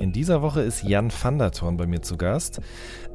In dieser Woche ist Jan van der Thorn bei mir zu Gast.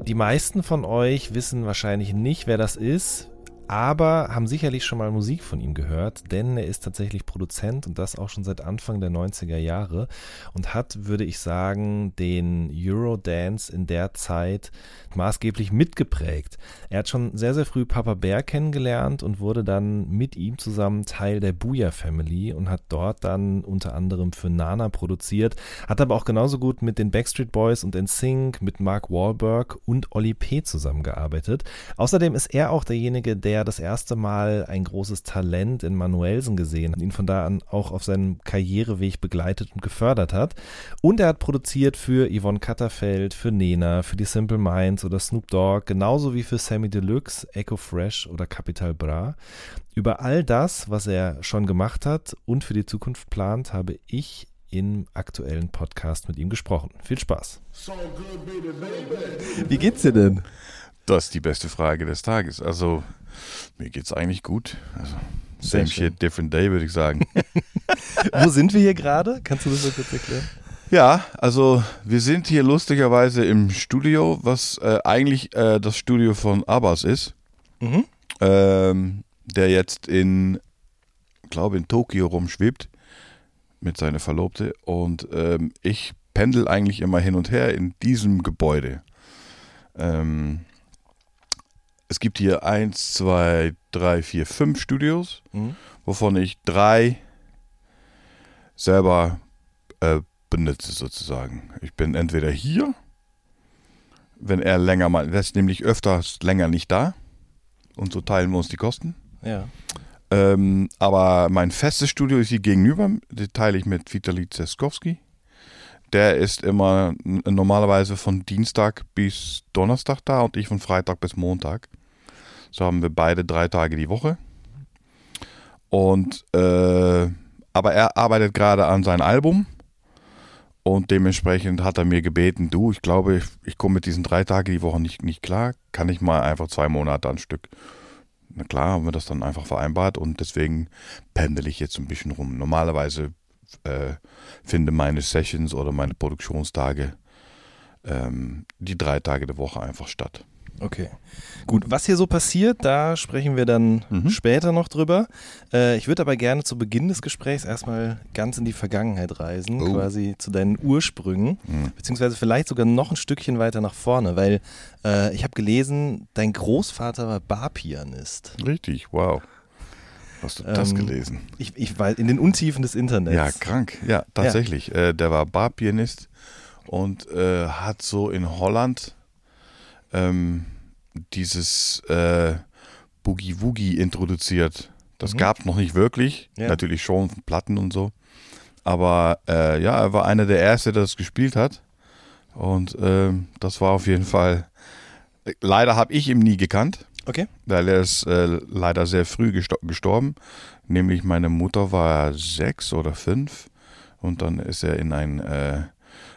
Die meisten von euch wissen wahrscheinlich nicht, wer das ist aber haben sicherlich schon mal Musik von ihm gehört, denn er ist tatsächlich Produzent und das auch schon seit Anfang der 90er Jahre und hat, würde ich sagen, den Eurodance in der Zeit maßgeblich mitgeprägt. Er hat schon sehr, sehr früh Papa Bear kennengelernt und wurde dann mit ihm zusammen Teil der Booyah Family und hat dort dann unter anderem für Nana produziert, hat aber auch genauso gut mit den Backstreet Boys und NSYNC, mit Mark Wahlberg und Oli P. zusammengearbeitet. Außerdem ist er auch derjenige, der das erste Mal ein großes Talent in Manuelsen gesehen und ihn von da an auch auf seinem Karriereweg begleitet und gefördert hat. Und er hat produziert für Yvonne Katterfeld, für Nena, für die Simple Minds oder Snoop Dogg, genauso wie für Sammy Deluxe, Echo Fresh oder Capital Bra. Über all das, was er schon gemacht hat und für die Zukunft plant, habe ich im aktuellen Podcast mit ihm gesprochen. Viel Spaß. Wie geht's dir denn? Das ist die beste Frage des Tages. Also, mir geht's eigentlich gut. Also, same shit, different day, würde ich sagen. Wo sind wir hier gerade? Kannst du das mal kurz erklären? ja, also, wir sind hier lustigerweise im Studio, was äh, eigentlich äh, das Studio von Abbas ist, Mhm. ähm, der jetzt in, glaube in Tokio rumschwebt mit seiner Verlobte. Und ähm, ich pendel eigentlich immer hin und her in diesem Gebäude. Ähm, es gibt hier eins, zwei, drei, vier, fünf Studios, Mhm. wovon ich drei selber äh, benutze sozusagen. Ich bin entweder hier, wenn er länger mal, er ist nämlich öfters länger nicht da und so teilen wir uns die Kosten. Ja. Ähm, aber mein festes Studio ist hier gegenüber, das teile ich mit Vitali Zeskowski. Der ist immer normalerweise von Dienstag bis Donnerstag da und ich von Freitag bis Montag. So haben wir beide drei Tage die Woche. Und äh, aber er arbeitet gerade an sein Album und dementsprechend hat er mir gebeten, du, ich glaube, ich, ich komme mit diesen drei Tagen die Woche nicht, nicht klar, kann ich mal einfach zwei Monate ein Stück. Na klar, haben wir das dann einfach vereinbart und deswegen pendel ich jetzt ein bisschen rum. Normalerweise äh, finde meine Sessions oder meine Produktionstage ähm, die drei Tage der Woche einfach statt. Okay. Gut, was hier so passiert, da sprechen wir dann Mhm. später noch drüber. Äh, ich würde aber gerne zu Beginn des Gesprächs erstmal ganz in die Vergangenheit reisen, Oh. quasi zu deinen Ursprüngen, Mhm. beziehungsweise vielleicht sogar noch ein Stückchen weiter nach vorne, weil äh, ich habe gelesen, dein Großvater war Barpianist. Richtig, wow. Hast du das Ähm, gelesen? Ich, ich weiß, in den Untiefen des Internets. Ja, krank. Ja, tatsächlich. Äh, der war Barpianist und äh, hat so in Holland ähm, dieses äh, Boogie Woogie introduziert. Das Mhm. gab es noch nicht wirklich. Ja. Natürlich schon Platten und so. Aber äh, ja, er war einer der Ersten, der das gespielt hat. Und ähm, das war auf jeden Fall. Leider habe ich ihn nie gekannt Okay. weil er ist äh, leider sehr früh gesto gestorben. Nämlich meine Mutter war sechs oder fünf und dann ist er in einen äh,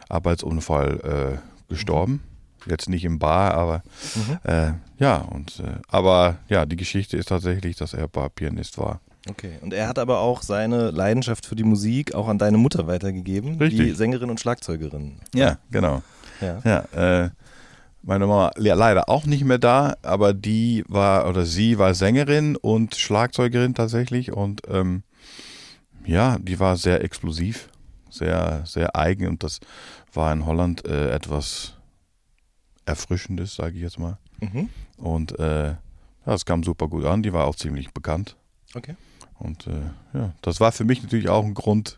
Arbeitsunfall äh, gestorben. Jetzt nicht im Bar, aber Mhm. äh, ja und äh, aber ja, die Geschichte ist tatsächlich, dass er Barpianist war. Okay. Und er hat aber auch seine Leidenschaft für die Musik auch an deine Mutter weitergegeben, die Richtig. Sängerin und Schlagzeugerin. Ja, genau. Ja. Ja, äh, meine Mama le- leider auch nicht mehr da, aber die war oder sie war Sängerin und Schlagzeugerin tatsächlich und ähm, ja, die war sehr explosiv, sehr sehr eigen und das war in Holland äh, etwas erfrischendes, sage ich jetzt mal. Mhm. Und äh, ja, es kam super gut an. Die war auch ziemlich bekannt Okay. und äh, ja, das war für mich natürlich auch ein Grund.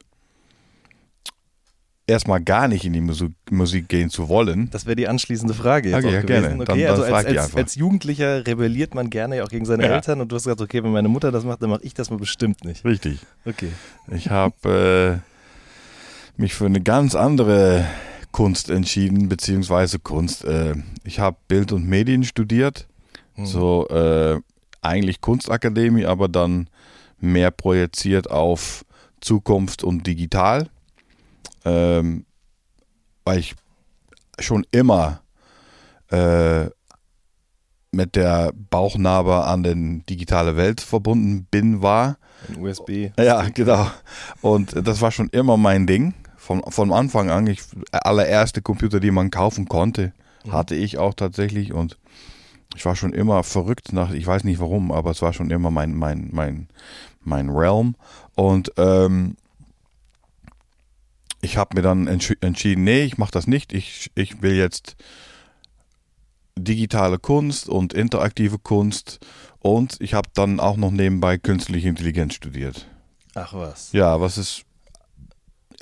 Erstmal gar nicht in die Musik, Musik gehen zu wollen. Das wäre die anschließende Frage jetzt Okay, auch ja, gewesen. gerne. Okay, Dann- dann also als, die als, einfach. als Jugendlicher rebelliert man gerne ja auch gegen seine Ja. Eltern und du hast gesagt, okay, wenn meine Mutter das macht, dann mache ich das mal bestimmt nicht. Richtig. Okay. Ich habe äh, mich für eine ganz andere Kunst entschieden, beziehungsweise Kunst. Äh, ich habe Bild und Medien studiert So äh, eigentlich Kunstakademie, aber dann mehr projiziert auf Zukunft und digital. Ähm, weil ich schon immer äh, mit der Bauchnarbe an den digitale Welt verbunden bin, war. Ein USB. Ja, genau. Und das war schon immer mein Ding. Von, von Anfang an. Ich, allererste Computer, die man kaufen konnte, hatte ich auch tatsächlich. Und ich war schon immer verrückt nach, ich weiß nicht warum, aber es war schon immer mein, mein, mein, mein Realm. Und ähm, ich habe mir dann entsch entschieden, nee, ich mache das nicht. Ich, ich will jetzt digitale Kunst und interaktive Kunst. Und ich habe dann auch noch nebenbei künstliche Intelligenz studiert. Ach was. Ja, was ist,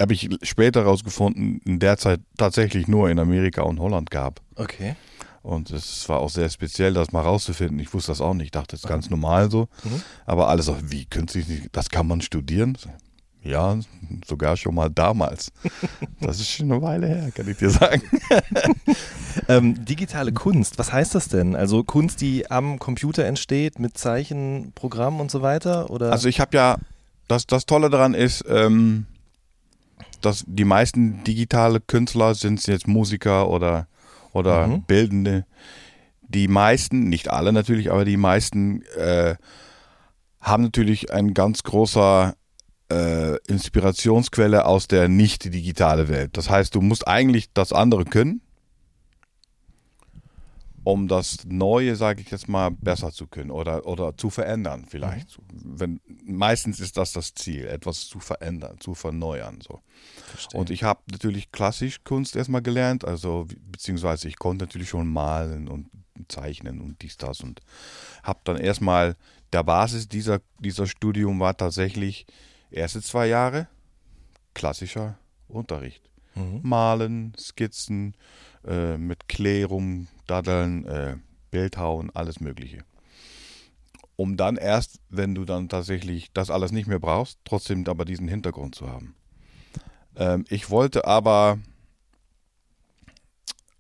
habe ich später herausgefunden, in der Zeit tatsächlich nur in Amerika und Holland gab. Okay. Und es war auch sehr speziell, das mal rauszufinden. Ich wusste das auch nicht. Ich dachte, das ist ganz normal so. Aber alles so, wie künstlich, das kann man studieren? Ja, sogar schon mal damals. Das ist schon eine Weile her, kann ich dir sagen. Ähm, digitale Kunst, was heißt das denn? Also Kunst, die am Computer entsteht mit Zeichen, Programm und so weiter? Oder? Also ich habe ja, das, das Tolle daran ist, ähm, dass die meisten digitale Künstler sind jetzt Musiker oder, oder Mhm. Bildende. Die meisten, nicht alle natürlich, aber die meisten äh, haben natürlich ein ganz großer äh, Inspirationsquelle aus der nicht digitale Welt. Das heißt, du musst eigentlich das andere können, um das Neue, sage ich jetzt mal, besser zu können oder, oder zu verändern vielleicht. Wenn, meistens ist das das Ziel, etwas zu verändern, zu verneuern. So. Verstehe. Und ich habe natürlich klassisch Kunst erstmal gelernt, also beziehungsweise ich konnte natürlich schon malen und zeichnen und dies, das und habe dann erstmal, der Basis dieser, dieser Studium war tatsächlich erste zwei Jahre klassischer Unterricht. Mhm. Malen, Skizzen, äh, mit Klärung, Daddeln, äh, Bildhauen, alles Mögliche. Um dann erst, wenn du dann tatsächlich das alles nicht mehr brauchst, trotzdem aber diesen Hintergrund zu haben. Ähm, ich wollte aber,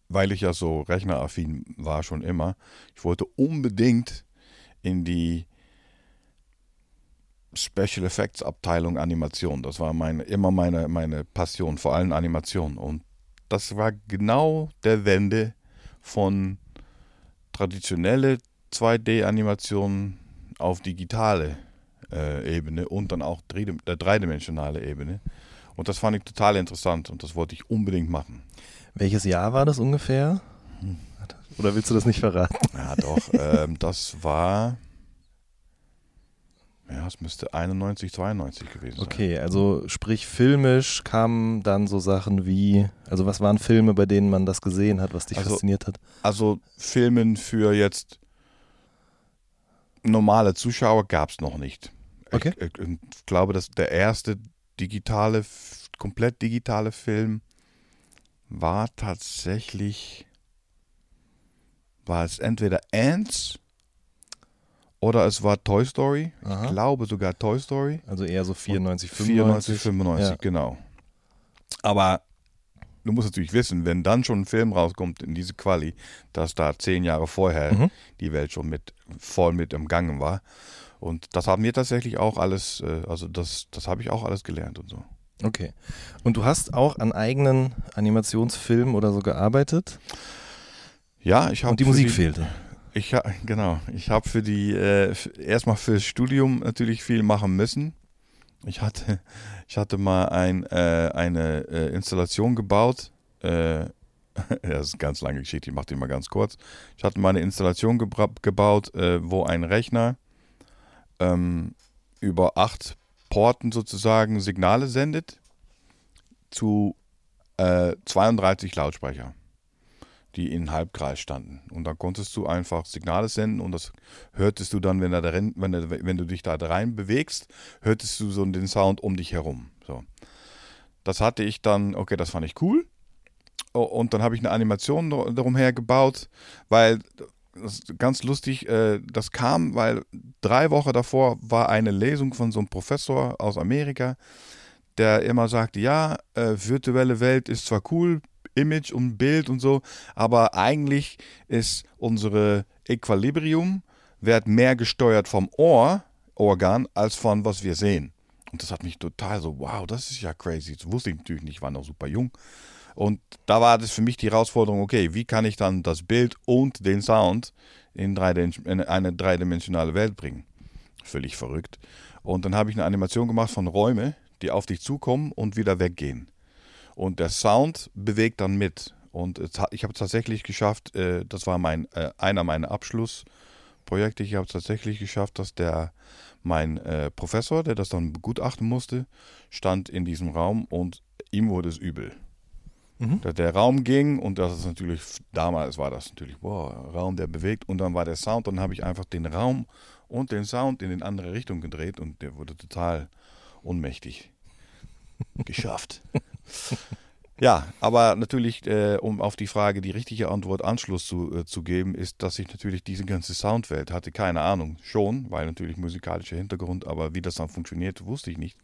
weil ich ja so rechneraffin war schon immer, ich wollte unbedingt in die Special Effects Abteilung Animation. Das war meine, immer meine, meine Passion, vor allem Animation. Und das war genau der Wende von traditionelle 2D-Animation auf digitale äh, Ebene und dann auch dreidimensionale Ebene. Und das fand ich total interessant und das wollte ich unbedingt machen. Welches Jahr war das ungefähr? Oder willst du das nicht verraten? Ja, doch, ähm, das war. Ja, es müsste 91, 92 gewesen sein. Okay, also sprich filmisch kamen dann so Sachen wie, also was waren Filme, bei denen man das gesehen hat, was dich Also- fasziniert hat? Also Filmen für jetzt normale Zuschauer gab es noch nicht. Okay. Ich, ich, ich glaube, dass der erste digitale, komplett digitale Film war tatsächlich, war es entweder Ants oder es war Toy Story. Aha. Ich glaube sogar Toy Story. Also eher so 94, 94, 95. 95, Ja. genau. Aber du musst natürlich wissen, wenn dann schon ein Film rauskommt in diese Quali, dass da zehn Jahre vorher Mhm. die Welt schon mit voll mit im Gange war. Und das haben wir tatsächlich auch alles, äh, also das, das habe ich auch alles gelernt und so. Okay. Und du hast auch an eigenen Animationsfilmen oder so gearbeitet Ja, ich habe und die Musik fehlte. Ich ha, genau. Ich habe für die äh, erstmal fürs Studium natürlich viel machen müssen. Ich hatte, ich hatte mal ein, äh, eine äh, Installation gebaut. Äh, das ist eine ganz lange Geschichte, ich mache die mal ganz kurz. Ich hatte mal eine Installation gebaut, äh, wo ein Rechner ähm, über acht Porten sozusagen Signale sendet zu äh, 32 Lautsprecher die in Halbkreis standen. Und dann konntest du einfach Signale senden und das hörtest du dann, wenn, da drin, wenn, du- wenn du dich da rein bewegst, hörtest du so den Sound um dich herum. So. Das hatte ich dann, okay, das fand ich cool. Und dann habe ich eine Animation darum her gebaut, weil das ist ganz lustig, äh, das kam, weil drei Wochen davor war eine Lesung von so einem Professor aus Amerika, der immer sagte, ja, äh, virtuelle Welt ist zwar cool, Image und Bild und so, aber eigentlich ist unsere Equilibrium wird mehr gesteuert vom Ohr, Organ, als von was wir sehen. Und das hat mich total so, wow, das ist ja crazy. Das wusste ich natürlich nicht, ich war noch super jung. Und da war das für mich die Herausforderung, okay, wie kann ich dann das Bild und den Sound in, drei, in eine dreidimensionale Welt bringen? Völlig verrückt. Und dann habe ich eine Animation gemacht von Räume, die auf dich zukommen und wieder weggehen. Und der Sound bewegt dann mit. Und ich habe es tatsächlich geschafft, äh, das war mein, äh, einer meiner Abschlussprojekte, ich habe es tatsächlich geschafft, dass der mein äh, Professor, der das dann begutachten musste, stand in diesem Raum und ihm wurde es übel. Mhm. Der, der Raum ging und das ist natürlich, damals war das natürlich, wow, Raum, der bewegt und dann war der Sound und dann habe ich einfach den Raum und den Sound in eine andere Richtung gedreht und der wurde total ohnmächtig. Geschafft. Ja, aber natürlich, äh, um auf die Frage die richtige Antwort Anschluss zu, äh, zu geben, ist, dass ich natürlich diese ganze Soundwelt hatte keine Ahnung. Schon, weil natürlich musikalischer Hintergrund, aber wie das dann funktioniert, wusste ich nicht.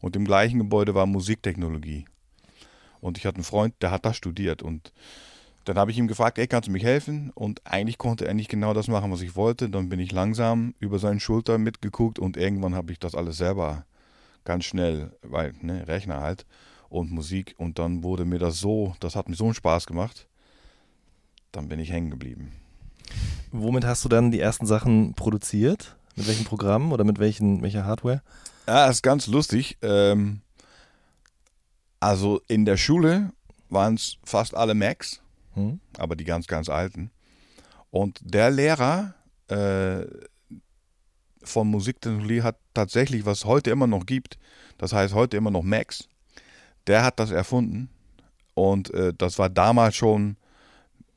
Und im gleichen Gebäude war Musiktechnologie. Und ich hatte einen Freund, der hat das studiert. Und dann habe ich ihm gefragt, ey, kannst du mich helfen? Und eigentlich konnte er nicht genau das machen, was ich wollte. Dann bin ich langsam über seine Schulter mitgeguckt und irgendwann habe ich das alles selber ganz schnell, weil, ne, Rechner halt und Musik. Und dann wurde mir das so, das hat mir so einen Spaß gemacht. Dann bin ich hängen geblieben. Womit hast du dann die ersten Sachen produziert? Mit welchem Programm oder mit welchen, welcher Hardware? Ja, ist ganz lustig. Ähm, also in der Schule waren es fast alle Macs, hm. aber die ganz, ganz alten. Und der Lehrer äh, von Musiktechnologie hat tatsächlich, was heute immer noch gibt, das heißt heute immer noch Macs, der hat das erfunden. Und äh, das war damals schon,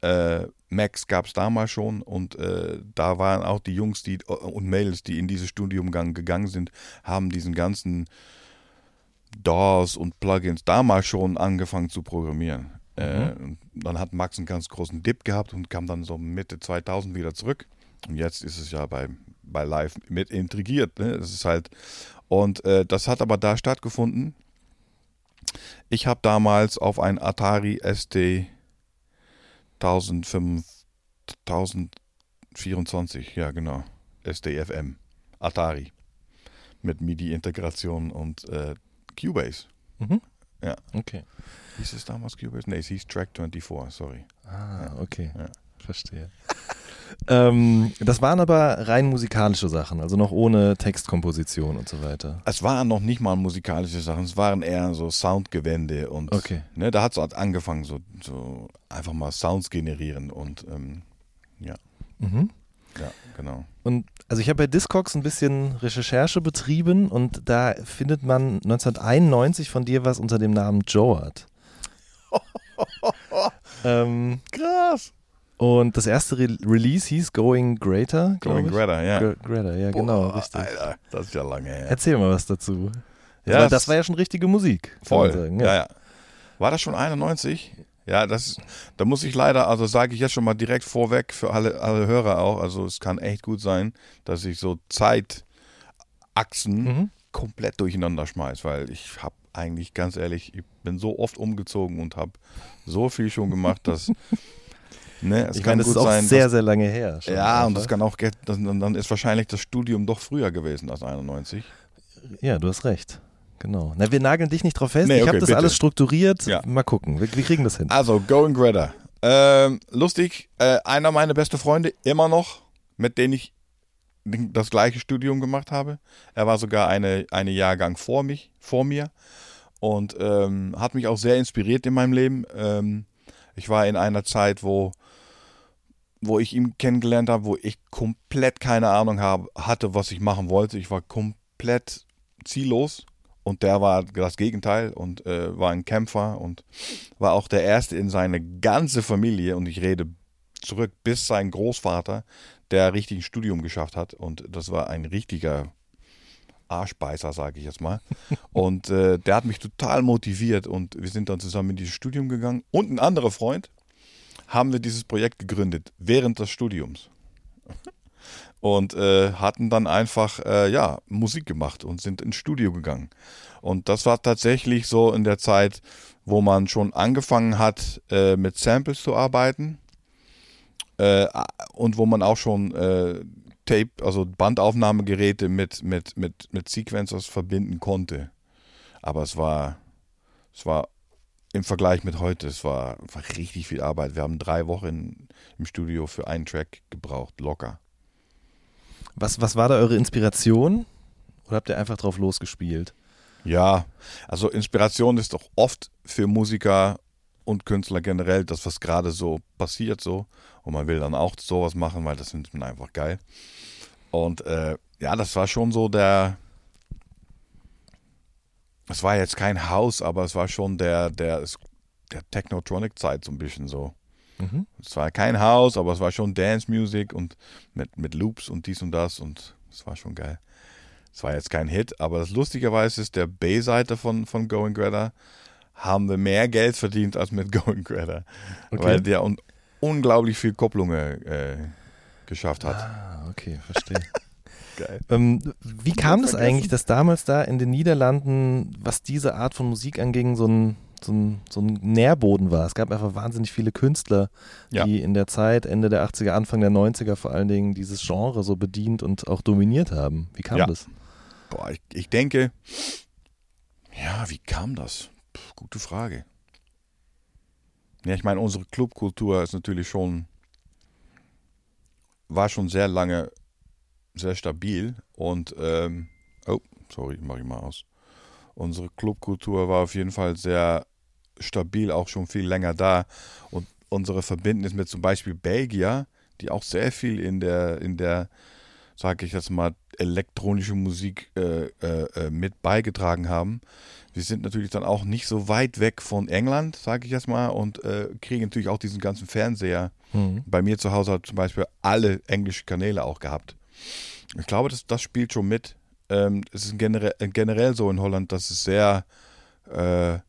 äh, Macs gab es damals schon. Und äh, da waren auch die Jungs die, äh, und Mädels, die in dieses Studium gegangen sind, haben diesen ganzen DAWs und Plugins damals schon angefangen zu programmieren. Äh, mhm. dann hat Max einen ganz großen Dip gehabt und kam dann so Mitte 2000 wieder zurück. Und jetzt ist es ja bei, bei Live mit intrigiert. Ne? Das ist halt, und äh, das hat aber da stattgefunden ich habe damals auf ein Atari SD 1024, ja genau, SDFM, Atari mit MIDI-Integration und äh, Cubase. Mhm. Ja. Okay. Hieß es damals Cubase? Nee, es hieß Track 24, sorry. Ah, okay. Ja. Verstehe. Ähm, das waren aber rein musikalische Sachen, also noch ohne Textkomposition und so weiter. Es waren noch nicht mal musikalische Sachen, es waren eher so Soundgewände und okay. ne, da hat es angefangen, so, so einfach mal Sounds generieren und ähm, ja. Mhm. Ja, genau. Und also ich habe bei Discogs ein bisschen Recherche betrieben und da findet man 1991 von dir was unter dem Namen Joart. ähm, Krass. Und das erste Re Release hieß Going Greater. Going Greater, ja. G Greater, ja, Boah, genau, richtig. Alter, das ist ja lange her. Erzähl mal was dazu. Das, ja, war, das war ja schon richtige Musik. Voll. Sagen, ja. ja. ja, War das schon 91? Ja, das, da muss ich leider, also sage ich jetzt schon mal direkt vorweg für alle, alle Hörer auch, also es kann echt gut sein, dass ich so Zeitachsen mhm. komplett durcheinander schmeiß, weil ich habe eigentlich ganz ehrlich, ich bin so oft umgezogen und habe so viel schon gemacht, dass Ne, es ich kann meine, das ist auch sein, sehr, dass, sehr lange her. ja, und das kann auch, dann ist wahrscheinlich das Studium doch früher gewesen als 91. Ja, du hast recht. Genau. Na, wir nageln dich nicht drauf fest. Nee, ich okay, habe das bitte. alles strukturiert. Ja. Mal gucken. Wir, wir, kriegen das hin. Also, Going Greta. Ähm, lustig, äh, einer meiner besten Freunde, immer noch, mit dem ich das gleiche Studium gemacht habe. Er war sogar eine, eine Jahrgang vor mich, vor mir und ähm, hat mich auch sehr inspiriert in meinem Leben. Ähm, ich war in einer Zeit, wo wo ich ihn kennengelernt habe, wo ich komplett keine Ahnung habe, hatte, was ich machen wollte. Ich war komplett ziellos und der war das Gegenteil und äh, war ein Kämpfer und war auch der Erste in seine ganze Familie und ich rede zurück bis sein Großvater, der richtig ein Studium geschafft hat und das war ein richtiger Arschbeißer, sage ich jetzt mal. Und äh, der hat mich total motiviert und wir sind dann zusammen in dieses Studium gegangen und ein anderer Freund, haben wir dieses Projekt gegründet während des Studiums. Und äh, hatten dann einfach äh, ja, Musik gemacht und sind ins Studio gegangen. Und das war tatsächlich so in der Zeit, wo man schon angefangen hat, äh, mit Samples zu arbeiten. Äh, und wo man auch schon äh, Tape, also Bandaufnahmegeräte mit, mit, mit, mit Sequencers verbinden konnte. Aber es war, es war im Vergleich mit heute, es war, war richtig viel Arbeit. Wir haben drei Wochen im Studio für einen Track gebraucht, locker. Was, was war da eure Inspiration? Oder habt ihr einfach drauf losgespielt? Ja, also Inspiration ist doch oft für Musiker und Künstler generell das, was gerade so passiert so. Und man will dann auch sowas machen, weil das findet man einfach geil. Und äh, ja, das war schon so der. Es war jetzt kein Haus, aber es war schon der, der, der Technotronic-Zeit so ein bisschen so. Mhm. Es war kein Haus, aber es war schon Dance Music und mit, mit Loops und dies und das und es war schon geil. Es war jetzt kein Hit, aber das lustigerweise ist der B-Seite von, von Going Greta haben wir mehr Geld verdient als mit Going Greta, Okay. weil der un unglaublich viel Kopplungen äh, geschafft hat. Ah, okay, verstehe. Geil. ähm, wie kam das eigentlich, dass damals da in den Niederlanden, was diese Art von Musik anging, so ein, so ein, so ein Nährboden war? Es gab einfach wahnsinnig viele Künstler, Ja. die in der Zeit, Ende der 80er, Anfang der 90er vor allen Dingen dieses Genre so bedient und auch dominiert haben. Wie kam Ja. das? Boah, ich, ich denke, ja, wie kam das? Puh, gute Frage. Ja, ich meine, unsere Clubkultur ist natürlich schon, war schon sehr lange sehr stabil und, ähm, oh, sorry, mach ich mal aus. Unsere Clubkultur war auf jeden Fall sehr stabil, auch schon viel länger da und unsere Verbindnis mit zum Beispiel Belgier, die auch sehr viel in der, in der, sage ich jetzt mal, elektronische Musik äh, äh, äh, mit beigetragen haben. Wir sind natürlich dann auch nicht so weit weg von England, sage ich jetzt mal, und äh, kriegen natürlich auch diesen ganzen Fernseher. Mhm. Bei mir zu Hause hat zum Beispiel alle englische Kanäle auch gehabt. Ich glaube, das, das spielt schon mit. Ähm, es ist generell, generell so in Holland, dass es sehr äh,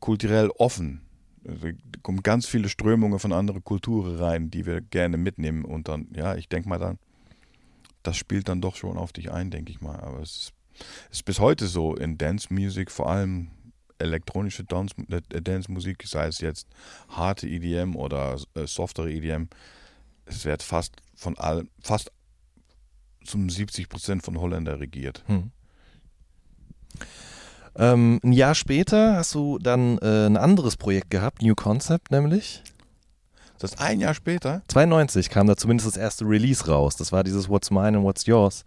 kulturell offen. Also, da kommen ganz viele Strömungen von anderen Kulturen rein, die wir gerne mitnehmen. Und dann, ja, ich denke mal dann, das spielt dann doch schon auf dich ein, denke ich mal. Aber es ist, es ist bis heute so in Dance Music, vor allem elektronische Dance, äh, Dance Musik, sei es jetzt harte EDM oder äh, softere EDM, es wird fast von allem, fast zum 70 Prozent von Holländer regiert. Hm. Ähm, ein Jahr später hast du dann äh, ein anderes Projekt gehabt, New Concept nämlich. Das ist ein Jahr später. 92 kam da zumindest das erste Release raus. Das war dieses What's Mine and What's Yours.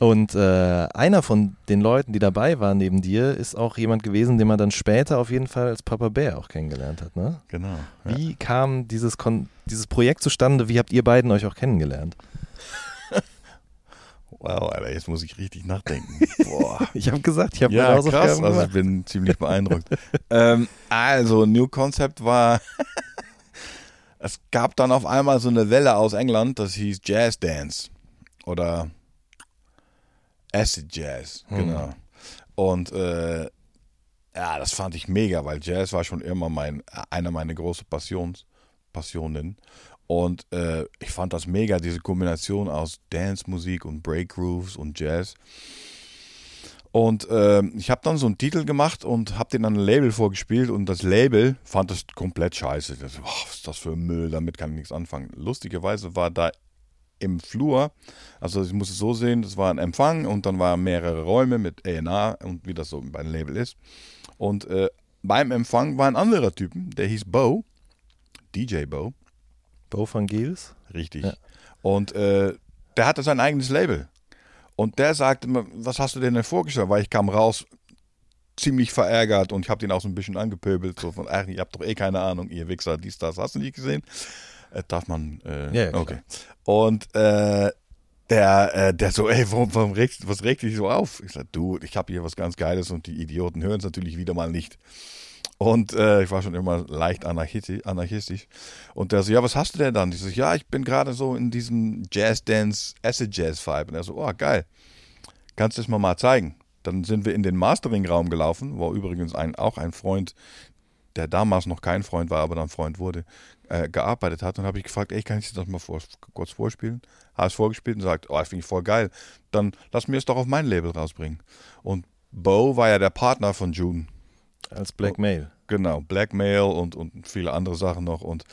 Und äh, einer von den Leuten, die dabei waren neben dir, ist auch jemand gewesen, den man dann später auf jeden Fall als Papa Bear auch kennengelernt hat. Ne? Genau. Ja. Wie kam dieses, Kon dieses Projekt zustande? Wie habt ihr beiden euch auch kennengelernt? Wow, Alter, jetzt muss ich richtig nachdenken. Boah. Ich habe gesagt, ich habe Ja, meine Hausaufgaben krass. Also ich bin ziemlich beeindruckt. ähm, also, New Concept war. es gab dann auf einmal so eine Welle aus England, das hieß Jazz Dance. Oder Acid Jazz, Hm. genau. Und äh, ja, das fand ich mega, weil Jazz war schon immer mein, einer meiner großen Passions, Passionen. Und äh, ich fand das mega, diese Kombination aus Dance-Musik und Break-Grooves und Jazz. Und ähm, ich habe dann so einen Titel gemacht und habe den an ein Label vorgespielt und das Label fand das komplett scheiße. Das, boah, was ist das für Müll, damit kann ich nichts anfangen. Lustigerweise war da im Flur, also ich muss es so sehen, das war ein Empfang und dann waren mehrere Räume mit A&R und wie das so bei einem Label ist. Und äh, beim Empfang war ein anderer Typen, der hieß Bo, DJ Bo, Bo van Geels? richtig. Ja. Und äh, der hatte sein eigenes Label. Und der sagte was hast du denn denn vorgestellt? Weil ich kam raus ziemlich verärgert und ich habe den auch so ein bisschen angepöbelt. So von, ach, ihr habt doch eh keine Ahnung, ihr Wichser, dies, das, hast du nicht gesehen? Äh, darf man, äh, Ja, ja, okay. Und äh, der, äh, der so, ey, warum, warum regt, was regt dich so auf? Ich sag, du, ich habe hier was ganz Geiles und die Idioten hören es natürlich wieder mal nicht. Und äh, ich war schon immer leicht anarchistisch. Und der so, ja, was hast du denn dann? Ich so, ja, ich bin gerade so in diesem Jazz-Dance, Acid-Jazz-Vibe. Und er so, oh, geil. Kannst du es mir mal zeigen? Dann sind wir in den Mastering-Raum gelaufen, wo übrigens ein, auch ein Freund, der damals noch kein Freund war, aber dann Freund wurde, äh, gearbeitet hat. Und habe ich gefragt, ey, kann ich dir das mal vor, kurz vorspielen? Habe es vorgespielt und sagt, oh, das finde ich voll geil. Dann lass mir es doch auf mein Label rausbringen. Und Bo war ja der Partner von June. Als Black Mail. Genau, Blackmail und, und viele andere Sachen noch. Und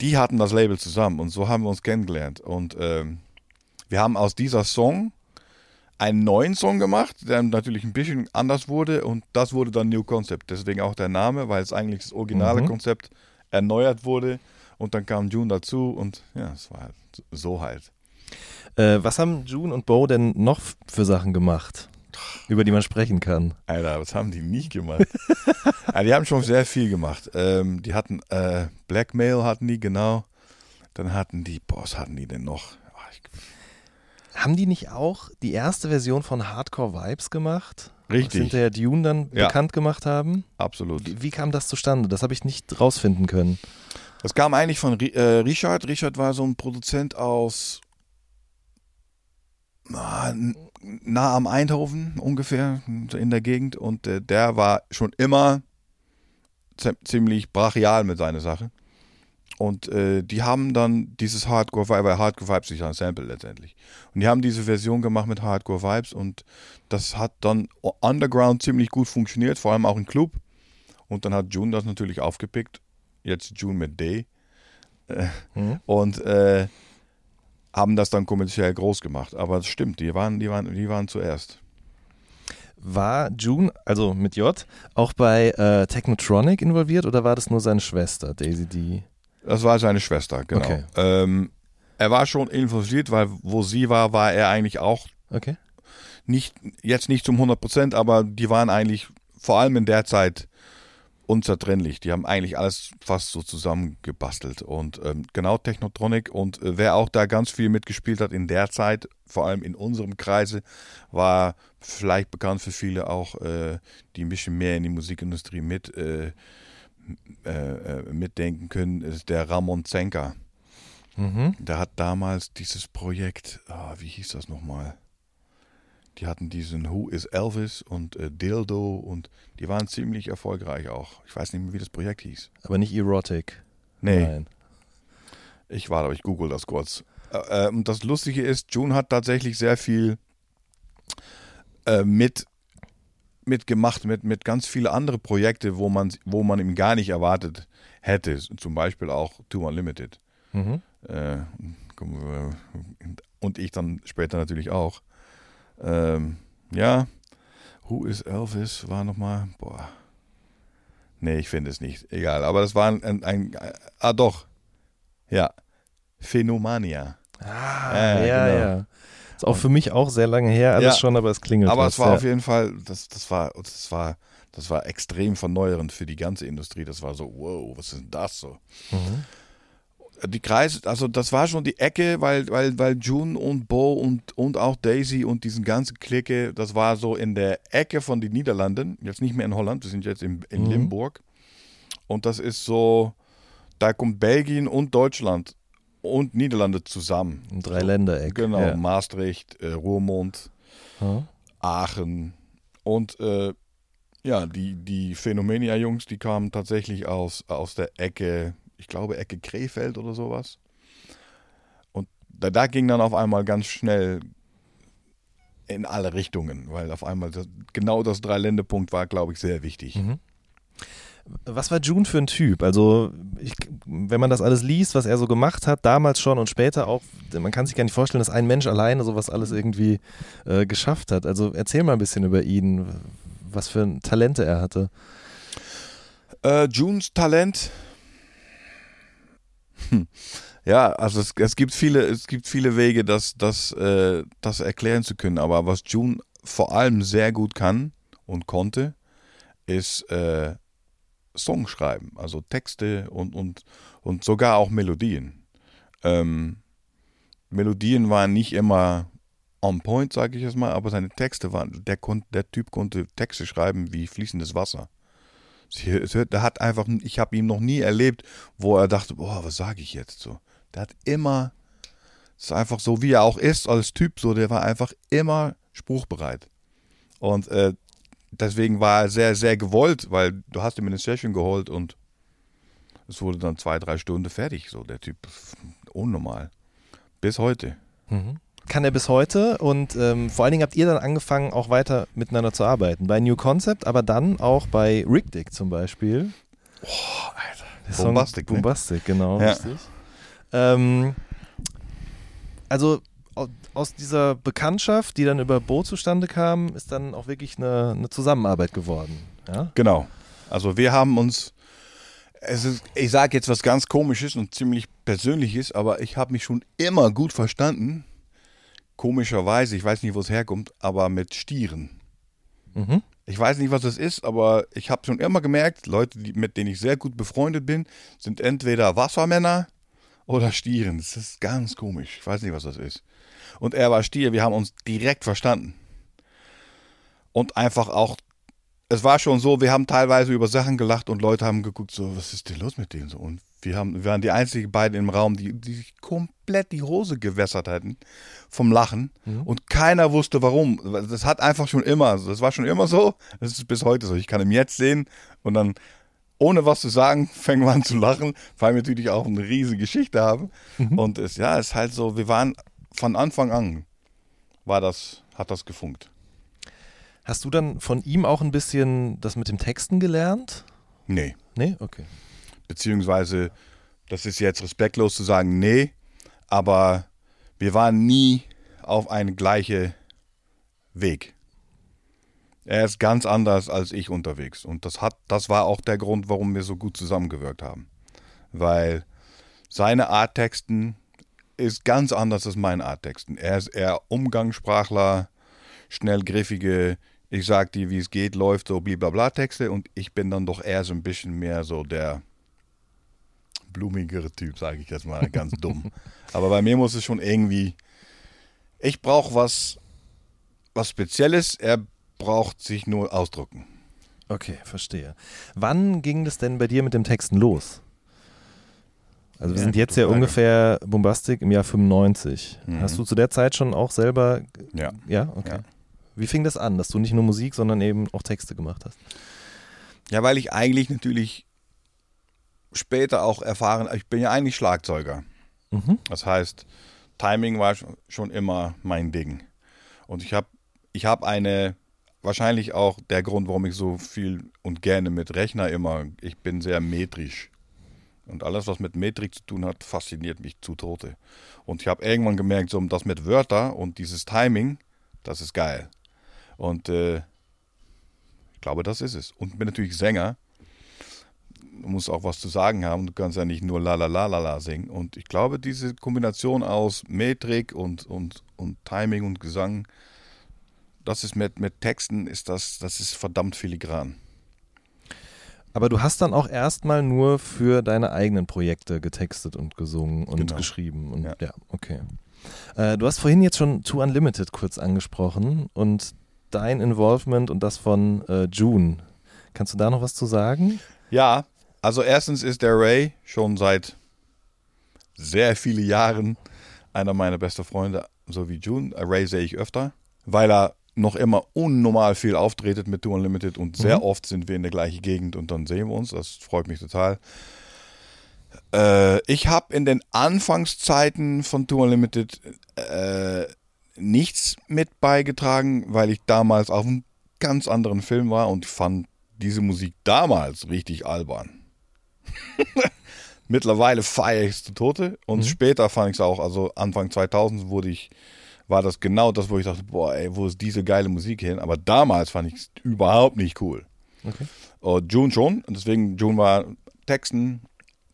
die hatten das Label zusammen und so haben wir uns kennengelernt. Und ähm, wir haben aus dieser Song einen neuen Song gemacht, der natürlich ein bisschen anders wurde und das wurde dann New Concept. Deswegen auch der Name, weil es eigentlich das originale Mhm. Konzept erneuert wurde und dann kam June dazu und ja, es war halt so halt. Äh, was haben June und Bo denn noch für Sachen gemacht, über die man sprechen kann? Alter, was haben die nicht gemacht? ja, die haben schon sehr viel gemacht. Ähm, die hatten äh, Blackmail hatten die, genau. Dann hatten die, boah, was hatten die denn noch? Ah, ich, Haben die nicht auch die erste Version von Hardcore Vibes gemacht? Was Richtig. hinterher Dune dann Ja. bekannt gemacht haben? absolut. Wie, wie kam das zustande? Das habe ich nicht rausfinden können. Das kam eigentlich von äh, Richard. Richard war so ein Produzent aus nah am Eindhoven ungefähr in der Gegend und äh, der war schon immer zi- ziemlich brachial mit seiner Sache. Und äh, die haben dann dieses Hardcore Vibe, weil Hardcore Vibes ist ja ein Sample letztendlich. Und die haben diese Version gemacht mit Hardcore Vibes und das hat dann underground ziemlich gut funktioniert, vor allem auch im Club. Und dann hat June das natürlich aufgepickt. Jetzt June mit Day. Äh, Mhm. Und äh, haben das dann kommerziell groß gemacht. Aber es stimmt, die waren, die waren, die waren zuerst. War June, also mit J, auch bei äh, Technotronic involviert oder war das nur seine Schwester, Daisy D? Das war seine Schwester, genau. Okay. Ähm, er war schon involviert, weil wo sie war, war er eigentlich auch Okay. nicht, jetzt nicht zum 100 Prozent, aber die waren eigentlich vor allem in der Zeit unzertrennlich. Die haben eigentlich alles fast so zusammengebastelt. Und ähm, genau Technotronic und äh, wer auch da ganz viel mitgespielt hat in der Zeit, vor allem in unserem Kreise, war vielleicht bekannt für viele auch, äh, die ein bisschen mehr in die Musikindustrie mit, äh, äh, äh, mitdenken können, ist der Ramon Zenker. Mhm. Der hat damals dieses Projekt, ah, wie hieß das nochmal? Die hatten diesen Who is Elvis und äh, Dildo und die waren ziemlich erfolgreich auch. Ich weiß nicht mehr, wie das Projekt hieß. Aber nicht Erotic. Nee, Nein. ich warte, aber ich google das kurz. Äh, äh, und das Lustige ist, June hat tatsächlich sehr viel äh, mit mitgemacht, mit, mit ganz viele andere Projekte, wo man, wo man ihm gar nicht erwartet hätte. Zum Beispiel auch Too Unlimited. Mhm. Äh, und ich dann später natürlich auch. Ähm, ja, Who is Elvis war nochmal, boah. Nee, ich finde es nicht. Egal, aber das war ein, ein, ein ah doch, ja, Phänomania. Ah, Ja, ja, ja. genau. Ist auch für mich auch sehr lange her, alles Ja. schon, aber es klingelt. Aber was, es war ja. auf jeden Fall, das, das war, das war, das war extrem verneuernd für die ganze Industrie. Das war so, wow, was ist denn das so? Mhm. Die Kreis, also das war schon die Ecke, weil, weil, weil June und Bo und, und auch Daisy und diesen ganzen Clique, das war so in der Ecke von den Niederlanden, jetzt nicht mehr in Holland, wir sind jetzt in, in Mhm. Limburg. Und das ist so, da kommt Belgien und Deutschland und Niederlande zusammen. Ein Dreiländereck. Genau, Ja. Maastricht, äh, Roermond, Ja. Aachen und äh, ja, die, die Phänomenia-Jungs, die kamen tatsächlich aus, aus der Ecke, ich glaube Ecke Krefeld oder sowas. Und da, da ging dann auf einmal ganz schnell in alle Richtungen, weil auf einmal das, genau das Dreiländepunkt war, glaube ich, sehr wichtig. Mhm. Was war June für ein Typ? Also, ich, wenn man das alles liest, was er so gemacht hat, damals schon und später auch, man kann sich gar nicht vorstellen, dass ein Mensch alleine sowas alles irgendwie äh, geschafft hat. Also, erzähl mal ein bisschen über ihn, was für ein Talente er hatte. Äh, Junes Talent. Ja, also es, es gibt viele, es gibt viele Wege, das, das, äh, das erklären zu können. Aber was June vor allem sehr gut kann und konnte, ist äh, Song schreiben, also Texte und, und, und sogar auch Melodien. Ähm, Melodien waren nicht immer on point, sage ich jetzt mal, aber seine Texte waren, der, der Typ konnte Texte schreiben wie fließendes Wasser. Der hat einfach, ich habe ihn noch nie erlebt, wo er dachte, boah, was sage ich jetzt so. Der hat immer, es ist einfach so, wie er auch ist als Typ, so, der war einfach immer spruchbereit. Und äh, deswegen war er sehr, sehr gewollt, weil du hast ihm eine Session geholt und es wurde dann zwei, drei Stunden fertig, so der Typ. Unnormal. Bis heute. Kann er bis heute und ähm, vor allen Dingen habt ihr dann angefangen, auch weiter miteinander zu arbeiten. Bei New Concept, aber dann auch bei Rick Dick zum Beispiel. Boah, Alter. Song Bombastic, ne? Bombastic, genau, Ja. richtig. Ähm, also au- aus dieser Bekanntschaft, die dann über Bo zustande kam, ist dann auch wirklich eine, eine Zusammenarbeit geworden. Ja? Genau. Also wir haben uns, ist, ich sage jetzt was ganz Komisches und ziemlich Persönliches, aber ich habe mich schon immer gut verstanden. Komischerweise, ich weiß nicht, wo es herkommt, aber mit Stieren. Mhm. Ich weiß nicht, was es ist, aber ich habe schon immer gemerkt, Leute, die, mit denen ich sehr gut befreundet bin, sind entweder Wassermänner oder Stieren. Das ist ganz komisch. Ich weiß nicht, was das ist. Und er war Stier, wir haben uns direkt verstanden. Und einfach auch, es war schon so, wir haben teilweise über Sachen gelacht und Leute haben geguckt, so, was ist denn los mit dem? So, und wir, haben, wir waren die einzigen beiden im Raum, die, die sich komplett die Hose gewässert hatten vom Lachen. Und keiner wusste warum. Das hat einfach schon immer, das war schon immer so. Das ist bis heute so. Ich kann ihn jetzt sehen und dann, ohne was zu sagen, fängen wir an zu lachen, weil wir natürlich auch eine riesige Geschichte haben. Und es, ja, es ist halt so, wir waren von Anfang an, war das, hat das gefunkt. Hast du dann von ihm auch ein bisschen das mit dem Texten gelernt? Nee. Nee? Okay. Beziehungsweise das ist jetzt respektlos zu sagen, nee, aber wir waren nie auf einen gleichen Weg. Er ist ganz anders als ich unterwegs und das hat, das war auch der Grund, warum wir so gut zusammengewirkt haben, weil seine Art Texten ist ganz anders als meine Art Texten. Er ist eher Umgangssprachler, schnell griffige, ich sag dir, wie es geht, läuft so blablabla Texte und ich bin dann doch eher so ein bisschen mehr so der blumigere Typ, sage ich jetzt mal ganz dumm. Aber bei mir muss es schon irgendwie, ich brauche was, was Spezielles, er braucht sich nur ausdrücken. Okay, verstehe. Wann ging das denn bei dir mit dem Texten los? Also wir Ja, sind jetzt ja ungefähr Bombastic im Jahr 95. Mhm. Hast du zu der Zeit schon auch selber, Ja. ja, okay. Ja. Wie fing das an, dass du nicht nur Musik, sondern eben auch Texte gemacht hast? Ja, weil ich eigentlich natürlich später auch erfahren, ich bin ja eigentlich Schlagzeuger. Mhm. Das heißt, Timing war schon- immer mein Ding. Und ich habe ich hab eine, wahrscheinlich auch der Grund, warum ich so viel und gerne mit Rechner immer, ich bin sehr metrisch. Und alles, was mit Metrik zu tun hat, fasziniert mich zu Tote. Und ich habe irgendwann gemerkt, so das mit Wörter und dieses Timing, das ist geil. Und äh, ich glaube, das ist es. Und bin natürlich Sänger. Du musst auch was zu sagen haben. Du kannst ja nicht nur la la la la la singen. Und ich glaube, diese Kombination aus Metrik und, und, und Timing und Gesang, das ist mit, mit Texten, ist das, das ist verdammt filigran. Aber du hast dann auch erstmal nur für deine eigenen Projekte getextet und gesungen und Genau. geschrieben. Und ja, Ja. okay. Äh, du hast vorhin jetzt schon Too Unlimited kurz angesprochen und dein Involvement und das von äh, June. Kannst du da noch was zu sagen? Ja, also erstens ist der Ray schon seit sehr vielen Jahren einer meiner besten Freunde, so wie June. Ray sehe ich öfter, weil er noch immer unnormal viel auftretet mit Tour Unlimited und sehr oft sind wir in der gleichen Gegend und dann sehen wir uns. Das freut mich total. Äh, ich habe in den Anfangszeiten von Tour Unlimited äh, nichts mit beigetragen, weil ich damals auf einem ganz anderen Film war und fand diese Musik damals richtig albern. Mittlerweile feiere ich es zu Tote und später fand ich es auch, also Anfang 2000 wurde ich, war das genau das, wo ich dachte, boah, ey, wo ist diese geile Musik hin? Aber damals fand ich es überhaupt nicht cool. Okay. Und June schon, und deswegen June war Texten,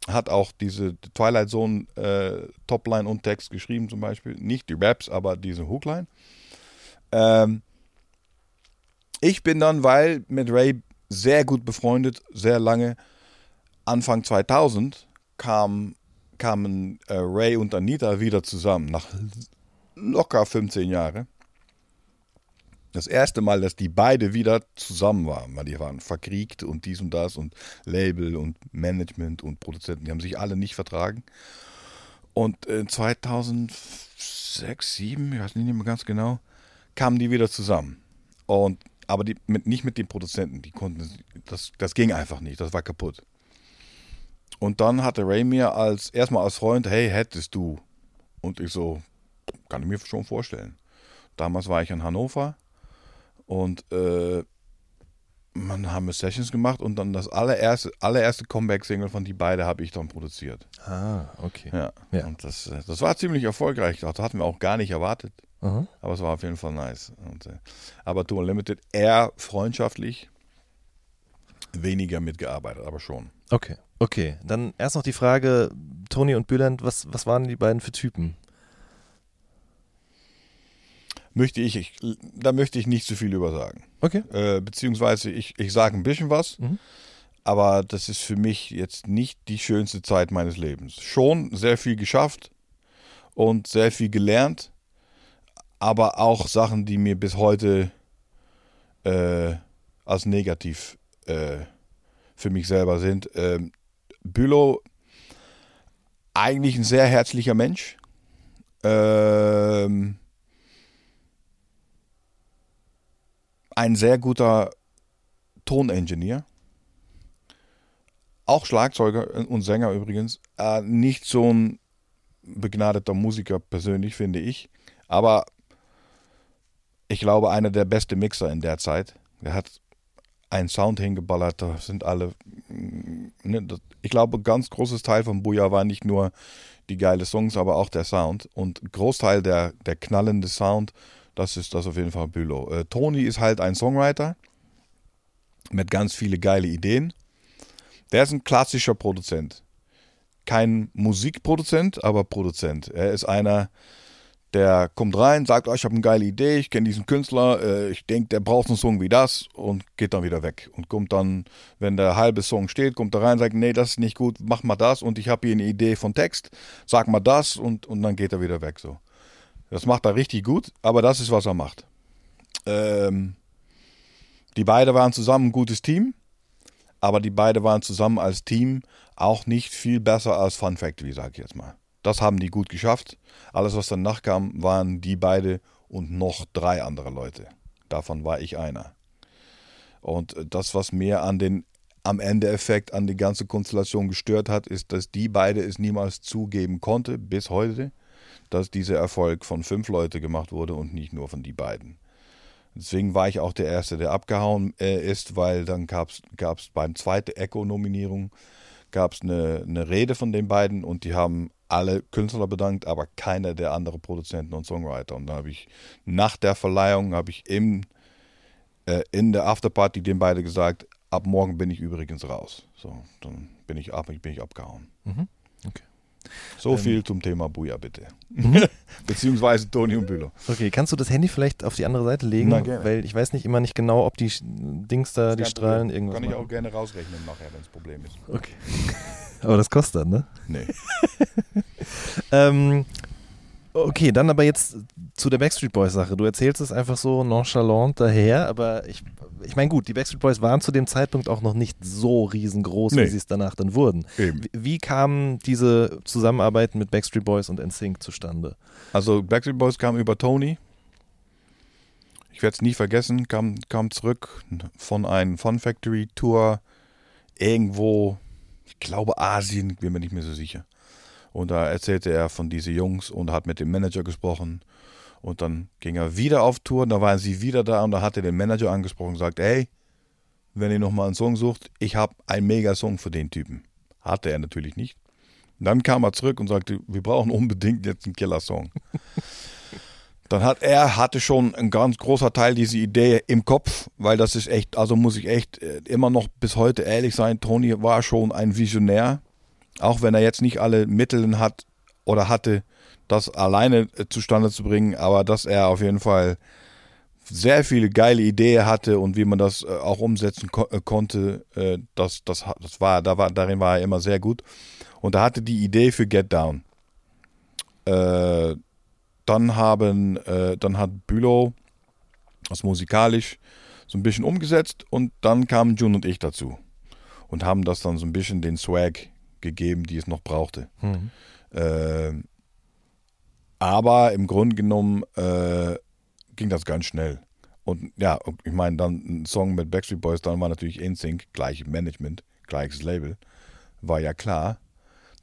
hat auch diese Twilight Zone äh, Topline und Text geschrieben zum Beispiel. Nicht die Raps, aber diese Hookline. Ähm, ich bin dann, weil mit Ray sehr gut befreundet, sehr lange, Anfang 2000 kam, kamen äh, Ray und Anita wieder zusammen, nach locker 15 Jahren. Das erste Mal, dass die beide wieder zusammen waren, weil die waren verkriegt und dies und das und Label und Management und Produzenten, die haben sich alle nicht vertragen. Und in 2006, 2007, ich weiß nicht mehr ganz genau, kamen die wieder zusammen. Und aber die, mit, nicht mit den Produzenten, die konnten, das, das ging einfach nicht, das war kaputt. Und dann hatte Ray mir als, erstmal als Freund, hey, hättest du? Und ich so, kann ich mir schon vorstellen. Damals war ich in Hannover und äh, man haben wir Sessions gemacht und dann das allererste, allererste Comeback-Single von die beiden habe ich dann produziert. Ah, okay. Ja. Ja. Und das, äh, das war ziemlich erfolgreich. Das hatten wir auch gar nicht erwartet. Aha. Aber es war auf jeden Fall nice. Und, äh, aber Tour Unlimited eher freundschaftlich, weniger mitgearbeitet, aber schon. Okay. Okay. Dann erst noch die Frage, Toni und Bülent, was, was waren die beiden für Typen? Möchte ich, ich da möchte ich nicht zu viel über sagen. Okay. Äh, beziehungsweise ich, ich sage ein bisschen was, Mhm. aber das ist für mich jetzt nicht die schönste Zeit meines Lebens. Schon sehr viel geschafft und sehr viel gelernt, aber auch Sachen, die mir bis heute äh, als negativ äh, für mich selber sind. Ähm, Bülow, eigentlich ein sehr herzlicher Mensch. Ähm, ein sehr guter Toningenieur. Auch Schlagzeuger und Sänger übrigens. Äh, nicht so ein begnadeter Musiker persönlich, finde ich. Aber ich glaube, einer der besten Mixer in der Zeit. Er hat einen Sound hingeballert, da sind alle. mm, Ne, das, ich glaube, ganz großes Teil von Booyah war nicht nur die geile Songs, aber auch der Sound. Und Großteil der, der knallende Sound, das ist das auf jeden Fall Bülow. Äh, Tony ist halt ein Songwriter mit ganz viele geile Ideen. Der ist ein klassischer Produzent. Kein Musikproduzent, aber Produzent. Er ist einer, der kommt rein, sagt, oh, ich habe eine geile Idee, ich kenne diesen Künstler, äh, ich denke, der braucht einen Song wie das und geht dann wieder weg. Und kommt dann, wenn der halbe Song steht, kommt er rein, sagt, nee, das ist nicht gut, mach mal das und ich habe hier eine Idee von Text, sag mal das und, und dann geht er wieder weg. So. Das macht er richtig gut, aber das ist, was er macht. Ähm, die beiden waren zusammen ein gutes Team, aber die beiden waren zusammen als Team auch nicht viel besser als Fun Factory, sag ich jetzt mal. Das haben die gut geschafft. Alles, was danach kam, waren die beide und noch drei andere Leute. Davon war ich einer. Und das, was mir an den am Ende Effekt an die ganze Konstellation gestört hat, ist, dass die beide es niemals zugeben konnte, bis heute, dass dieser Erfolg von fünf Leute gemacht wurde und nicht nur von die beiden. Deswegen war ich auch der Erste, der abgehauen äh, ist, weil dann gab es beim zweiten Echo-Nominierung gab es eine, eine Rede von den beiden und die haben alle Künstler bedankt, aber keiner der anderen Produzenten und Songwriter. Und dann habe ich nach der Verleihung, habe ich im, äh, in der Afterparty den beiden gesagt, ab morgen bin ich übrigens raus. So, dann bin ich ab, bin ich abgehauen. Mhm. Okay. So viel zum Thema Buja, bitte. Mhm. Beziehungsweise Toni und Bülow. Okay, kannst du das Handy vielleicht auf die andere Seite legen? Na, gerne. Weil ich weiß nicht immer nicht genau, ob die Dings da, die Strahlen Problem. irgendwas Kann ich machen. auch gerne rausrechnen nachher, wenn es Problem ist. Okay. Aber das kostet dann, ne? Nee. Ähm, okay, dann aber jetzt zu der Backstreet Boys Sache. Du erzählst es einfach so nonchalant daher, aber ich, ich meine gut, die Backstreet Boys waren zu dem Zeitpunkt auch noch nicht so riesengroß, Nee. wie sie es danach dann wurden. Eben. Wie, wie kam diese Zusammenarbeit mit Backstreet Boys und NSYNC zustande? Also Backstreet Boys kam über Tony. Ich werde es nie vergessen, kam, kam zurück von einem Fun Factory Tour irgendwo, ich glaube Asien, bin mir nicht mehr so sicher. Und da erzählte er von diesen Jungs und hat mit dem Manager gesprochen. Und dann ging er wieder auf Tour, und da waren sie wieder da und da hat er den Manager angesprochen und gesagt, hey, wenn ihr nochmal einen Song sucht, ich habe einen Mega-Song für den Typen. Hatte er natürlich nicht. Und dann kam er zurück und sagte, wir brauchen unbedingt jetzt einen Killer-Song. Dann hat er hatte schon ein ganz großer Teil diese Idee im Kopf, weil das ist echt, also muss ich echt äh, immer noch bis heute ehrlich sein, Tony war schon ein Visionär, auch wenn er jetzt nicht alle Mittel hat oder hatte, das alleine äh, zustande zu bringen, aber dass er auf jeden Fall sehr viele geile Ideen hatte und wie man das äh, auch umsetzen ko äh, konnte, das, das, das war, da war, darin war er immer sehr gut. Und er hatte die Idee für Get Down. Äh, dann haben, äh, dann hat Bülow das musikalisch so ein bisschen umgesetzt und dann kamen June und ich dazu und haben das dann so ein bisschen den Swag gegeben, die es noch brauchte. Hm. Äh, aber im Grunde genommen äh, ging das ganz schnell. Und ja, ich meine, dann ein Song mit Backstreet Boys, dann war natürlich InSync, gleiches Management, gleiches Label. War ja klar,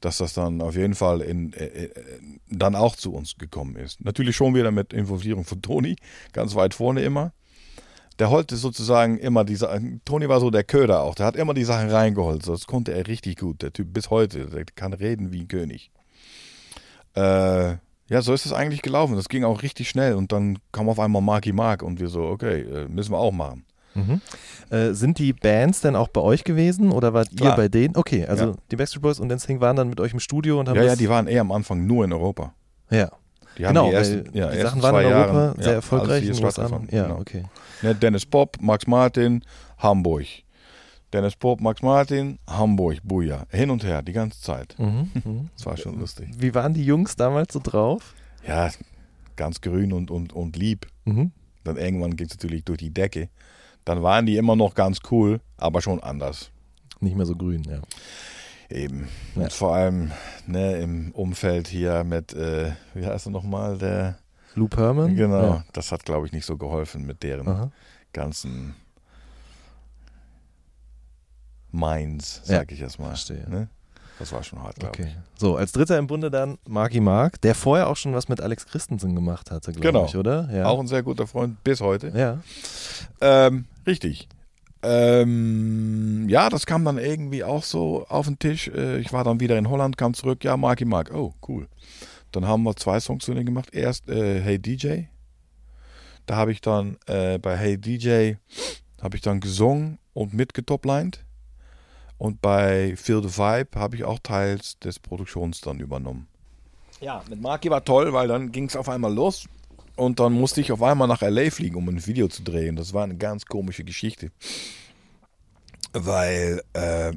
dass das dann auf jeden Fall in, äh, äh, dann auch zu uns gekommen ist. Natürlich schon wieder mit Involvierung von Toni, ganz weit vorne immer. Der holte sozusagen immer diese, Toni war so der Köder auch, der hat immer die Sachen reingeholt, das konnte er richtig gut, der Typ bis heute, der kann reden wie ein König. Äh, ja, so ist es eigentlich gelaufen, das ging auch richtig schnell und dann kam auf einmal Marky Mark und wir so, okay, äh, müssen wir auch machen. Mhm. Äh, sind die Bands denn auch bei euch gewesen oder wart ihr bei denen? Okay, also Ja. die Backstreet Boys und NSYNC waren dann mit euch im Studio und haben Ja, ja, die waren eher am Anfang nur in Europa. ja. Die genau, die ersten, ja, die Sachen waren in Europa Jahre, sehr erfolgreich in den USA. Ja, genau. okay. Ne, Dennis Pop, Max Martin, Hamburg. Dennis Pop, Max Martin, Hamburg, Buja. Hin und her, die ganze Zeit. Mhm. Mhm. Das war schon lustig. Wie waren die Jungs damals so drauf? Ja, ganz grün und, und, und lieb. Mhm. Dann irgendwann ging es natürlich durch die Decke. Dann waren die immer noch ganz cool, aber schon anders. Nicht mehr so grün, ja. Eben. Ja. Und vor allem ne, im Umfeld hier mit, äh, wie heißt er nochmal, der. Lou Pearman? Genau, Ja. das hat, glaube ich, nicht so geholfen mit deren Aha. ganzen Minds, Ja, sag ich jetzt mal. verstehe. Ne? Das war schon hart, glaube Okay. So, als dritter im Bunde dann Marky Mark, der vorher auch schon was mit Alex Christensen gemacht hatte, glaube Genau. ich, oder? ich. Ja. Auch ein sehr guter Freund bis heute. ja. Ähm, richtig. Ähm, ja, das kam dann irgendwie auch so auf den Tisch. Äh, Ich war dann wieder in Holland, kam zurück. Ja, Marky Mark. Oh, cool. Dann haben wir zwei Songs zu denen gemacht. Erst äh, Hey DJ. Da habe ich dann äh, bei Hey DJ habe ich dann gesungen und mitgetoplined. Und bei Feel the Vibe habe ich auch teils des Produktions dann übernommen. Ja, mit Marky war toll, weil dann ging es auf einmal los. Und dann musste ich auf einmal nach LA fliegen, um ein Video zu drehen. Das war eine ganz komische Geschichte. Weil, äh,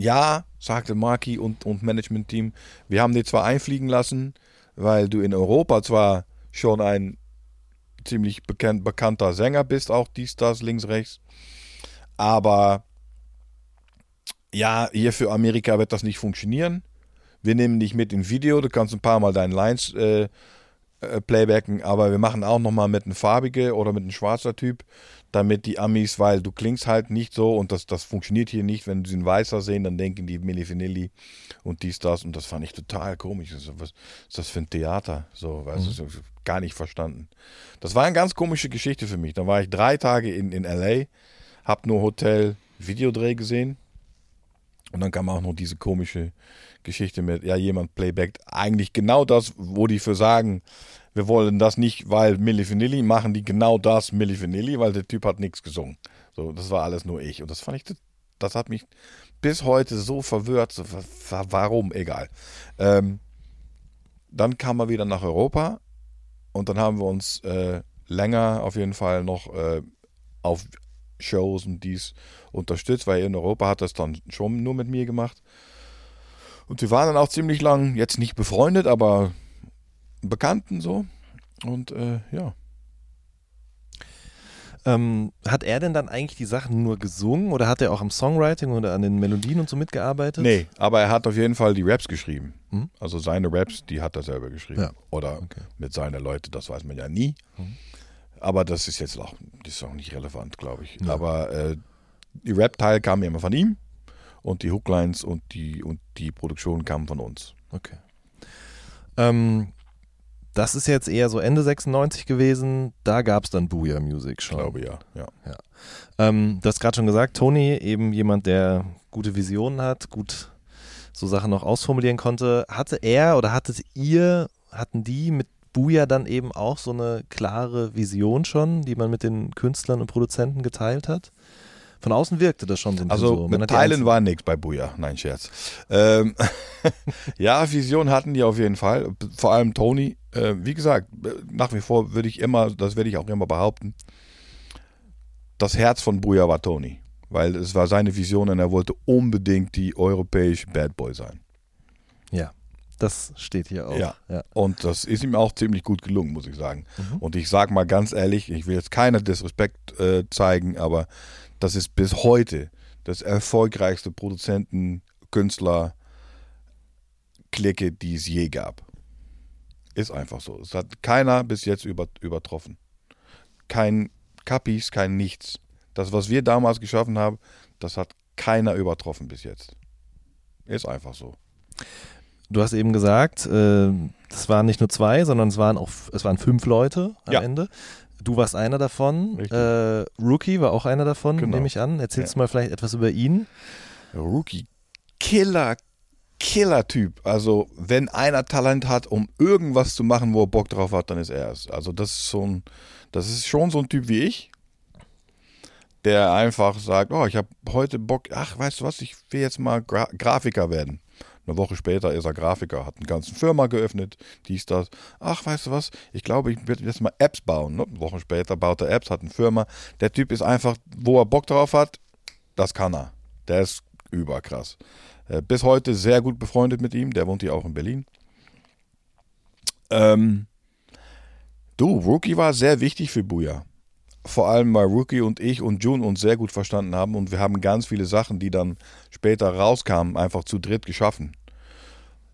ja, sagte Marky und, und Management-Team, wir haben dich zwar einfliegen lassen, weil du in Europa zwar schon ein ziemlich bekannt, bekannter Sänger bist, auch dies, das, links, rechts. Aber ja, hier für Amerika wird das nicht funktionieren. Wir nehmen dich mit im Video, du kannst ein paar Mal deine Lines äh, äh, playbacken, aber wir machen auch nochmal mit einem farbige oder mit einem schwarzer Typ, damit die Amis, weil du klingst halt nicht so und das, das funktioniert hier nicht, wenn sie einen Weißer sehen, dann denken die Milli Vanilli und dies, das und das fand ich total komisch. So, was ist das für ein Theater? So, weißt du, so, gar nicht verstanden. Das war eine ganz komische Geschichte für mich. Dann war ich drei Tage in, in L.A., hab nur Hotel, Videodreh gesehen und dann kam auch noch diese komische Geschichte mit, ja, jemand playbackt eigentlich genau das, wo die für sagen, wir wollen das nicht, weil Milli Vanilli, machen die genau das Milli Vanilli, weil der Typ hat nichts gesungen. So, das war alles nur ich. Und das fand ich, das hat mich bis heute so verwirrt. So, wa- wa- warum? Egal. Ähm, dann kam er wieder nach Europa und dann haben wir uns äh, länger auf jeden Fall noch äh, auf Shows und dies unterstützt, weil in Europa hat das dann schon nur mit mir gemacht. Und wir waren dann auch ziemlich lang, jetzt nicht befreundet, aber Bekannten so. Und äh, ja. Ähm, hat er denn dann eigentlich die Sachen nur gesungen oder hat er auch am Songwriting oder an den Melodien und so mitgearbeitet? Nee, aber er hat auf jeden Fall die Raps geschrieben. Mhm. Also seine Raps, die hat er selber geschrieben. Ja. Oder Okay. mit seinen Leuten, das weiß man ja nie. Aber das ist jetzt auch, das ist auch nicht relevant, glaube ich. Ja. Aber äh, die Rap-Teil kam immer von ihm und die Hooklines und die, und die Produktion kamen von uns. Okay. Ähm, das ist jetzt eher so Ende 96 gewesen. Da gab es dann Booyah Music Ich schon. glaube ja. ja. Ähm, du hast gerade schon gesagt, Tony, eben jemand, der gute Visionen hat, gut so Sachen noch ausformulieren konnte. Hatte er oder hattet ihr, hatten die mit Booyah dann eben auch so eine klare Vision schon, die man mit den Künstlern und Produzenten geteilt hat? Von außen wirkte das schon so ein bisschen Also so. Man mit Teilen war nichts bei Buja. Nein, Scherz. Ähm, ja, Vision hatten die auf jeden Fall. Vor allem Tony. Äh, wie gesagt, nach wie vor würde ich immer, das werde ich auch immer behaupten, das Herz von Buja war Tony. Weil es war seine Vision und er wollte unbedingt die europäische Bad Boy sein. Ja, das steht hier auch. Ja. ja. Und das ist ihm auch ziemlich gut gelungen, muss ich sagen. Mhm. Und ich sage mal ganz ehrlich, ich will jetzt keiner Disrespekt äh, zeigen, aber das ist bis heute das erfolgreichste Produzenten, Künstler, Clique, die es je gab. Ist einfach so. Es hat keiner bis jetzt über, übertroffen. Kein Kapis, kein Nichts. Das, was wir damals geschaffen haben, das hat keiner übertroffen bis jetzt. Ist einfach so. du hast eben gesagt, äh, das waren nicht nur zwei, sondern es waren auch es waren fünf Leute am Ja. Ende. Du warst einer davon. Äh, Rookie war auch einer davon, Genau. nehme ich an. Erzählst Ja. du mal vielleicht etwas über ihn? Rookie, Killer, Killer-Typ. Also, wenn einer Talent hat, um irgendwas zu machen, wo er Bock drauf hat, dann ist er es. Also, das ist so ein, das ist schon so ein Typ wie ich, der einfach sagt, oh, ich habe heute Bock, ach, weißt du was, ich will jetzt mal Gra Grafiker werden. Eine Woche später ist er Grafiker, hat eine ganze Firma geöffnet, dies, das. Ach, weißt du was, ich glaube, ich werde jetzt mal Apps bauen. Ne? Wochen später baut er Apps, hat eine Firma. Der Typ ist einfach, wo er Bock drauf hat, das kann er. Der ist überkrass. Äh, bis heute sehr gut befreundet mit ihm. Der wohnt hier auch in Berlin. Ähm, du, Rookie war sehr wichtig für Buja. Vor allem, weil Rookie und ich und June uns sehr gut verstanden haben und wir haben ganz viele Sachen, die dann später rauskamen, einfach zu dritt geschaffen.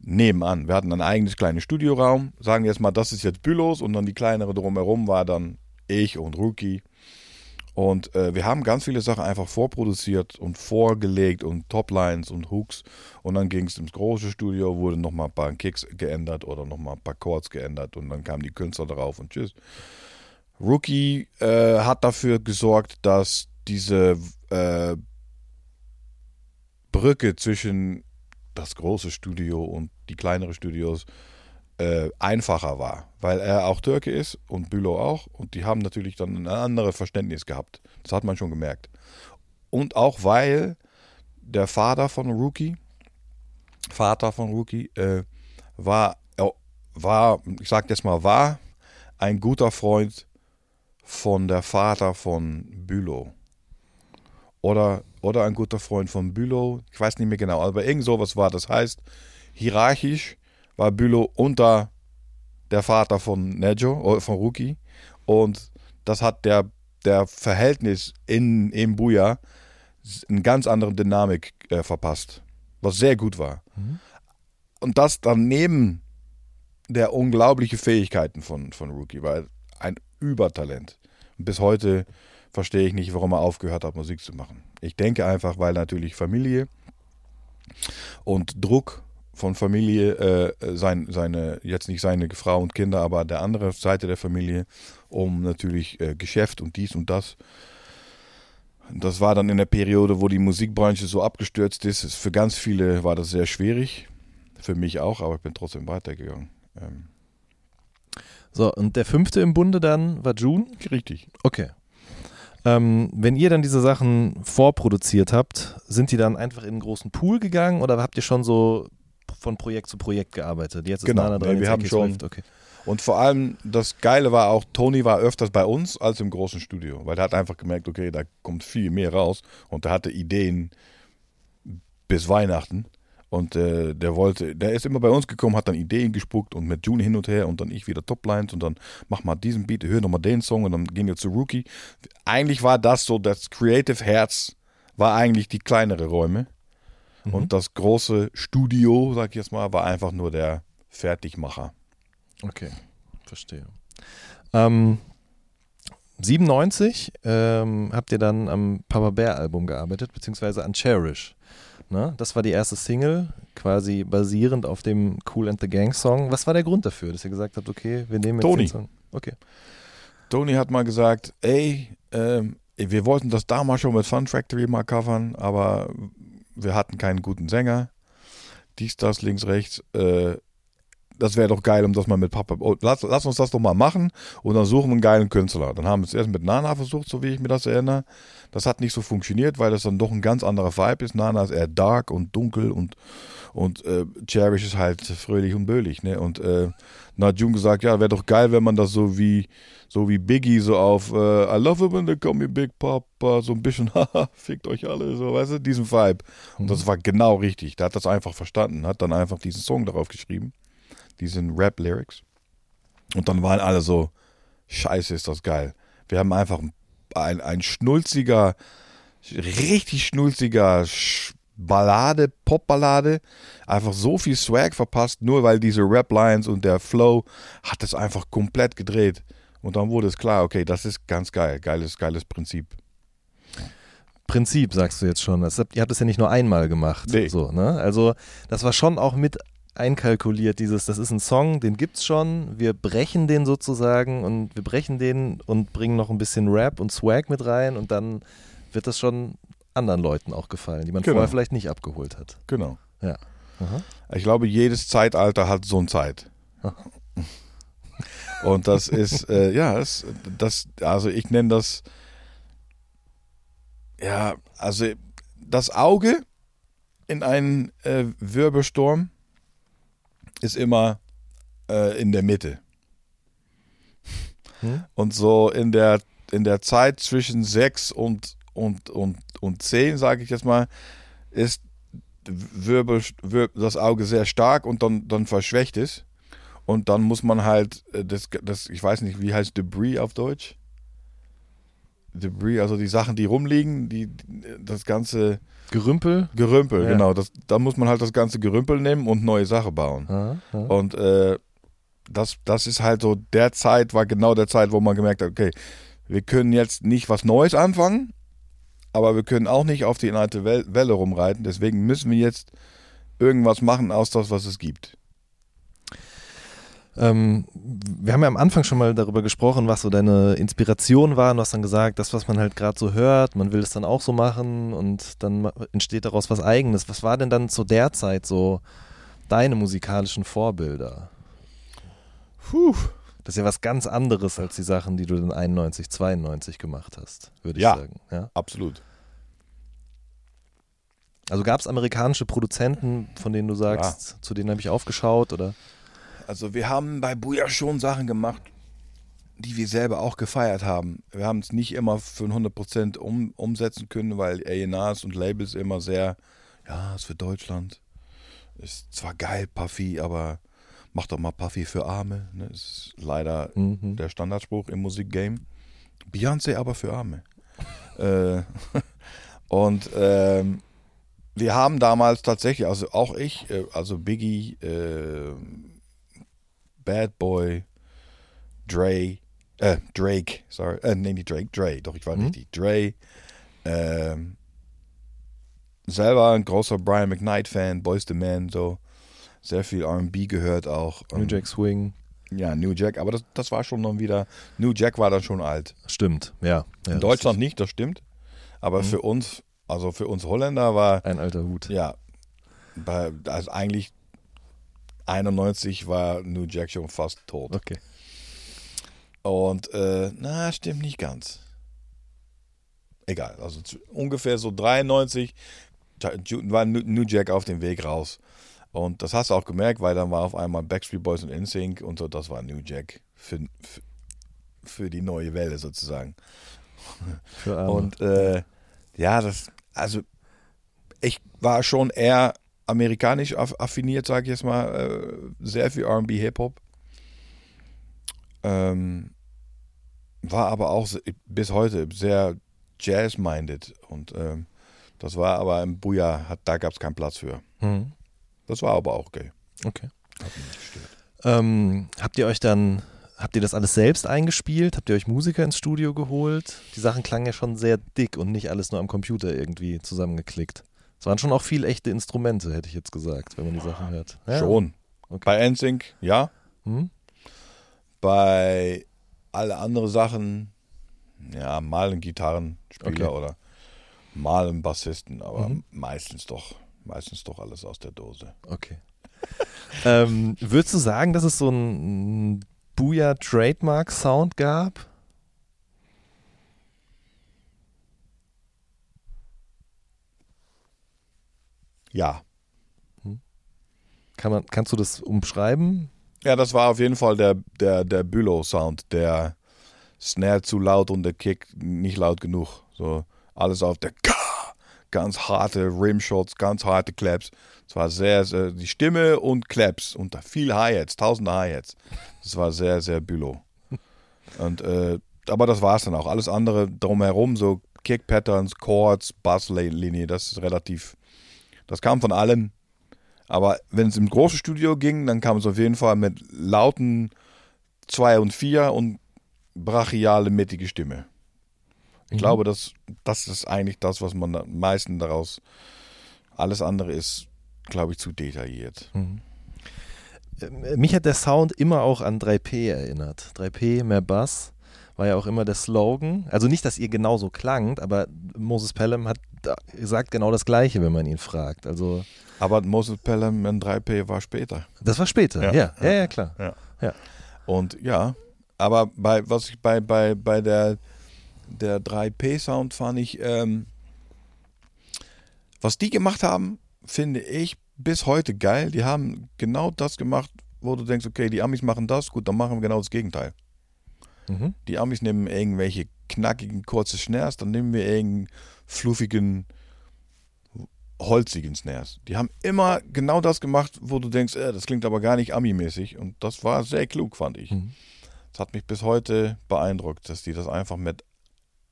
Nebenan. Wir hatten ein eigenes kleines Studioraum. Sagen jetzt mal, das ist jetzt Bülos und dann die kleinere drumherum war dann ich und Rookie. Und äh, wir haben ganz viele Sachen einfach vorproduziert und vorgelegt und Toplines und Hooks. Und dann ging es ins große Studio, wurde nochmal ein paar Kicks geändert oder nochmal ein paar Chords geändert und dann kamen die Künstler drauf und tschüss. Rookie äh, hat dafür gesorgt, dass diese äh, Brücke zwischen das große Studio und die kleineren Studios äh, einfacher war, weil er auch Türke ist und Bülow auch und die haben natürlich dann ein anderes Verständnis gehabt. Das hat man schon gemerkt. Und auch weil der Vater von Rookie, Vater von Rookie, äh, war, er war, ich sag jetzt mal, war ein guter Freund von der Vater von Bülow. Oder, oder ein guter Freund von Bülow, ich weiß nicht mehr genau, aber irgend sowas war. Das heißt, hierarchisch war Bülow unter der Vater von Nejo, äh, von Rookie. Und das hat der, der Verhältnis in, in Buja eine ganz andere Dynamik äh, verpasst, was sehr gut war. Und das daneben der unglaubliche Fähigkeiten von, von Rookie, weil ein Übertalent. Bis heute verstehe ich nicht, warum er aufgehört hat, Musik zu machen. Ich denke einfach, weil natürlich Familie und Druck von Familie, äh, sein, seine, jetzt nicht seine Frau und Kinder, aber der andere Seite der Familie, um natürlich äh, Geschäft und dies und das. Das war dann in der Periode, wo die Musikbranche so abgestürzt ist. Für ganz viele war das sehr schwierig. Für mich auch, aber ich bin trotzdem weitergegangen. Ähm, So, und der fünfte im Bunde dann war June? richtig. Okay. Ähm, wenn ihr dann diese Sachen vorproduziert habt, sind die dann einfach in einen großen Pool gegangen oder habt ihr schon so von Projekt zu Projekt gearbeitet? Jetzt ist Genau, Nana nee, dran, wir haben schon- Swift, okay. Und vor allem das Geile war auch, Tony war öfters bei uns als im großen Studio, weil er hat einfach gemerkt, okay, da kommt viel mehr raus und er hatte Ideen bis Weihnachten und äh, der wollte, der ist immer bei uns gekommen, hat dann Ideen gespuckt und mit June hin und her und dann ich wieder Toplines und dann mach mal diesen Beat, hör nochmal den Song und dann gehen wir zu Rookie. Eigentlich war das so, das Creative Herz war eigentlich die kleinere Räume und das große Studio, sag ich jetzt mal, war einfach nur der Fertigmacher. Okay, verstehe. Ähm, 97 ähm, habt ihr dann am Papa Bear Album gearbeitet, beziehungsweise an Cherish. Ne? Das war die erste Single, quasi basierend auf dem Cool and the Gang Song. Was war der Grund dafür, dass ihr gesagt habt, okay, wir nehmen jetzt Toni. den Song? Okay. Tony hat mal gesagt, ey, ähm, wir wollten das damals schon mit Fun Factory mal covern, aber wir hatten keinen guten Sänger. Dies, das, links, rechts. Äh, das wäre doch geil, um das mal mit Papa. Oh, lass, lass uns das doch mal machen und dann suchen wir einen geilen Künstler. Dann haben wir es erst mit Nana versucht, so wie ich mir das erinnere. Das hat nicht so funktioniert, weil das dann doch ein ganz anderer Vibe ist. Nana ist eher dark und dunkel und, und äh, Cherish ist halt fröhlich und böhlich. Ne? Und äh, dann hat June gesagt, ja, wäre doch geil, wenn man das so wie, so wie Biggie so auf äh, I love it when they call me Big Papa, so ein bisschen, haha, fickt euch alle, so, weißt du, diesen Vibe. Und das war genau richtig. Der hat das einfach verstanden, hat dann einfach diesen Song darauf geschrieben, diesen Rap-Lyrics. Und dann waren alle so, scheiße, ist das geil. Wir haben einfach ein, ein schnulziger, richtig schnulziger Sch- Ballade, Popballade, einfach so viel Swag verpasst, nur weil diese Rap-Lines und der Flow hat es einfach komplett gedreht. Und dann wurde es klar, okay, das ist ganz geil, geiles, geiles Prinzip. Prinzip, sagst du jetzt schon. Das ihr habt es ja nicht nur einmal gemacht. Nee. So, ne? Also, das war schon auch mit einkalkuliert, dieses, das ist ein Song, den gibt's schon, wir brechen den sozusagen und wir brechen den und bringen noch ein bisschen Rap und Swag mit rein und dann wird das schon anderen Leuten auch gefallen, die man Genau. vorher vielleicht nicht abgeholt hat. Genau. Ja. Aha. Ich glaube, jedes Zeitalter hat so eine Zeit. Und das ist, äh, ja, das, das, also ich nenne das, ja, also das Auge in einem äh, Wirbelsturm ist immer äh, in der Mitte. Hm? Und so in der, in der Zeit zwischen sechs und, und, und, und zehn, sage ich jetzt mal, ist Wirbel, wir- das Auge sehr stark und dann, dann verschwächt es. Und dann muss man halt, äh, das, das, ich weiß nicht, wie heißt Debris auf Deutsch? Debris, also die Sachen, die rumliegen, die, das ganze Gerümpel. Gerümpel, Ja. genau. Das, da muss man halt das ganze Gerümpel nehmen und neue Sachen bauen. Aha, aha. Und äh, das, das ist halt so, der Zeit war genau der Zeit, wo man gemerkt hat, okay, wir können jetzt nicht was Neues anfangen, aber wir können auch nicht auf die alte Wel Welle rumreiten. Deswegen müssen wir jetzt irgendwas machen aus das, was es gibt. Ähm, wir haben ja am Anfang schon mal darüber gesprochen, was so deine Inspiration war. Und du hast dann gesagt, das, was man halt gerade so hört, man will es dann auch so machen und dann entsteht daraus was Eigenes. Was war denn dann zu der Zeit so deine musikalischen Vorbilder? Puh. Das ist ja was ganz anderes als die Sachen, die du dann 91, 92 gemacht hast, würde ich Ja. sagen. Ja? Absolut. Also gab es amerikanische Produzenten, von denen du sagst, zu denen habe ich aufgeschaut oder? Also wir haben bei Buja schon Sachen gemacht, die wir selber auch gefeiert haben. Wir haben es nicht immer für 100% um, umsetzen können, weil A&Rs und Labels immer sehr, ja, ist für Deutschland. Ist zwar geil, Puffy, aber mach doch mal Puffy für Arme. Ne? Das ist leider Mhm. der Standardspruch im Musikgame. Beyoncé aber für Arme. äh, und ähm, wir haben damals tatsächlich, also auch ich, äh, also Biggie, äh, Bad Boy, Dre, äh, Drake, sorry, äh, nee, nicht Drake, Dre, doch ich war Mhm. richtig, Dre, ähm, selber ein großer Brian McKnight-Fan, Boys the Man, so, sehr viel R&B gehört auch. New Und- Jack Swing. ja, New Jack, aber das, das war schon dann wieder, New Jack war dann schon alt. Stimmt, ja. ja In Deutschland nicht, das stimmt. Aber für uns, also für uns Holländer war, Ein alter Hut. ja, also eigentlich 91 war New Jack schon fast tot. Okay. Und, äh, na, stimmt nicht ganz. Egal, also zu, ungefähr so 93 Ja- Ju- war New Jack auf dem Weg raus. Und das hast du auch gemerkt, weil dann war auf einmal Backstreet Boys und NSYNC und so, das war New Jack für, für, für die neue Welle sozusagen. Für. Und äh, ja, das, also ich war schon eher amerikanisch aff- affiniert, sage ich jetzt mal, äh, sehr viel RB, Hip-Hop. Ähm, war aber auch bis heute sehr Jazz-minded und ähm, das war aber im Buja, hat, da gab es keinen Platz für. Mhm. Das war aber auch okay. Okay. Hat mich nicht gestört. Ähm, habt ihr euch dann, habt ihr das alles selbst eingespielt? Habt ihr euch Musiker ins Studio geholt? Die Sachen klangen ja schon sehr dick und nicht alles nur am Computer irgendwie zusammengeklickt. Es waren schon auch viel echte Instrumente, hätte ich jetzt gesagt, wenn man die Sachen hört. Ja. Schon. Okay. Bei NSYNC, ja. Hm? Bei alle andere Sachen, ja, mal ein Gitarrenspieler Okay. oder mal ein Bassisten, aber Mhm. meistens doch, meistens doch alles aus der Dose. Okay. ähm, würdest du sagen, dass es so einen Booyah Trademark Sound gab? Ja. Kann man, kannst du das umschreiben? Ja, das war auf jeden Fall der, der, der Bülow-Sound, der Snare zu laut und der Kick nicht laut genug. So alles auf der Ka, ganz harte Rimshots, ganz harte Claps. Es war sehr, sehr, die Stimme und Claps und viel Hi-Hats, tausende Hi-Hats. Das war sehr, sehr Bülow. Und, äh, aber das war es dann auch. Alles andere drumherum, so Kick-Patterns, Chords, Basslinie, das ist relativ, das kam von allen. Aber wenn es im großen Studio ging, dann kam es auf jeden Fall mit lauten 2 und 4 und brachiale, mittige Stimme. Ich Mhm. glaube, das, das ist eigentlich das, was man am meisten daraus. Alles andere ist, glaube ich, zu detailliert. Mhm. äh, mich hat der Sound immer auch an 3P erinnert. 3P, mehr Bass, war ja auch immer der Slogan. Also nicht, dass ihr genauso klangt, aber Moses Pelham hat sagt genau das Gleiche, wenn man ihn fragt. Also Aber Moses Pelham in 3P war später. das war später, ja, Ja, ja, ja, klar. Und ja, aber bei was ich bei, bei, bei der, der 3P-Sound fand ich, ähm, was die gemacht haben, finde ich bis heute geil. Die haben genau das gemacht, wo du denkst, okay, die Amis machen das, gut, dann machen wir genau das Gegenteil. Mhm. Die Amis nehmen irgendwelche knackigen, kurzen Snares, dann nehmen wir irgendeinen fluffigen, holzigen Snares. Die haben immer genau das gemacht, wo du denkst, äh, das klingt aber gar nicht Ami-mäßig. Und das war sehr klug, fand ich. Mhm. Das hat mich bis heute beeindruckt, dass die das einfach mit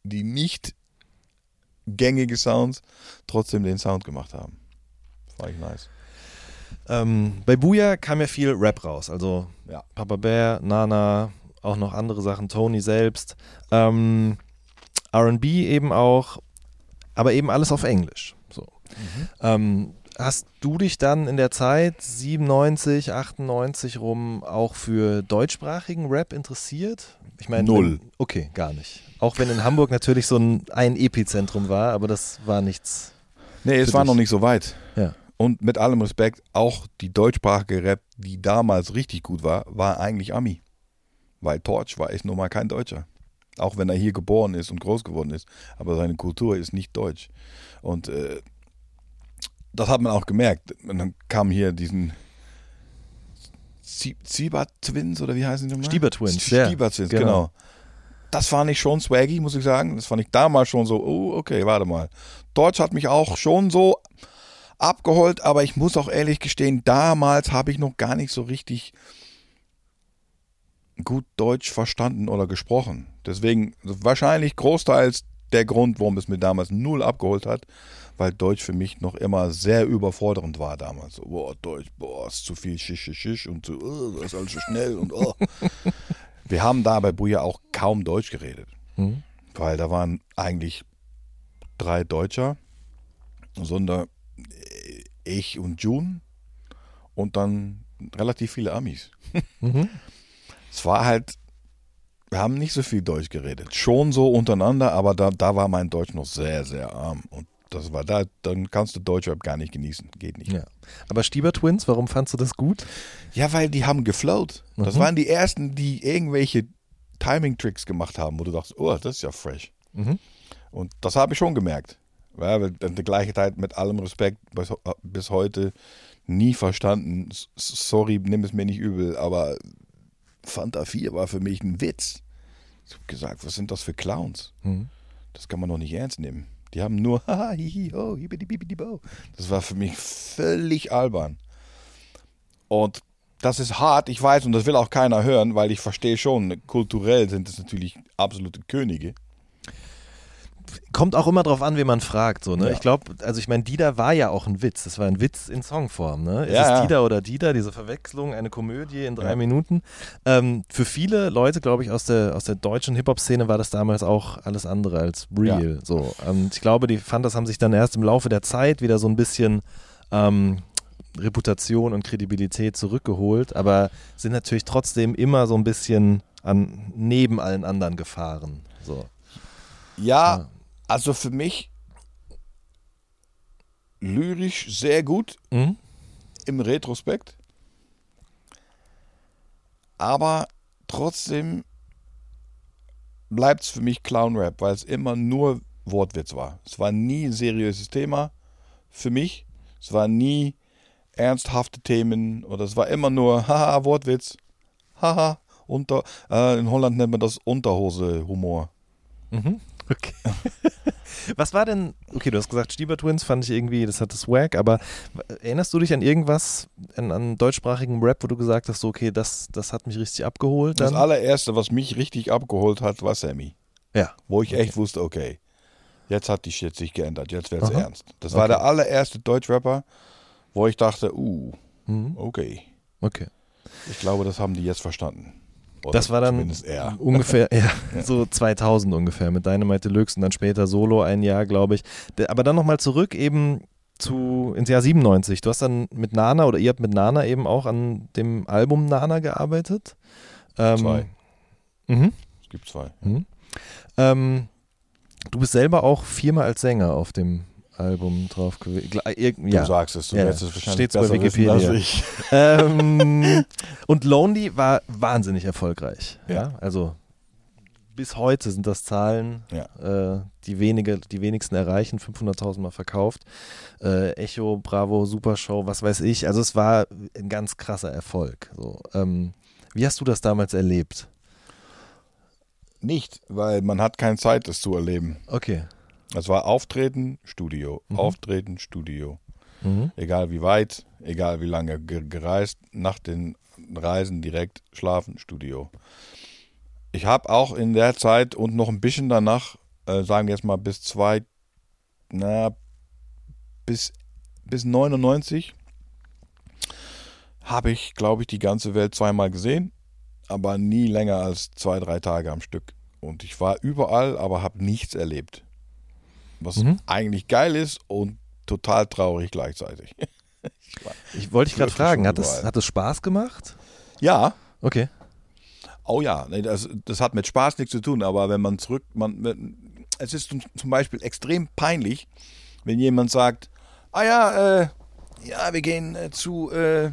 die nicht gängige Sounds trotzdem den Sound gemacht haben. Das war ich nice. Ähm, bei Booyah kam ja viel Rap raus. Also Ja. Papa Bear, Nana, auch noch andere Sachen, Tony selbst. Ähm, RB eben auch, aber eben alles auf Englisch. So. Ähm, hast du dich dann in der Zeit 97, 98 rum auch für deutschsprachigen Rap interessiert? Ich meine, Null. wenn- Okay, gar nicht. Auch wenn in Hamburg natürlich so ein, ein Epizentrum war, aber das war nichts. Nee, es war dich. noch nicht so weit. Ja. Und mit allem Respekt, auch die deutschsprachige Rap, die damals richtig gut war, war eigentlich Ami. Weil Torch war echt nun mal kein Deutscher. Auch wenn er hier geboren ist und groß geworden ist. Aber seine Kultur ist nicht deutsch. Und äh, das hat man auch gemerkt. Und dann kam hier diesen Zieber Twins oder wie heißen die nochmal? Stieber Twins, ja. Stieber Twins, Genau. genau. Das fand ich schon swaggy, muss ich sagen. Das fand ich damals schon so, oh, okay, warte mal. Deutsch hat mich auch schon so abgeholt, aber ich muss auch ehrlich gestehen, damals habe ich noch gar nicht so richtig gut Deutsch verstanden oder gesprochen. Deswegen wahrscheinlich großteils der Grund, warum es mir damals null abgeholt hat, weil Deutsch für mich noch immer sehr überfordernd war damals. So, boah, Deutsch, boah, ist zu viel Schisch, Schisch, Schisch und so, oh, das ist alles so schnell und oh. Wir haben da bei Buja auch kaum Deutsch geredet, Mhm. weil da waren eigentlich drei Deutscher, sondern äh, ich und June und dann relativ viele Amis. Mhm. Es war halt, wir haben nicht so viel Deutsch geredet. Schon so untereinander, aber da, da war mein Deutsch noch sehr, sehr arm. Und das war da, dann kannst du Deutschrap gar nicht genießen. Geht nicht. Ja. Aber Stieber Twins, warum fandst du das gut? Ja, weil die haben geflowt. Das Mhm. waren die ersten, die irgendwelche Timing-Tricks gemacht haben, wo du dachtest, oh, das ist ja fresh. Mhm. Und das habe ich schon gemerkt. Ja, weil in der gleichen Zeit mit allem Respekt bis, bis heute nie verstanden. Sorry, nimm es mir nicht übel, aber Fanta 4 war für mich ein Witz. Ich habe gesagt, was sind das für Clowns? Mhm. Das kann man doch nicht ernst nehmen. Die haben nur haha, hihi, ho, hibidi, bibidi, bo. Das war für mich völlig albern. Und das ist hart, ich weiß, und das will auch keiner hören, weil ich verstehe schon, kulturell sind es natürlich absolute Könige. Kommt auch immer drauf an, wen man fragt. So, ne? Ja. Ich glaube, also ich meine, Dida war ja auch ein Witz. Das war ein Witz in Songform. Ne? Ist Ja, es ja. Dida oder Dida, diese Verwechslung, eine Komödie in drei Ja. Minuten? Ähm, für viele Leute, glaube ich, aus der, aus der deutschen Hip-Hop-Szene war das damals auch alles andere als real. So. Und ich glaube, die Fantas haben sich dann erst im Laufe der Zeit wieder so ein bisschen ähm, Reputation und Kredibilität zurückgeholt, aber sind natürlich trotzdem immer so ein bisschen an, neben allen anderen gefahren. So. Ja. Also für mich lyrisch sehr gut Mhm. im Retrospekt. Aber trotzdem bleibt es für mich Clown-Rap, weil es immer nur Wortwitz war. Es war nie ein seriöses Thema für mich. Es war nie ernsthafte Themen oder es war immer nur haha, Wortwitz. Haha, unter, äh, in Holland nennt man das Unterhose-Humor. Mhm. Okay. Was war denn, okay, du hast gesagt, Stieber Twins fand ich irgendwie, das hat das Swag, aber erinnerst du dich an irgendwas, an, an deutschsprachigen Rap, wo du gesagt hast, so, okay, das, das hat mich richtig abgeholt? Das Dann? allererste, was mich richtig abgeholt hat, war Sammy. ja. Wo ich echt wusste, okay, jetzt hat die Shit sich geändert, jetzt wird's Aha. ernst. Das war Okay. der allererste Deutschrapper, wo ich dachte, uh, Mhm. okay. Okay. Ich glaube, das haben die jetzt verstanden. Oder Das war dann ungefähr, ja, so 2000 ungefähr mit Dynamite Deluxe und dann später Solo ein Jahr, glaube ich. Aber dann nochmal zurück eben zu ins Jahr 97. Du hast dann mit Nana oder ihr habt mit Nana eben auch an dem Album Nana gearbeitet. Ähm, Zwei. Mhm. Es gibt zwei. Mhm. Ähm, du bist selber auch viermal als Sänger auf dem Album drauf gewesen. Du Ja. sagst es, du Ja, wirst es wahrscheinlich steht's bei wissen Wikipedia. als ich. ähm, und Lonely war wahnsinnig erfolgreich. Ja. Ja. Also bis heute sind das Zahlen, Ja. äh, die, wenige, die wenigsten erreichen, 500.000 Mal verkauft. Äh, Echo, Bravo, Supershow, was weiß ich. Also es war ein ganz krasser Erfolg. So, ähm, wie hast du das damals erlebt? Nicht, weil man hat keine Zeit, das zu erleben. Okay. Es war Auftreten, Studio. Mhm. Auftreten, Studio. Mhm. Egal wie weit, egal wie lange ge gereist, nach den Reisen direkt schlafen, Studio. Ich habe auch in der Zeit und noch ein bisschen danach, äh, sagen wir jetzt mal bis zwei, na, bis, bis 99, habe ich, glaube ich, die ganze Welt zweimal gesehen, aber nie länger als zwei, drei Tage am Stück. Und ich war überall, aber habe nichts erlebt. Was Mhm. eigentlich geil ist und total traurig gleichzeitig. Ich wollte dich gerade fragen, hat es, hat es Spaß gemacht? Ja, Okay. oh ja, das, das hat mit Spaß nichts zu tun, aber wenn man zurück, man, es ist zum- zum Beispiel extrem peinlich, wenn jemand sagt, ah ja, äh, ja, wir gehen äh, zu, äh,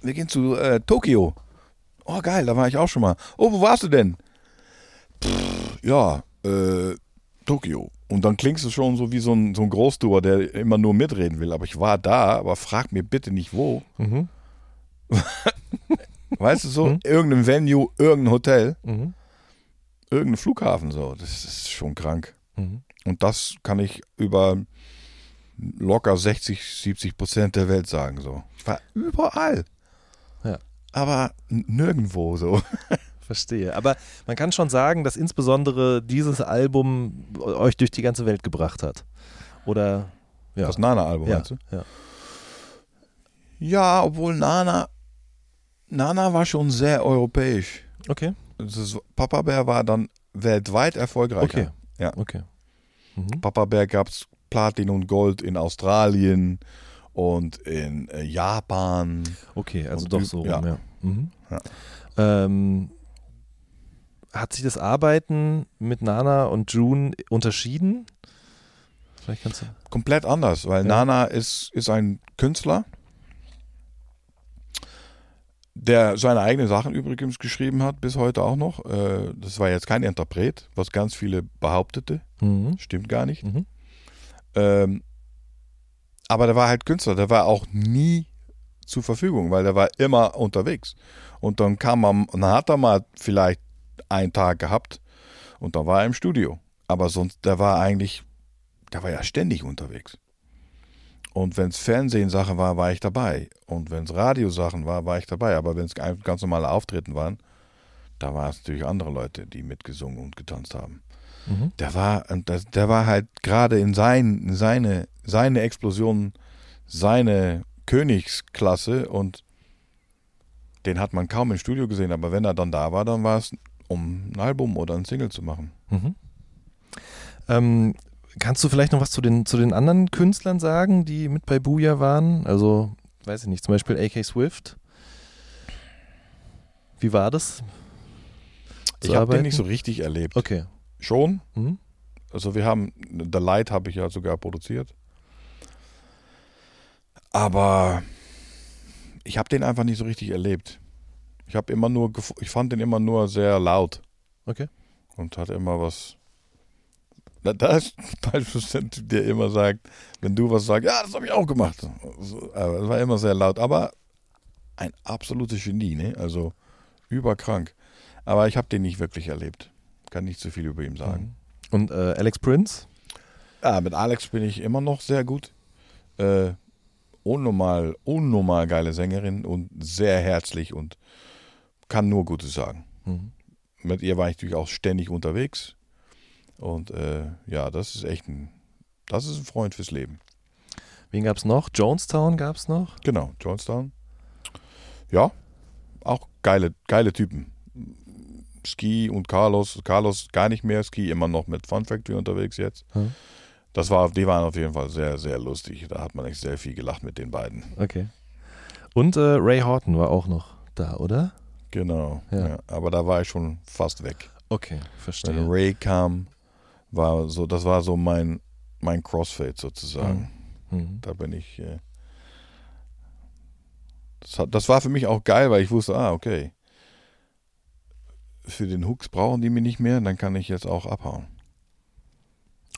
wir gehen zu äh, Tokio. Oh geil, da war ich auch schon mal. Oh, wo warst du denn? Pff, ja, äh, Tokio. Und dann klingst du schon so wie so ein, so ein Großtour, der immer nur mitreden will. Aber ich war da, aber frag mir bitte nicht wo. Mhm. Weißt du so? Mhm. Irgendein Venue, irgendein Hotel, Mhm. irgendein Flughafen so. Das ist schon krank. Mhm. Und das kann ich über locker 60, 70 Prozent der Welt sagen so. Ich war überall. Ja. Aber nirgendwo so. Verstehe. Aber man kann schon sagen, dass insbesondere dieses Album euch durch die ganze Welt gebracht hat. Oder ja. Das Nana-Album, ja, meinst du? ja. Ja, obwohl Nana, Nana war schon sehr europäisch. Okay. Das ist, Papa Bär war dann weltweit erfolgreicher. Okay. Ja. Okay. Mhm. Papa Bär gab es Platin und Gold in Australien und in äh, Japan. Okay, also Und doch so rum, ja. ja. Mhm. Ja. Ähm, hat sich das Arbeiten mit Nana und June unterschieden? Vielleicht kannst du. Komplett anders, weil Ja. Nana ist, ist ein Künstler, der seine eigenen Sachen übrigens geschrieben hat, bis heute auch noch. Äh, Das war jetzt kein Interpret, was ganz viele behauptete. Mhm. Stimmt gar nicht. Mhm. Ähm, aber der war halt Künstler, der war auch nie zur Verfügung, weil der war immer unterwegs. Und dann kam man, dann hat er mal vielleicht einen Tag gehabt und dann war er im Studio. Aber sonst, der war eigentlich, der war ja ständig unterwegs. Und wenn es Fernsehsachen war, war ich dabei. Und wenn es Radiosachen war, war ich dabei. Aber wenn es ganz normale Auftritten waren, da waren es natürlich andere Leute, die mitgesungen und getanzt haben Mhm. der war, das, der war halt gerade in sein, seine, seine Explosion, seine Königsklasse und den hat man kaum im Studio gesehen, aber wenn er dann da war, dann war es, um ein Album oder ein Single zu machen. Mhm. Ähm, kannst du vielleicht noch was zu den, zu den anderen Künstlern sagen, die mit bei Booyah waren? Also, weiß ich nicht, zum Beispiel AK Swift. Wie war das? ich habe den nicht so richtig erlebt. Okay. Schon, Mhm. also wir haben, The Light habe ich ja sogar produziert. Aber ich habe den einfach nicht so richtig erlebt. Ich habe immer nur, ich fand den immer nur sehr laut. Okay. und hat immer was. Da, ist beispielsweise, der immer sagt, wenn du was sagst, ja, das habe ich auch gemacht. So, aber es war immer sehr laut, aber ein absolutes Genie, ne? Also überkrank. Aber ich habe den nicht wirklich erlebt. Kann nicht so viel über ihn sagen. Und äh, Alex Prince? Ja, mit Alex bin ich immer noch sehr gut. Äh, unnormal, unnormal geile Sängerin und sehr herzlich und kann nur Gutes sagen. Mhm. Mit ihr war ich natürlich auch ständig unterwegs. Und äh, ja, das ist echt ein, das ist ein Freund fürs Leben. Wen gab es noch? Jonestown gab es noch? Genau, Johnstown. Ja, auch geile, geile Typen. Ski und Carlos, Carlos gar nicht mehr, Ski immer noch mit Fun Factory unterwegs jetzt. Hm. Das war, die waren auf jeden Fall sehr, sehr lustig. Da hat man echt sehr viel gelacht mit den beiden. Okay. Und äh, Ray Horton war auch noch da, oder? Genau. Ja. Ja. Aber da war ich schon fast weg. Okay, Wenn verstehe. Ray kam, war so, das war so mein, mein Crossfade sozusagen. Mhm. Da bin ich. Äh, das, hat, das war für mich auch geil, weil ich wusste, ah, okay. Für den Hooks brauchen die mich nicht mehr, dann kann ich jetzt auch abhauen.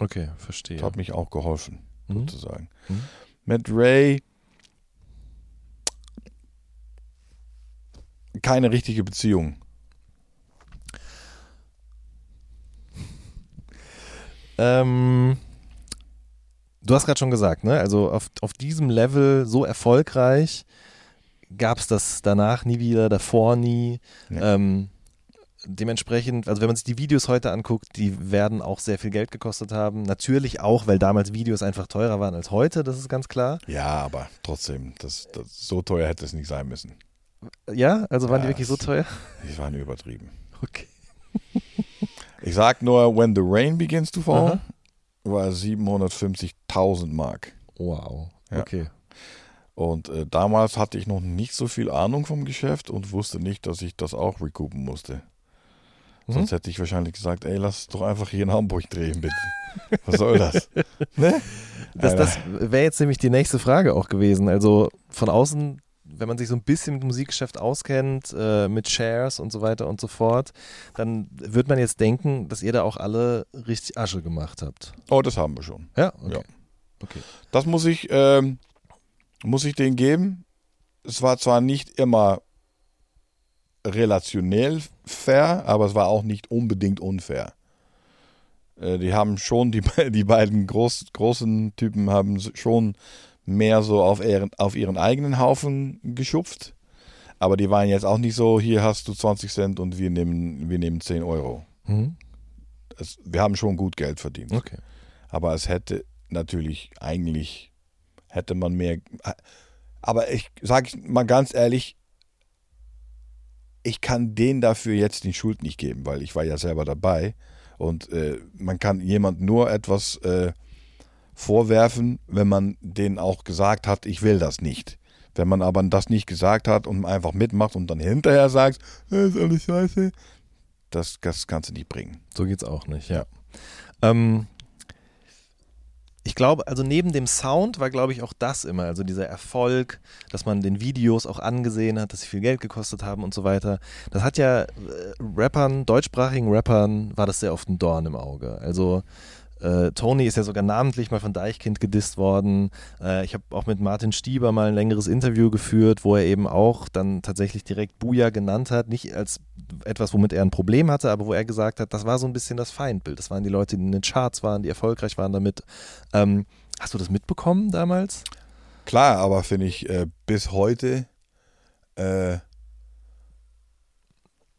Okay, verstehe. Das hat mich auch geholfen, Mhm. sozusagen. Mhm. Mit Ray keine richtige Beziehung. Ähm, du hast gerade schon gesagt, ne? Also auf, auf diesem Level so erfolgreich gab es das danach nie wieder, davor nie. Nee. Ähm, dementsprechend, also wenn man sich die Videos heute anguckt, die werden auch sehr viel Geld gekostet haben. Natürlich auch, weil damals Videos einfach teurer waren als heute, das ist ganz klar. Ja, aber trotzdem, das, das, so teuer hätte es nicht sein müssen. Ja, also waren die Ja, wirklich so teuer? Die waren übertrieben. Okay. Ich sag nur, when the rain begins to fall, Aha. war 750.000 Mark. Wow. Ja. Okay. Und äh, damals hatte ich noch nicht so viel Ahnung vom Geschäft und wusste nicht, dass ich das auch recoupen musste. Mhm. Sonst hätte ich wahrscheinlich gesagt, ey, lass es doch einfach hier in Hamburg drehen, bitte. Was soll das? ne? Das, das wäre jetzt nämlich die nächste Frage auch gewesen. Also von außen, wenn man sich so ein bisschen mit dem Musikgeschäft auskennt, äh, mit Shares und so weiter und so fort, dann wird man jetzt denken, dass ihr da auch alle richtig Asche gemacht habt. Oh, das haben wir schon. Ja, okay. Ja. Okay. Das muss ich, ähm, muss ich denen geben. Es war zwar nicht immer relationell fair, aber es war auch nicht unbedingt unfair. Äh, die haben schon, die, die beiden groß, großen Typen haben schon mehr so auf ihren, auf ihren eigenen Haufen geschupft. Aber die waren jetzt auch nicht so, hier hast du 20 Cent und wir nehmen, wir nehmen 10 Euro. Mhm. Es, wir haben schon gut Geld verdient. Okay. Aber es hätte natürlich eigentlich hätte man mehr. Aber ich sage mal ganz ehrlich, ich kann denen dafür jetzt die Schuld nicht geben, weil ich war ja selber dabei und äh, man kann jemand nur etwas äh, vorwerfen, wenn man denen auch gesagt hat, ich will das nicht. Wenn man aber das nicht gesagt hat und einfach mitmacht und dann hinterher sagt, das ist alles scheiße, das, das kannst du nicht bringen. So geht's auch nicht, ja. Ähm, ich glaube, also neben dem Sound war, glaube ich, auch das immer, also dieser Erfolg, dass man den Videos auch angesehen hat, dass sie viel Geld gekostet haben und so weiter. Das hat ja äh, Rappern, deutschsprachigen Rappern, war das sehr oft ein Dorn im Auge. Also äh, Tony ist ja sogar namentlich mal von Deichkind gedisst worden. Äh, ich habe auch mit Martin Stieber mal ein längeres Interview geführt, wo er eben auch dann tatsächlich direkt Buja genannt hat. Nicht als etwas, womit er ein Problem hatte, aber wo er gesagt hat, das war so ein bisschen das Feindbild. Das waren die Leute, die in den Charts waren, die erfolgreich waren damit. Ähm, hast du das mitbekommen damals? Klar, aber finde ich äh, bis heute, äh,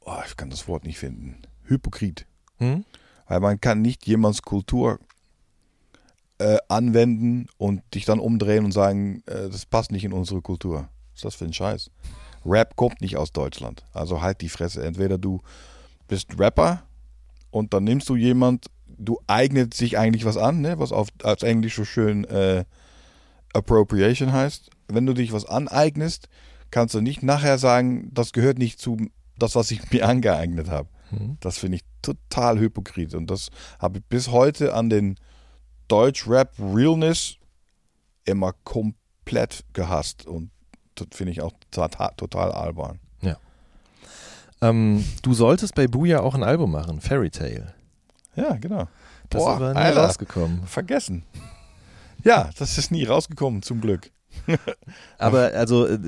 oh, ich kann das Wort nicht finden, Hypokrit. Hm? Weil man kann nicht jemands Kultur äh, anwenden und dich dann umdrehen und sagen, äh, das passt nicht in unsere Kultur. Was ist das für ein Scheiß? Rap kommt nicht aus Deutschland. Also halt die Fresse. Entweder du bist Rapper und dann nimmst du jemand, du eignet sich eigentlich was an, ne? was auf, als Englisch so schön äh, Appropriation heißt. Wenn du dich was aneignest, kannst du nicht nachher sagen, das gehört nicht zu das, was ich mir angeeignet habe. Hm. Das finde ich total hypokrit. Und das habe ich bis heute an den Deutsch-Rap-Realness immer komplett gehasst. Und das finde ich auch total, total albern. Ähm, du solltest bei Buja auch ein Album machen, Fairy Tale. Ja, genau. Das Boah, ist aber nie Alter. rausgekommen. Vergessen. Ja, das ist nie rausgekommen, zum Glück. Aber also äh,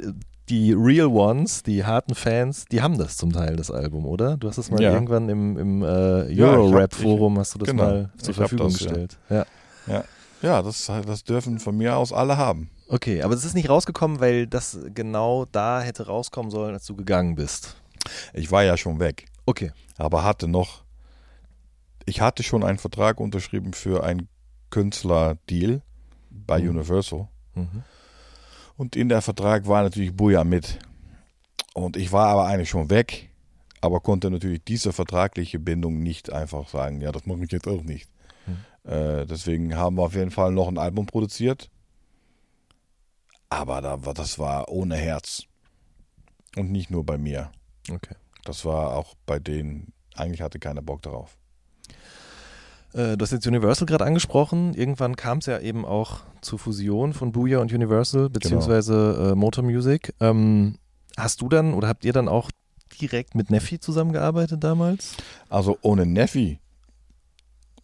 die Real Ones, die harten Fans, die haben das zum Teil, das Album, oder? Du hast es mal Ja. irgendwann im, im äh, Ja, Euro-Rap-Forum, hast du das genau. mal zur Verfügung das, ja. gestellt. Ja. Ja, das, das dürfen von mir aus alle haben. Okay, aber es ist nicht rausgekommen, weil das genau da hätte rauskommen sollen, als du gegangen bist. Ich war ja schon weg, Okay. aber hatte noch, ich hatte schon einen Vertrag unterschrieben für einen Künstler-Deal bei Mhm. Universal. Mhm. Und in der Vertrag war natürlich Buja mit. Und ich war aber eigentlich schon weg, aber konnte natürlich diese vertragliche Bindung nicht einfach sagen, ja, das mache ich jetzt auch nicht. Äh, deswegen haben wir auf jeden Fall noch ein Album produziert. Aber da war, das war ohne Herz. Und nicht nur bei mir. Okay. Das war auch bei denen, eigentlich hatte keiner Bock darauf. Äh, du hast jetzt Universal gerade angesprochen. Irgendwann kam es ja eben auch zur Fusion von Booyah und Universal, beziehungsweise äh, Motor Music. Ähm, hast du dann oder habt ihr dann auch direkt mit Neffi zusammengearbeitet damals? Also ohne Neffi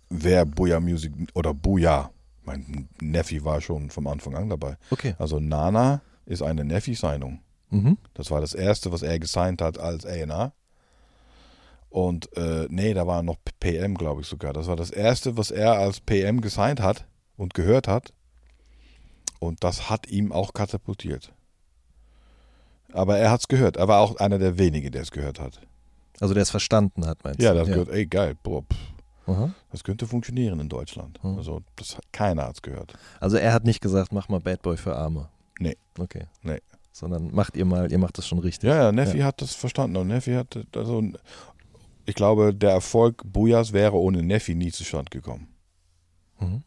wäre Booyah Music oder Booyah. Mein Neffi war schon vom Anfang an dabei. Okay. Also Nana ist eine Neffi-Signung. Mhm. Das war das erste, was er gesigned hat als A&R. Und äh, nee, da war noch PM, glaube ich sogar. Das war das erste, was er als PM gesigned hat und gehört hat. Und das hat ihm auch katapultiert. Aber er hat es gehört. Er war auch einer der wenigen, der es gehört hat. Also der es verstanden hat, meinst Ja, du? das gehört, ey, geil, boah, Aha. das könnte funktionieren in Deutschland. Mhm. Also, das, hat- keiner hat es gehört. Also er hat nicht gesagt, mach mal Bad Boy für Arme. Nee. Okay. Nee. Sondern macht ihr mal, ihr macht das schon richtig. Ja, ja, Neffi hat das verstanden. Und Neffi hat, also, ich glaube, der Erfolg Bujas wäre ohne Neffi nie zustande gekommen. Mhm.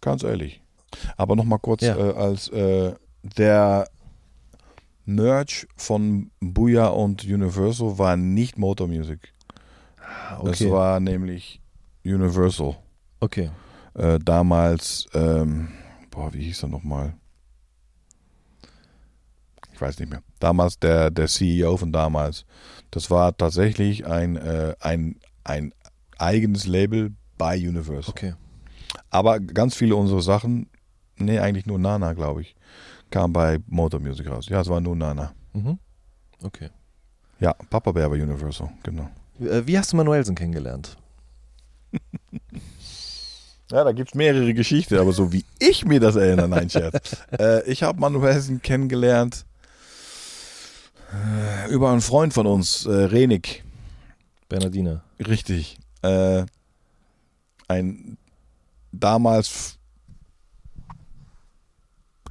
Ganz ehrlich. Aber nochmal kurz Ja. äh, als äh, der Merch von Booyah und Universal war nicht Motor Music. Ah, okay. war nämlich Universal. okay. Äh, damals, ähm, boah, wie hieß er nochmal? Weiß nicht mehr. Damals der, der CEO von damals. Das war tatsächlich ein, äh, ein, ein eigenes Label bei Universal. Okay. Aber ganz viele unserer Sachen, nee, eigentlich nur Nana, glaube ich, kam bei Motor Music raus. Ja, es war nur Nana. Mhm. Okay. Ja, Papa Bär war Universal, genau. Äh, Wie hast du Manuelsen kennengelernt? Ja, da gibt es mehrere Geschichten, aber so wie ich mir das erinnere, nein, Scherz. äh, ich habe Manuelsen kennengelernt äh, über einen Freund von uns, äh, Renik. Bernardina. Richtig. Äh, ein damals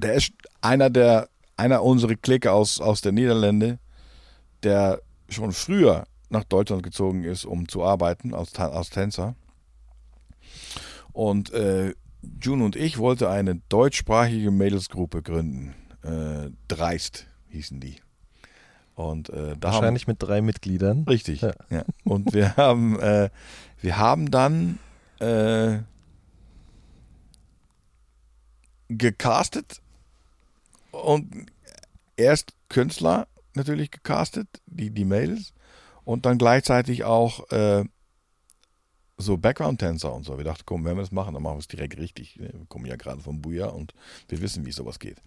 der ist einer der einer unserer Clique aus, aus der Niederlande, der schon früher nach Deutschland gezogen ist, um zu arbeiten als, als Tänzer. Und äh, June und ich wollten eine deutschsprachige Mädelsgruppe gründen. Äh, Dreist hießen die. Und äh, da haben, Wahrscheinlich mit drei Mitgliedern. Richtig. Ja. Ja. Und wir haben, äh, wir haben dann äh, gecastet und erst Künstler natürlich gecastet, die, die Mädels, und dann gleichzeitig auch äh, so Background-Tänzer und so. Wir dachten, komm, wenn wir das machen, dann machen wir es direkt richtig. Wir kommen ja gerade vom Buja und wir wissen, wie sowas geht.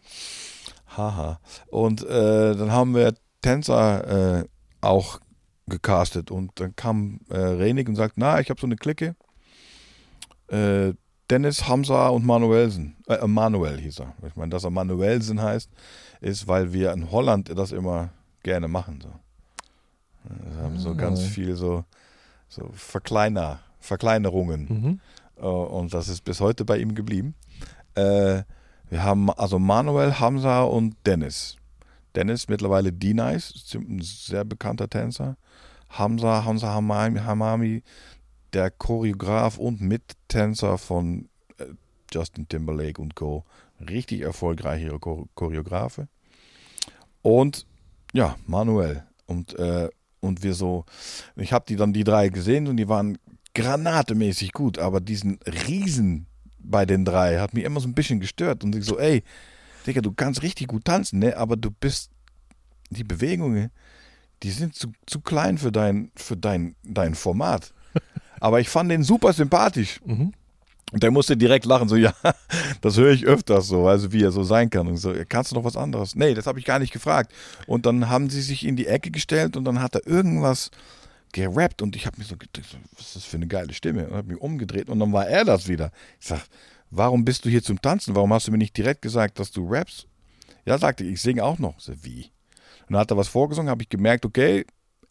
Haha. Und äh, dann haben wir Tänzer äh, auch gecastet und dann kam äh, Renik und sagt, na, ich habe so eine Clique. Äh, Dennis, Hamza und Manuelsen. Äh, Manuel hieß er. Ich meine, dass er Manuelsen heißt, ist, weil wir in Holland das immer gerne machen. So. Wir haben so ganz Ah. viel so, so Verkleiner, Verkleinerungen. Mhm. Äh, und das ist bis heute bei ihm geblieben. Äh, wir haben also Manuel, Hamza und Dennis. Dennis mittlerweile D-Nice, ein sehr bekannter Tänzer. Hamza, Hamza Hamami, Hamami der Choreograf und Mittänzer von äh, Justin Timberlake und Co. Richtig erfolgreicher Chor Choreografe. Und ja, Manuel. Und, äh, und wir so, ich habe die dann die drei gesehen und die waren granatemäßig gut, aber diesen Riesen bei den drei hat mich immer so ein bisschen gestört. Und ich so, ey, Digga, du kannst richtig gut tanzen, ne? Aber du bist, die Bewegungen, die sind zu, zu klein für dein, für dein, dein Format. Aber ich fand den super sympathisch. Mhm. Und der musste direkt lachen, so, ja, das höre ich öfters so, also wie er so sein kann. Und so, kannst du noch was anderes? Nee, das habe ich gar nicht gefragt. Und dann haben sie sich in die Ecke gestellt und dann hat er irgendwas gerappt und ich habe mir so gedacht, was ist das für eine geile Stimme? Und habe mich umgedreht und dann war er das wieder. Ich sag, warum bist du hier zum Tanzen? Warum hast du mir nicht direkt gesagt, dass du rappst? Ja, sagte ich, ich singe auch noch. So, wie? Und dann hat er was vorgesungen, habe ich gemerkt, okay,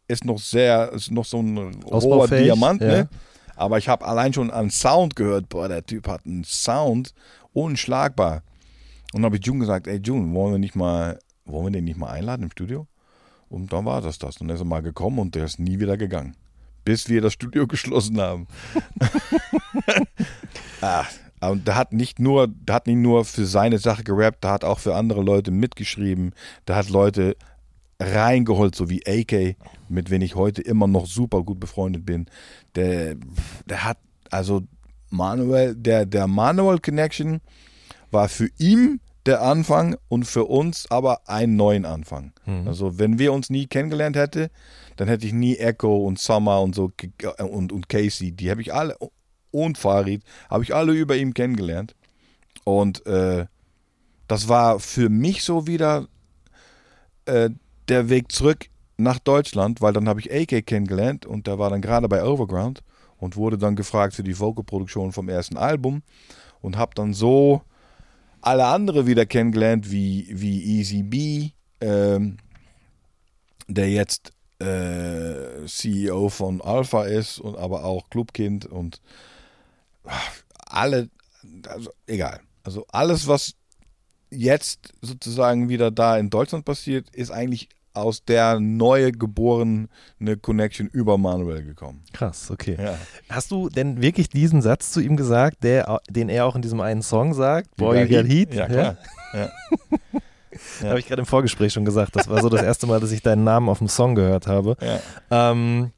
ist noch sehr, ist noch so ein roher Diamant, ja. ne? Aber ich habe allein schon an Sound gehört, boah, der Typ hat einen Sound unschlagbar. Und dann habe ich June gesagt, ey June, wollen wir nicht mal, wollen wir den nicht mal einladen im Studio? Und dann war das das. Und dann ist er mal gekommen und der ist nie wieder gegangen. Bis wir das Studio geschlossen haben. Ah, und der hat nicht nur, der hat nicht nur für seine Sache gerappt, der hat auch für andere Leute mitgeschrieben. Der hat Leute reingeholt, so wie AK, mit wem ich heute immer noch super gut befreundet bin. Der, der hat, also Manuel, der, der Manuel Connection war für ihn der Anfang und für uns aber einen neuen Anfang. Also wenn wir uns nie kennengelernt hätten, dann hätte ich nie Echo und Summer und so und, und Casey, die habe ich alle und Farid, habe ich alle über ihm kennengelernt. Und äh, das war für mich so wieder äh, der Weg zurück nach Deutschland, weil dann habe ich AK kennengelernt und der war dann gerade bei Overground und wurde dann gefragt für die Vocalproduktion vom ersten Album und habe dann so alle andere wieder kennengelernt, wie, wie Easy B, ähm, der jetzt äh, CEO von Alpha ist und aber auch Clubkind und alle, also egal. Also alles, was jetzt sozusagen wieder da in Deutschland passiert, ist eigentlich aus der neu geborene Connection über Manuel gekommen. Krass, okay. Ja. Hast du denn wirklich diesen Satz zu ihm gesagt, der, den er auch in diesem einen Song sagt? Boy, you got heat? Ja, klar. Ja. Ja. Habe ich gerade im Vorgespräch schon gesagt. Das war so das erste Mal, dass ich deinen Namen auf dem Song gehört habe. Ja. Ähm,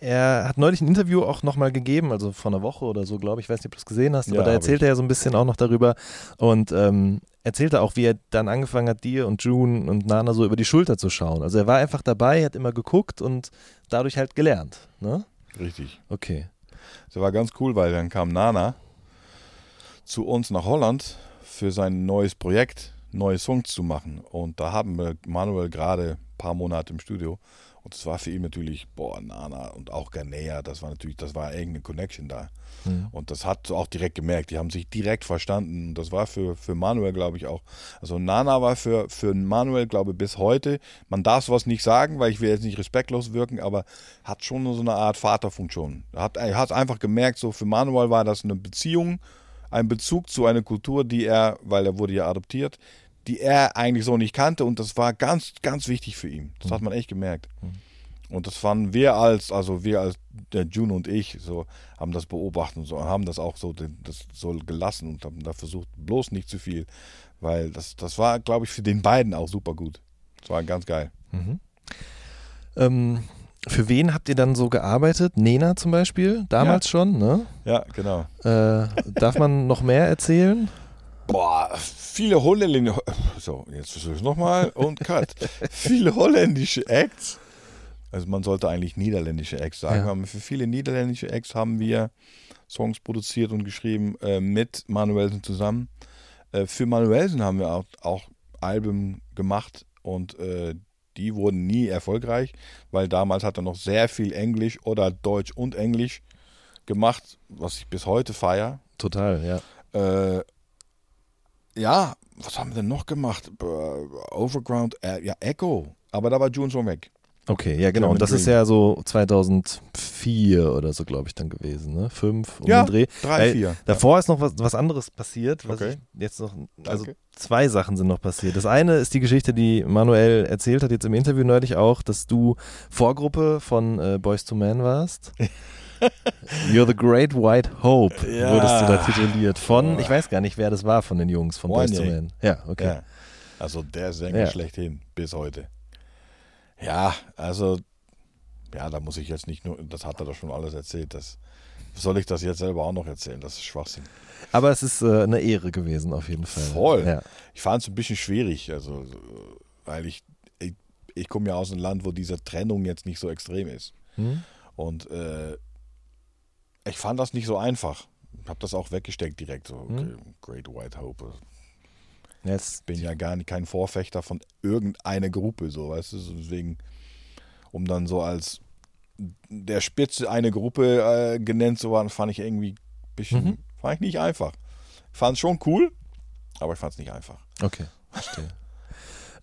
er hat neulich ein Interview auch nochmal gegeben, also vor einer Woche oder so, glaube ich. Ich weiß nicht, ob du es gesehen hast, Ja, aber da hab erzählt ich. er ja so ein bisschen auch noch darüber und ähm, erzählte auch, wie er dann angefangen hat, dir und June und Nana so über die Schulter zu schauen. Also er war einfach dabei, hat immer geguckt und dadurch halt gelernt. Ne? Richtig. Okay. Das war ganz cool, weil dann kam Nana zu uns nach Holland für sein neues Projekt, neue Songs zu machen. Und da haben wir Manuel gerade ein paar Monate im Studio. Und es war für ihn natürlich, boah, Nana und auch Ganea, das war natürlich, das war irgendeine Connection da. Mhm. Und das hat auch direkt gemerkt, die haben sich direkt verstanden. Und das war für, für Manuel, glaube ich, auch. Also Nana war für, für Manuel, glaube ich, bis heute, man darf sowas nicht sagen, weil ich will jetzt nicht respektlos wirken, aber hat schon so eine Art Vaterfunktion. Er hat, er hat einfach gemerkt, so für Manuel war das eine Beziehung, ein Bezug zu einer Kultur, die er, weil er wurde ja adoptiert, die er eigentlich so nicht kannte und das war ganz, ganz wichtig für ihn. Das hat man echt gemerkt. Und das fanden wir als, also wir als der June und ich, so haben das beobachtet und so, haben das auch so, das so gelassen und haben da versucht, bloß nicht zu viel, weil das, das war, glaube ich, für den beiden auch super gut. Das war ganz geil. Ähm, für wen habt ihr dann so gearbeitet? Nena zum Beispiel, damals schon, ne? Ja, genau. Äh, darf man noch mehr erzählen? Boah, viele holländische, so, jetzt versuche ich nochmal und cut. viele holländische Acts. Also man sollte eigentlich niederländische Acts sagen, Ja. aber für viele niederländische Acts haben wir Songs produziert und geschrieben äh, mit Manuelsen zusammen. Äh, für Manuelsen haben wir auch, auch Alben gemacht und äh, die wurden nie erfolgreich, weil damals hat er noch sehr viel Englisch oder Deutsch und Englisch gemacht, was ich bis heute feiere. Total, ja. Äh, ja, was haben wir denn noch gemacht? Overground, äh, ja, Echo. Aber da war June schon weg. Okay, ja genau. Und das ist ja so 2004 oder so, glaube ich, dann gewesen, ne? Fünf um Ja, den Dreh. drei, Weil vier. Davor ist noch was, was anderes passiert, was Okay. jetzt noch, also Danke. zwei Sachen sind noch passiert. Das eine ist die Geschichte, die Manuel erzählt hat, jetzt im Interview neulich auch, dass du Vorgruppe von äh, Boys to Men warst. You're the Great White Hope, Ja. wurdest du da tituliert. Von, ich weiß gar nicht, wer das war von den Jungs von Boys to. Men. Ja, okay. Ja. Also der Sänger Ja. schlechthin bis heute. Ja, also, ja, da muss ich jetzt nicht nur, das hat er doch schon alles erzählt. Das, soll ich das jetzt selber auch noch erzählen? Das ist Schwachsinn. Aber es ist äh, eine Ehre gewesen, auf jeden Fall. Voll. Ja. Ich fand es ein bisschen schwierig, also, so, weil ich, ich, ich komme ja aus einem Land, wo diese Trennung jetzt nicht so extrem ist. Hm? Und äh, ich fand das nicht so einfach. Hab das auch weggesteckt direkt. So, okay, Hm. Great White Hope. Ja, es, Bin ja gar nicht kein Vorfechter von irgendeiner Gruppe, so, weißt du. Deswegen, um dann so als der Spitze eine Gruppe äh, genannt zu werden, fand ich irgendwie ein bisschen, Mhm. fand ich nicht einfach. Ich fand es schon cool, aber ich fand es nicht einfach. Okay, verstehe.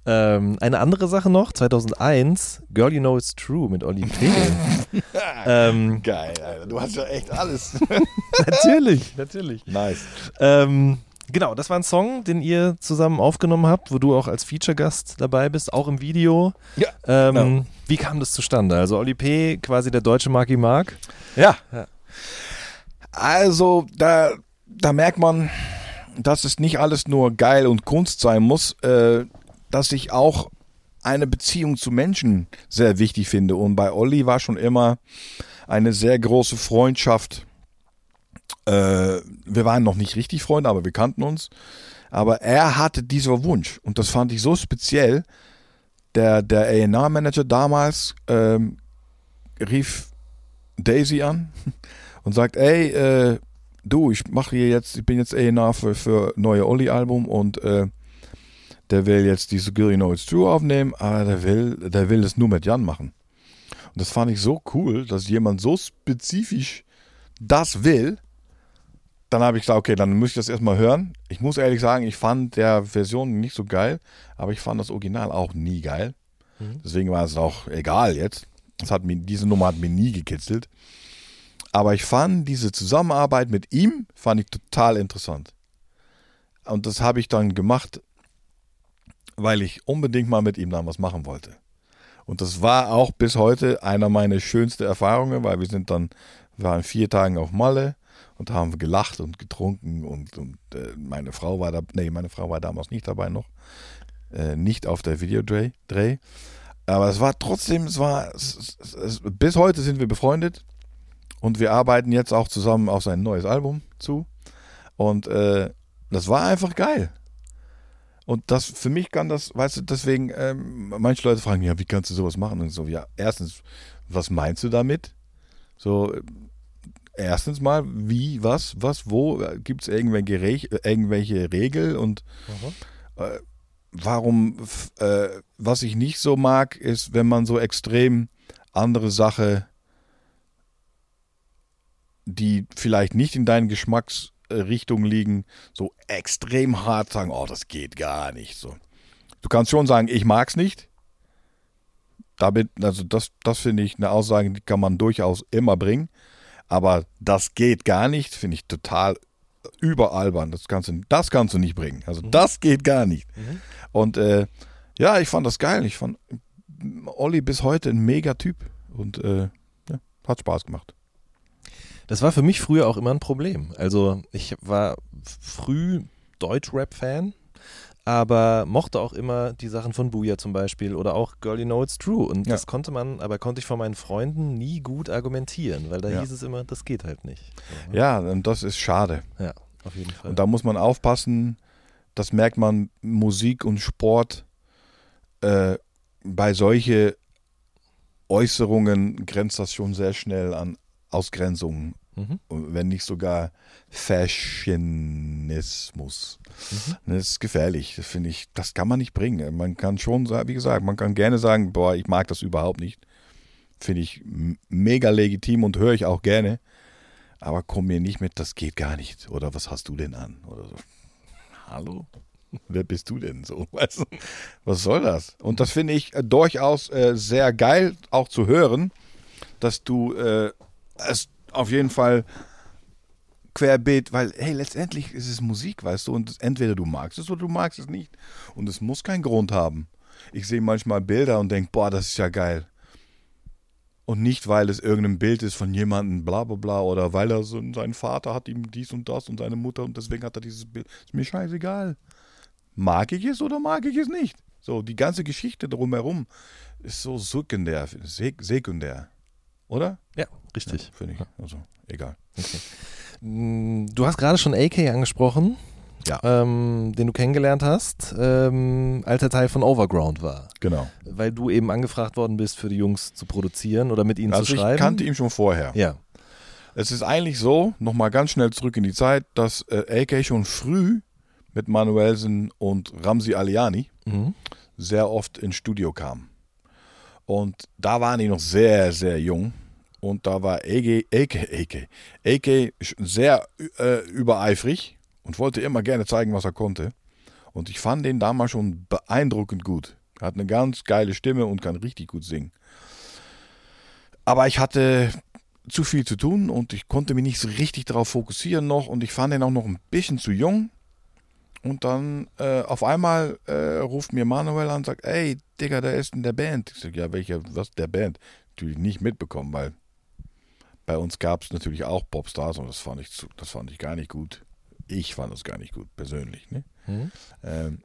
Ähm, eine andere Sache noch, 2001, Girl You Know It's True mit Oli P. ähm, Geil, Alter. Du hast ja echt alles. natürlich, natürlich. nice. Ähm, genau, das war ein Song, den ihr zusammen aufgenommen habt, wo du auch als Feature-Gast dabei bist, auch im Video. Ja, Ähm, genau. Wie kam das zustande? Also Oli P., quasi der deutsche Marky Mark. Ja. Ja. Also, da, da merkt man, dass es nicht alles nur geil und Kunst sein muss, äh, dass ich auch eine Beziehung zu Menschen sehr wichtig finde. Und bei Olli war schon immer eine sehr große Freundschaft. Äh, wir waren noch nicht richtig Freunde, aber wir kannten uns. Aber er hatte diesen Wunsch und das fand ich so speziell. Der, der A&R-Manager damals ähm, rief Daisy an und sagt, ey, äh, du, ich mache hier jetzt, ich bin jetzt A&R für, für neue Olli-Album und äh, der will jetzt diese Girl Know It's True aufnehmen, aber der will, der will es nur mit Jan machen. Und das fand ich so cool, dass jemand so spezifisch das will. Dann habe ich gesagt, okay, dann muss ich das erstmal hören. Ich muss ehrlich sagen, ich fand der Version nicht so geil, aber ich fand das Original auch nie geil. Mhm. Deswegen war es auch egal jetzt. Das hat mir, diese Nummer hat mir nie gekitzelt. Aber ich fand diese Zusammenarbeit mit ihm, fand ich total interessant. Und das habe ich dann gemacht, weil ich unbedingt mal mit ihm was machen wollte. Und das war auch bis heute einer meiner schönsten Erfahrungen, weil wir sind dann, waren vier Tage auf Malle und haben gelacht und getrunken und, und äh, meine Frau war da, nee, meine Frau war damals nicht dabei noch, äh, nicht auf der Videodreh. Dreh. Aber es war trotzdem, es war, es, es, es, bis heute sind wir befreundet und wir arbeiten jetzt auch zusammen auf sein neues Album zu. Und äh, das war einfach geil. Und das für mich kann das, weißt du, deswegen, ähm, manche Leute fragen, ja, wie kannst du sowas machen? Und so, ja, erstens, was meinst du damit? So, äh, erstens mal, wie, was, was, wo, gibt es irgendwelche, Re irgendwelche Regeln und äh, warum, äh, was ich nicht so mag, ist, wenn man so extrem andere Sache, die vielleicht nicht in deinen Geschmacks Richtung liegen, so extrem hart sagen, oh, das geht gar nicht. So. Du kannst schon sagen, ich mag's nicht. Damit, also das, das finde ich eine Aussage, die kann man durchaus immer bringen. Aber das geht gar nicht, finde ich total überalbern. Das kannst du, das kannst du nicht bringen. Also mhm. das geht gar nicht. Mhm. Und äh, ja, ich fand das geil. Ich fand Olli bis heute ein mega Typ und äh, ja, hat Spaß gemacht. Das war für mich früher auch immer ein Problem. Also ich war früh Deutsch-Rap-Fan, aber mochte auch immer die Sachen von Booyah zum Beispiel oder auch Girl You Know It's True. Und ja. das konnte man, aber konnte ich von meinen Freunden nie gut argumentieren, weil da ja. hieß es immer, das geht halt nicht. Ja, und das ist schade. Ja, auf jeden Fall. Und da muss man aufpassen, das merkt man Musik und Sport äh, bei solchen Äußerungen grenzt das schon sehr schnell an Ausgrenzung, mhm. wenn nicht sogar Fashionismus. Mhm. Das ist gefährlich, das finde ich, das kann man nicht bringen. Man kann schon, wie gesagt, man kann gerne sagen, boah, ich mag das überhaupt nicht. Finde ich mega legitim und höre ich auch gerne. Aber komm mir nicht mit, das geht gar nicht. Oder was hast du denn an? Oder so. Hallo? Wer bist du denn so? Weißt du? Was soll das? Und das finde ich äh, durchaus äh, sehr geil, auch zu hören, dass du äh, es auf jeden Fall querbeet, weil, hey, letztendlich ist es Musik, weißt du, und entweder du magst es oder du magst es nicht. Und es muss keinen Grund haben. Ich sehe manchmal Bilder und denke, boah, das ist ja geil. Und nicht, weil es irgendein Bild ist von jemandem, bla bla bla, oder weil er so, sein Vater hat ihm dies und das und seine Mutter und deswegen hat er dieses Bild. Ist mir scheißegal. Mag ich es oder mag ich es nicht? So, die ganze Geschichte drumherum ist so sekundär, sekundär. Oder? Ja, richtig. Ja, Finde ich. Also, egal. Okay. Mm, du hast gerade schon AK angesprochen. Ja. Ähm, den du kennengelernt hast, ähm, als er Teil von Overground war. Genau. Weil du eben angefragt worden bist, für die Jungs zu produzieren oder mit ihnen also zu schreiben. Ich kannte ihn schon vorher. Ja. Es ist eigentlich so, nochmal ganz schnell zurück in die Zeit, dass äh, AK schon früh mit Manuelsen und Ramsi Aliani mhm. sehr oft ins Studio kam. Und da waren die noch sehr, sehr jung. Und da war AK, AK, AK, AK sehr äh, übereifrig und wollte immer gerne zeigen, was er konnte. Und ich fand den damals schon beeindruckend gut. Er hat eine ganz geile Stimme und kann richtig gut singen. Aber ich hatte zu viel zu tun und ich konnte mich nicht so richtig darauf fokussieren noch und ich fand ihn auch noch ein bisschen zu jung. Und dann äh, auf einmal äh, ruft mir Manuel an und sagt, ey, Digga, der ist in der Band. Ich sage, ja, welcher, was der Band? Natürlich nicht mitbekommen, weil bei uns gab es natürlich auch Popstars und das fand ich, das fand ich gar nicht gut. ich fand das gar nicht gut, persönlich. Ne? Hm? Ähm,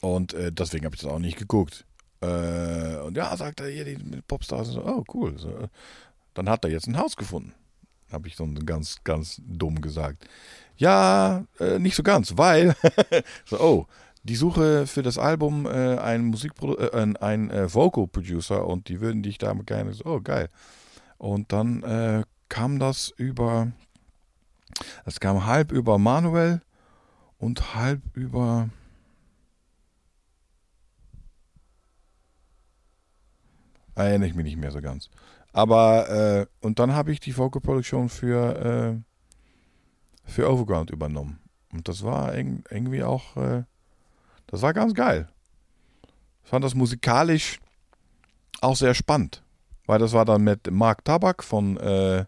und äh, deswegen habe ich das auch nicht geguckt. Äh, und ja, sagt er hier, die mit Popstars. So, oh, cool. So, äh, dann hat er jetzt ein Haus gefunden. Habe ich so ganz, ganz dumm gesagt. Ja, äh, nicht so ganz, weil, so, oh, die Suche für das Album äh, ein Musikprodu äh, ein, ein äh, Vocal Producer und die würden dich da gerne so, oh geil. Und dann äh, kam das über, es kam halb über Manuel und halb über erinnere ich mich nicht mehr so ganz. Aber äh, und dann habe ich die Vocal Produktion für äh, für Overground übernommen und das war irgendwie auch äh, das war ganz geil. Ich fand das musikalisch auch sehr spannend, weil das war dann mit Mark Tabak von äh,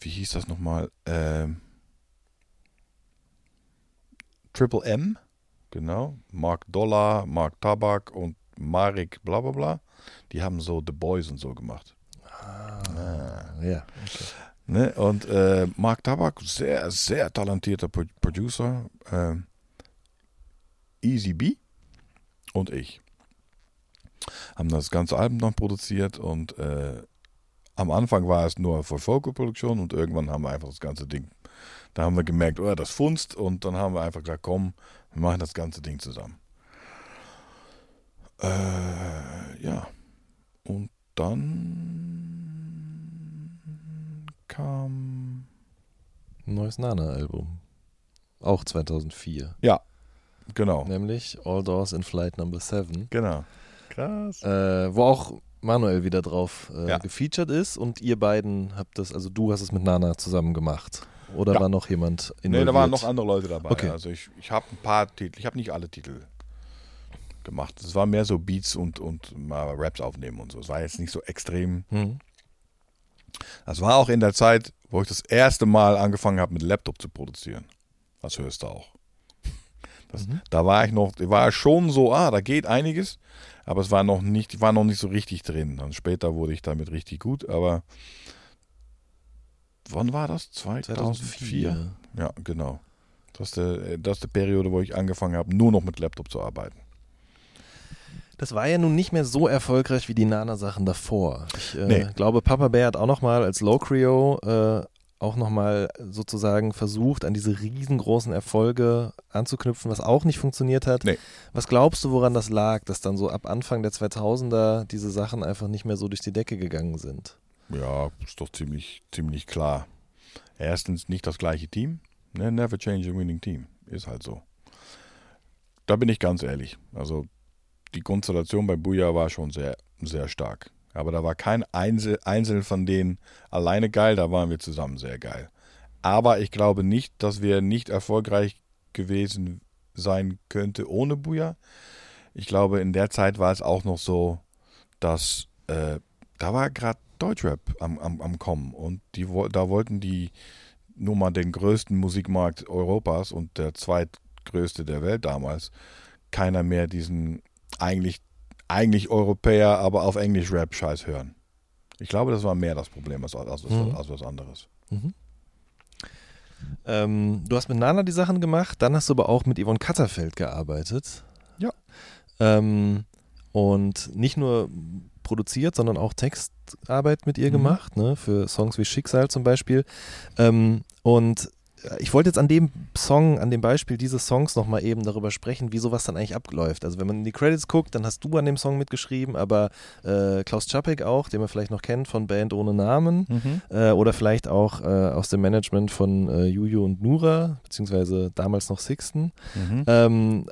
wie hieß das nochmal? Ähm, Triple M, genau. Mark Dollar, Mark Tabak und Marek bla bla bla. Die haben so The Boys und so gemacht. Ja. Ne? Und äh, Mark Tabak, sehr, sehr talentierter Pro Producer. ähm, Easy B und ich haben das ganze Album dann produziert und äh, am Anfang war es nur für Vocal-Produktion und irgendwann haben wir einfach das ganze Ding, da haben wir gemerkt, oh, das funzt und dann haben wir einfach gesagt, komm, wir machen das ganze Ding zusammen. Äh, ja, und dann kam, Ein neues Nana-Album. Auch 2004. ja, genau, Nämlich All Doors in Flight Number 7. genau. Krass. Äh, wo auch Manuel wieder drauf äh, Ja. gefeatured ist und ihr beiden habt das, also du hast es mit Nana zusammen gemacht. Oder Ja. war noch jemand Nee, involviert? da waren noch andere Leute dabei. Okay. Also ich, ich habe ein paar Titel, ich habe nicht alle Titel gemacht. Es war mehr so Beats und, und mal Raps aufnehmen und so. Es war jetzt nicht so extrem. Hm. Das war auch in der Zeit, wo ich das erste Mal angefangen habe, mit Laptop zu produzieren. Das hörst du auch. Das, Da war ich noch, war schon so, ah, da geht einiges, aber es war noch nicht, war noch nicht so richtig drin. Dann später wurde ich damit richtig gut, aber wann war das? 2004? 2004. Ja, genau. Das ist, der, das ist die Periode, wo ich angefangen habe, nur noch mit Laptop zu arbeiten. Das war ja nun nicht mehr so erfolgreich wie die Nana-Sachen davor. Ich äh, Nee. glaube, Papa Bear hat auch nochmal als Locrio äh, auch nochmal sozusagen versucht, an diese riesengroßen Erfolge anzuknüpfen, was auch nicht funktioniert hat. Nee. Was glaubst du, woran das lag, dass dann so ab Anfang der 2000er diese Sachen einfach nicht mehr so durch die Decke gegangen sind? Ja, ist doch ziemlich, ziemlich klar. Erstens nicht das gleiche Team. Ne? Never change a winning team. Ist halt so. Da bin ich ganz ehrlich. Also die Konstellation bei Buja war schon sehr, sehr stark. Aber da war kein Einzel, Einzelne von denen alleine geil, da waren wir zusammen sehr geil. Aber ich glaube nicht, dass wir nicht erfolgreich gewesen sein könnte ohne Buja. Ich glaube, in der Zeit war es auch noch so, dass äh, da war gerade Deutschrap am, am, am Kommen und die, da wollten die nur mal den größten Musikmarkt Europas und der zweitgrößte der Welt damals keiner mehr diesen eigentlich, eigentlich Europäer, aber auf Englisch Rap-Scheiß hören. Ich glaube, das war mehr das Problem als, als, als, Mhm. als was anderes. Ähm, du hast mit Nana die Sachen gemacht, dann hast du aber auch mit Yvonne Katterfeld gearbeitet. Ja. Ähm, und nicht nur produziert, sondern auch Textarbeit mit ihr Mhm. gemacht, ne, für Songs wie Schicksal zum Beispiel. Ähm, und ich wollte jetzt an dem Song, an dem Beispiel dieses Songs nochmal eben darüber sprechen, wie sowas dann eigentlich abläuft. Also wenn man in die Credits guckt, dann hast du an dem Song mitgeschrieben, aber äh, Klaus Czapek auch, den man vielleicht noch kennt von Band ohne Namen, äh, oder vielleicht auch äh, aus dem Management von äh, Juju und Nura, beziehungsweise damals noch Sixten. Mhm. Ähm,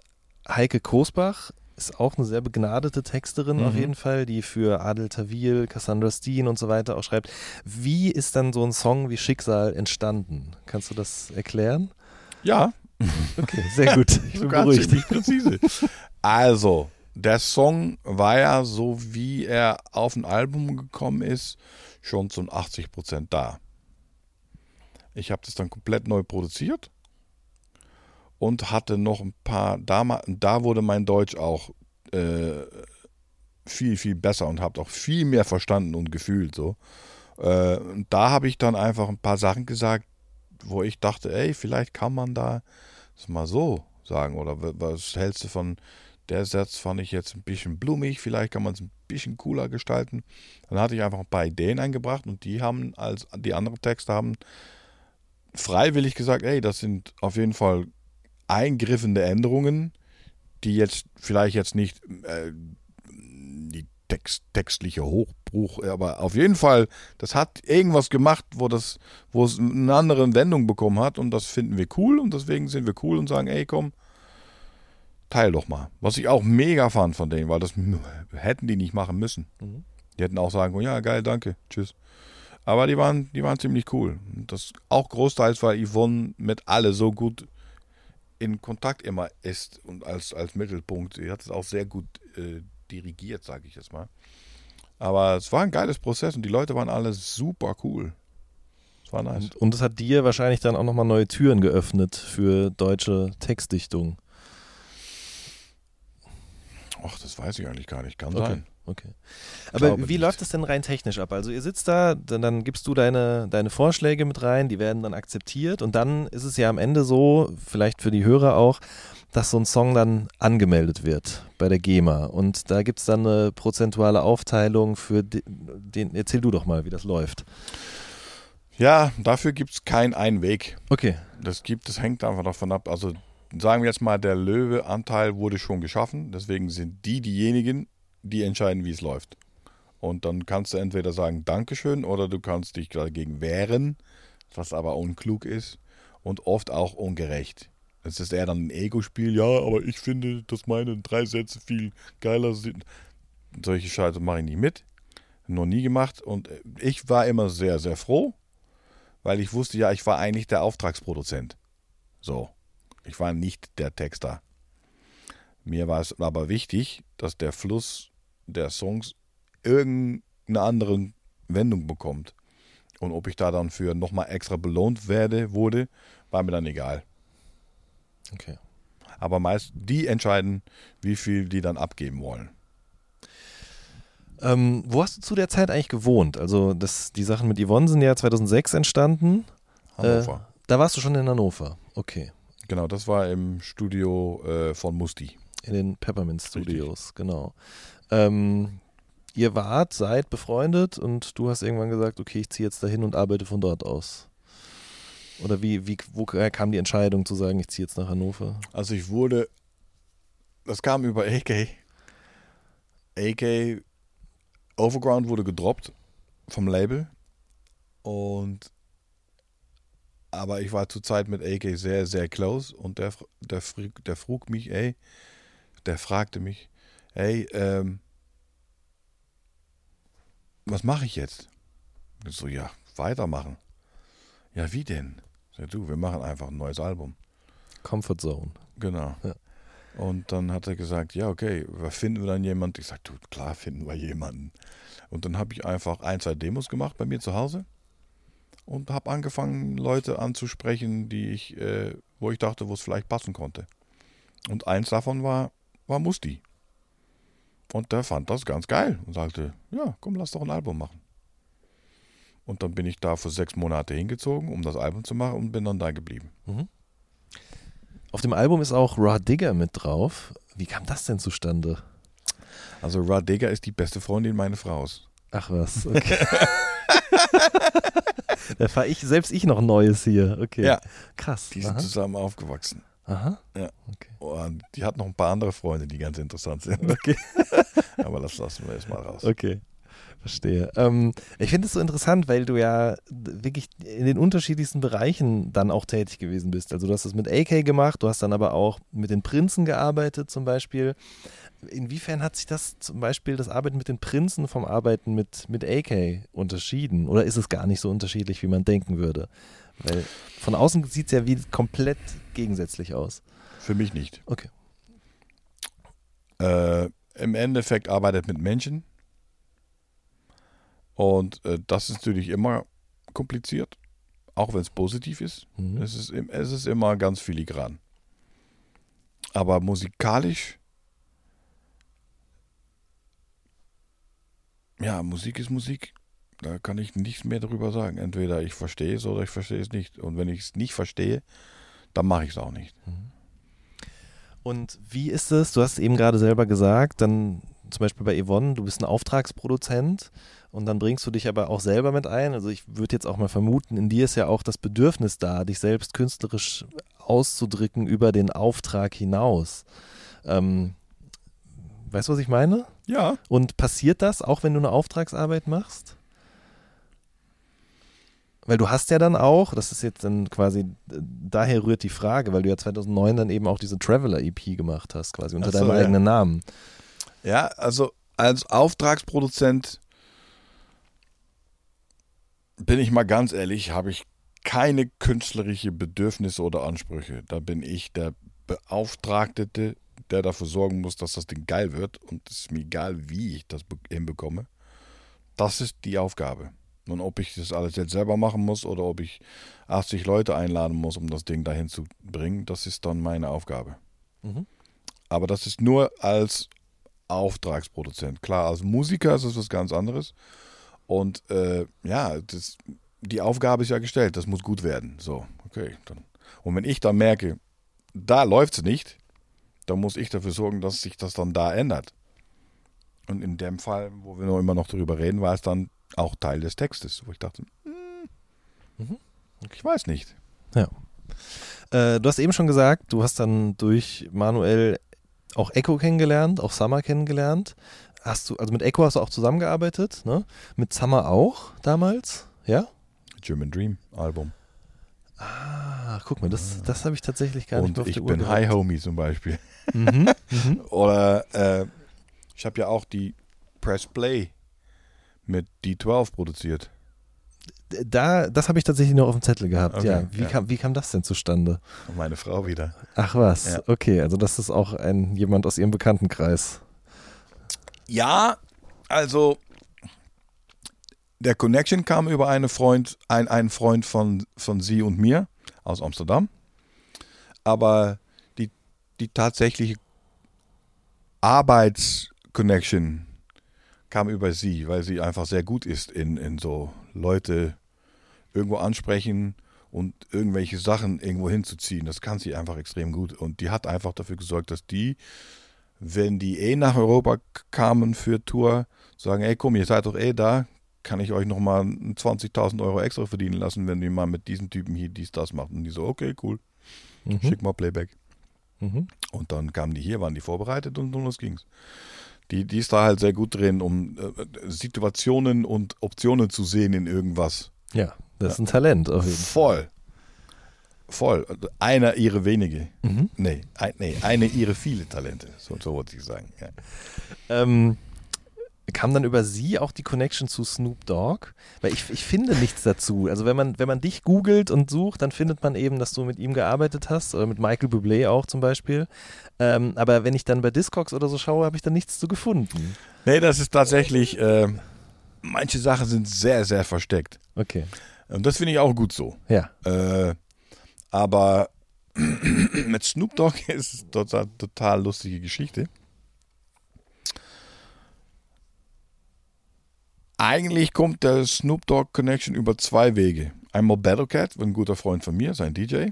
Heike Kosbach ist auch eine sehr begnadete Texterin auf Mhm. jeden Fall, die für Adel Tawil, Cassandra Steen und so weiter auch schreibt. Wie ist dann so ein Song wie Schicksal entstanden? Kannst du das erklären? Ja, Okay, sehr gut. Ich bin beruhigt. ziemlich präzise. Also, der Song war ja so, wie er auf ein Album gekommen ist, schon zu 80 Prozent da. Ich habe das dann komplett neu produziert und hatte noch ein paar, da, da wurde mein Deutsch auch äh, viel, viel besser und habe auch viel mehr verstanden und gefühlt so. Äh, da habe ich dann einfach ein paar Sachen gesagt, wo ich dachte, ey, vielleicht kann man da das mal so sagen. Oder wa- was hältst du von der Satz fand ich jetzt ein bisschen blumig, vielleicht kann man es ein bisschen cooler gestalten. Dann hatte ich einfach ein paar Ideen eingebracht und die haben als die anderen Texte haben freiwillig gesagt, ey, das sind auf jeden Fall eingriffende Änderungen, die jetzt vielleicht jetzt nicht äh, die Text, textliche Hochbruch, aber auf jeden Fall, das hat irgendwas gemacht, wo das, wo es eine andere Wendung bekommen hat und das finden wir cool und deswegen sind wir cool und sagen, ey, komm, teil doch mal. Was ich auch mega fand von denen, weil das hätten die nicht machen müssen. Die hätten auch sagen können, ja, geil, danke, tschüss. Aber die waren, die waren ziemlich cool. Das auch großteils, weil Yvonne mit alle so gut in Kontakt immer ist und als, als Mittelpunkt. Sie hat es auch sehr gut äh, dirigiert, sage ich jetzt mal. Aber es war ein geiles Prozess und die Leute waren alle super cool. Es war nice. Und, und es hat dir wahrscheinlich dann auch nochmal neue Türen geöffnet für deutsche Textdichtung. Ach, das weiß ich eigentlich gar nicht. Kann Okay. sein. Okay. Aber glaube wie nicht. läuft es denn rein technisch ab? Also ihr sitzt da, dann, dann gibst du deine, deine Vorschläge mit rein, die werden dann akzeptiert und dann ist es ja am Ende so, vielleicht für die Hörer auch, dass so ein Song dann angemeldet wird bei der GEMA und da gibt es dann eine prozentuale Aufteilung für den, den, erzähl du doch mal, wie das läuft. Ja, dafür gibt es keinen einen Weg. Okay. Das gibt, das hängt einfach davon ab. Also sagen wir jetzt mal, der Löwe-Anteil wurde schon geschaffen. Deswegen sind die diejenigen, die entscheiden, wie es läuft. Und dann kannst du entweder sagen Dankeschön oder du kannst dich dagegen wehren, was aber unklug ist und oft auch ungerecht. Es ist eher dann ein Ego-Spiel. Ja, aber ich finde, dass meine drei Sätze viel geiler sind. Solche Scheiße mache ich nicht mit. Noch nie gemacht. Und ich war immer sehr, sehr froh, weil ich wusste ja, ich war eigentlich der Auftragsproduzent. So. Ich war nicht der Texter. Mir war es aber wichtig, dass der Fluss der Songs irgendeine andere Wendung bekommt. Und ob ich da dann für nochmal extra belohnt werde, wurde, war mir dann egal. Okay. Aber meist die entscheiden, wie viel die dann abgeben wollen. Ähm, wo hast du zu der Zeit eigentlich gewohnt? Also das, die Sachen mit Yvonne sind ja 2006 entstanden. Hannover. Äh, da warst du schon in Hannover. Okay. genau, das war im Studio äh, von Musti. In den Peppermint Studios, genau. Ähm, ihr wart, seid befreundet und du hast irgendwann gesagt, okay, ich ziehe jetzt dahin und arbeite von dort aus. Oder wie, wie, wo kam die Entscheidung zu sagen, ich ziehe jetzt nach Hannover? Also ich wurde, das kam über AK. AK Overground wurde gedroppt vom Label und aber ich war zur Zeit mit AK sehr, sehr close und der, der, der frug mich, ey, der fragte mich, ey, ähm, was mache ich jetzt? Ich so, ja, weitermachen. Ja, wie denn? Sag, du, wir machen einfach ein neues Album. Comfort Zone. Genau. Ja. Und dann hat er gesagt, ja, okay, wir finden wir dann jemanden? Ich sagte, klar finden wir jemanden. Und dann habe ich einfach ein, zwei Demos gemacht bei mir zu Hause und habe angefangen, Leute anzusprechen, die ich, äh, wo ich dachte, wo es vielleicht passen konnte. Und eins davon war, war Musti. Und der fand das ganz geil und sagte, ja, komm, lass doch ein Album machen. Und dann bin ich da für sechs Monate hingezogen, um das Album zu machen und bin dann da geblieben. Auf dem Album ist auch Raw Digger mit drauf. Wie kam das denn zustande? Also Rod Digger ist die beste Freundin meiner Frau. Ach was, okay. da fahre ich, selbst ich noch Neues hier. Okay. Ja. Krass. Die sind Aha. zusammen aufgewachsen. Aha. Ja. Okay. Und die hat noch ein paar andere Freunde, die ganz interessant sind. Okay. Aber das lassen wir jetzt mal raus. Okay. Verstehe. Ähm, ich finde es so interessant, weil du ja wirklich in den unterschiedlichsten Bereichen dann auch tätig gewesen bist. Also du hast das mit AK gemacht, du hast dann aber auch mit den Prinzen gearbeitet zum Beispiel. Inwiefern hat sich das zum Beispiel das Arbeiten mit den Prinzen vom Arbeiten mit, mit AK unterschieden? Oder ist es gar nicht so unterschiedlich, wie man denken würde? Weil von außen sieht es ja wie komplett gegensätzlich aus. Für mich nicht. Okay. Äh, Im Endeffekt arbeitet mit Menschen. Und äh, das ist natürlich immer kompliziert, auch wenn es positiv ist. Mhm. Es, ist es ist immer ganz filigran. Aber musikalisch, ja, Musik ist Musik. Da kann ich nichts mehr darüber sagen. Entweder ich verstehe es oder ich verstehe es nicht. Und wenn ich es nicht verstehe, dann mache ich es auch nicht. Und wie ist es? Du hast eben gerade selber gesagt, dann zum Beispiel bei Yvonne, du bist ein Auftragsproduzent und dann bringst du dich aber auch selber mit ein. Also ich würde jetzt auch mal vermuten, in dir ist ja auch das Bedürfnis da, dich selbst künstlerisch auszudrücken über den Auftrag hinaus. Ähm, weißt du, was ich meine? Ja. Und passiert das auch, wenn du eine Auftragsarbeit machst? Weil du hast ja dann auch, das ist jetzt dann quasi, äh, daher rührt die Frage, weil du ja 2009 dann eben auch diese Traveler-EP gemacht hast, quasi unter so, deinem ja. eigenen Namen. Ja, also als Auftragsproduzent bin ich mal ganz ehrlich, habe ich keine künstlerische Bedürfnisse oder Ansprüche. Da bin ich der Beauftragte, der dafür sorgen muss, dass das Ding geil wird. Und es ist mir egal, wie ich das be- hinbekomme. Das ist die Aufgabe. Und ob ich das alles jetzt selber machen muss oder ob ich 80 Leute einladen muss, um das Ding dahin zu bringen, das ist dann meine Aufgabe. Mhm. Aber das ist nur als Auftragsproduzent. Klar, als Musiker ist es was ganz anderes. Und äh, ja, das, die Aufgabe ist ja gestellt, das muss gut werden. So, okay. Dann. Und wenn ich dann merke, da läuft es nicht, dann muss ich dafür sorgen, dass sich das dann da ändert. Und in dem Fall, wo wir noch immer noch darüber reden, war es dann auch Teil des Textes, wo ich dachte, hm, ich weiß nicht. Ja. Äh, du hast eben schon gesagt, du hast dann durch Manuel auch Echo kennengelernt, auch Summer kennengelernt. Hast du, also mit Echo hast du auch zusammengearbeitet, ne? Mit Summer auch damals, ja? German Dream Album. Ah, guck mal, das, das habe ich tatsächlich gar nicht Und mehr auf ich der Uhr bin. High Homie zum Beispiel. Mhm. Mhm. Oder äh, ich habe ja auch die Press Play mit D12 produziert. Da, das habe ich tatsächlich noch auf dem Zettel gehabt, Okay, ja. Wie, ja. Kam, wie kam das denn zustande? Meine Frau wieder. Ach was, Ja. okay, also das ist auch ein jemand aus ihrem Bekanntenkreis. Ja, also der Connection kam über eine Freund, ein, einen Freund von, von sie und mir aus Amsterdam. Aber die, die tatsächliche Arbeitsconnection kam über sie, weil sie einfach sehr gut ist in, in so Leute irgendwo ansprechen und irgendwelche Sachen irgendwo hinzuziehen. Das kann sie einfach extrem gut. Und die hat einfach dafür gesorgt, dass die wenn die eh nach Europa kamen für Tour, sagen, ey komm, ihr seid doch eh da, kann ich euch nochmal 20.000 Euro extra verdienen lassen, wenn ihr mal mit diesen Typen hier dies, das macht. Und die so, okay, cool, Mhm. schick mal Playback. Mhm. Und dann kamen die hier, waren die vorbereitet und, und los ging's. Die, die ist da halt sehr gut drin, um äh, Situationen und Optionen zu sehen in irgendwas. Ja, das ist ein Talent auf jeden Voll. Voll. Einer ihre wenige. Mhm. Nee, ein, nee, eine ihre viele Talente. So, so wollte ich sagen. Ja. Ähm, kam dann über sie auch die Connection zu Snoop Dogg? Weil ich, ich finde nichts dazu. Also wenn man, wenn man dich googelt und sucht, dann findet man eben, dass du mit ihm gearbeitet hast oder mit Michael Bublé auch zum Beispiel. Ähm, aber wenn ich dann bei Discogs oder so schaue, habe ich da nichts zu gefunden. Nee, das ist tatsächlich, äh, manche Sachen sind sehr, sehr versteckt. Okay, Und das finde ich auch gut so. ja. Äh, aber mit Snoop Dogg ist es total, total lustige Geschichte. Eigentlich kommt der Snoop Dogg Connection über zwei Wege. Einmal Battlecat, ein guter Freund von mir, sein DJ.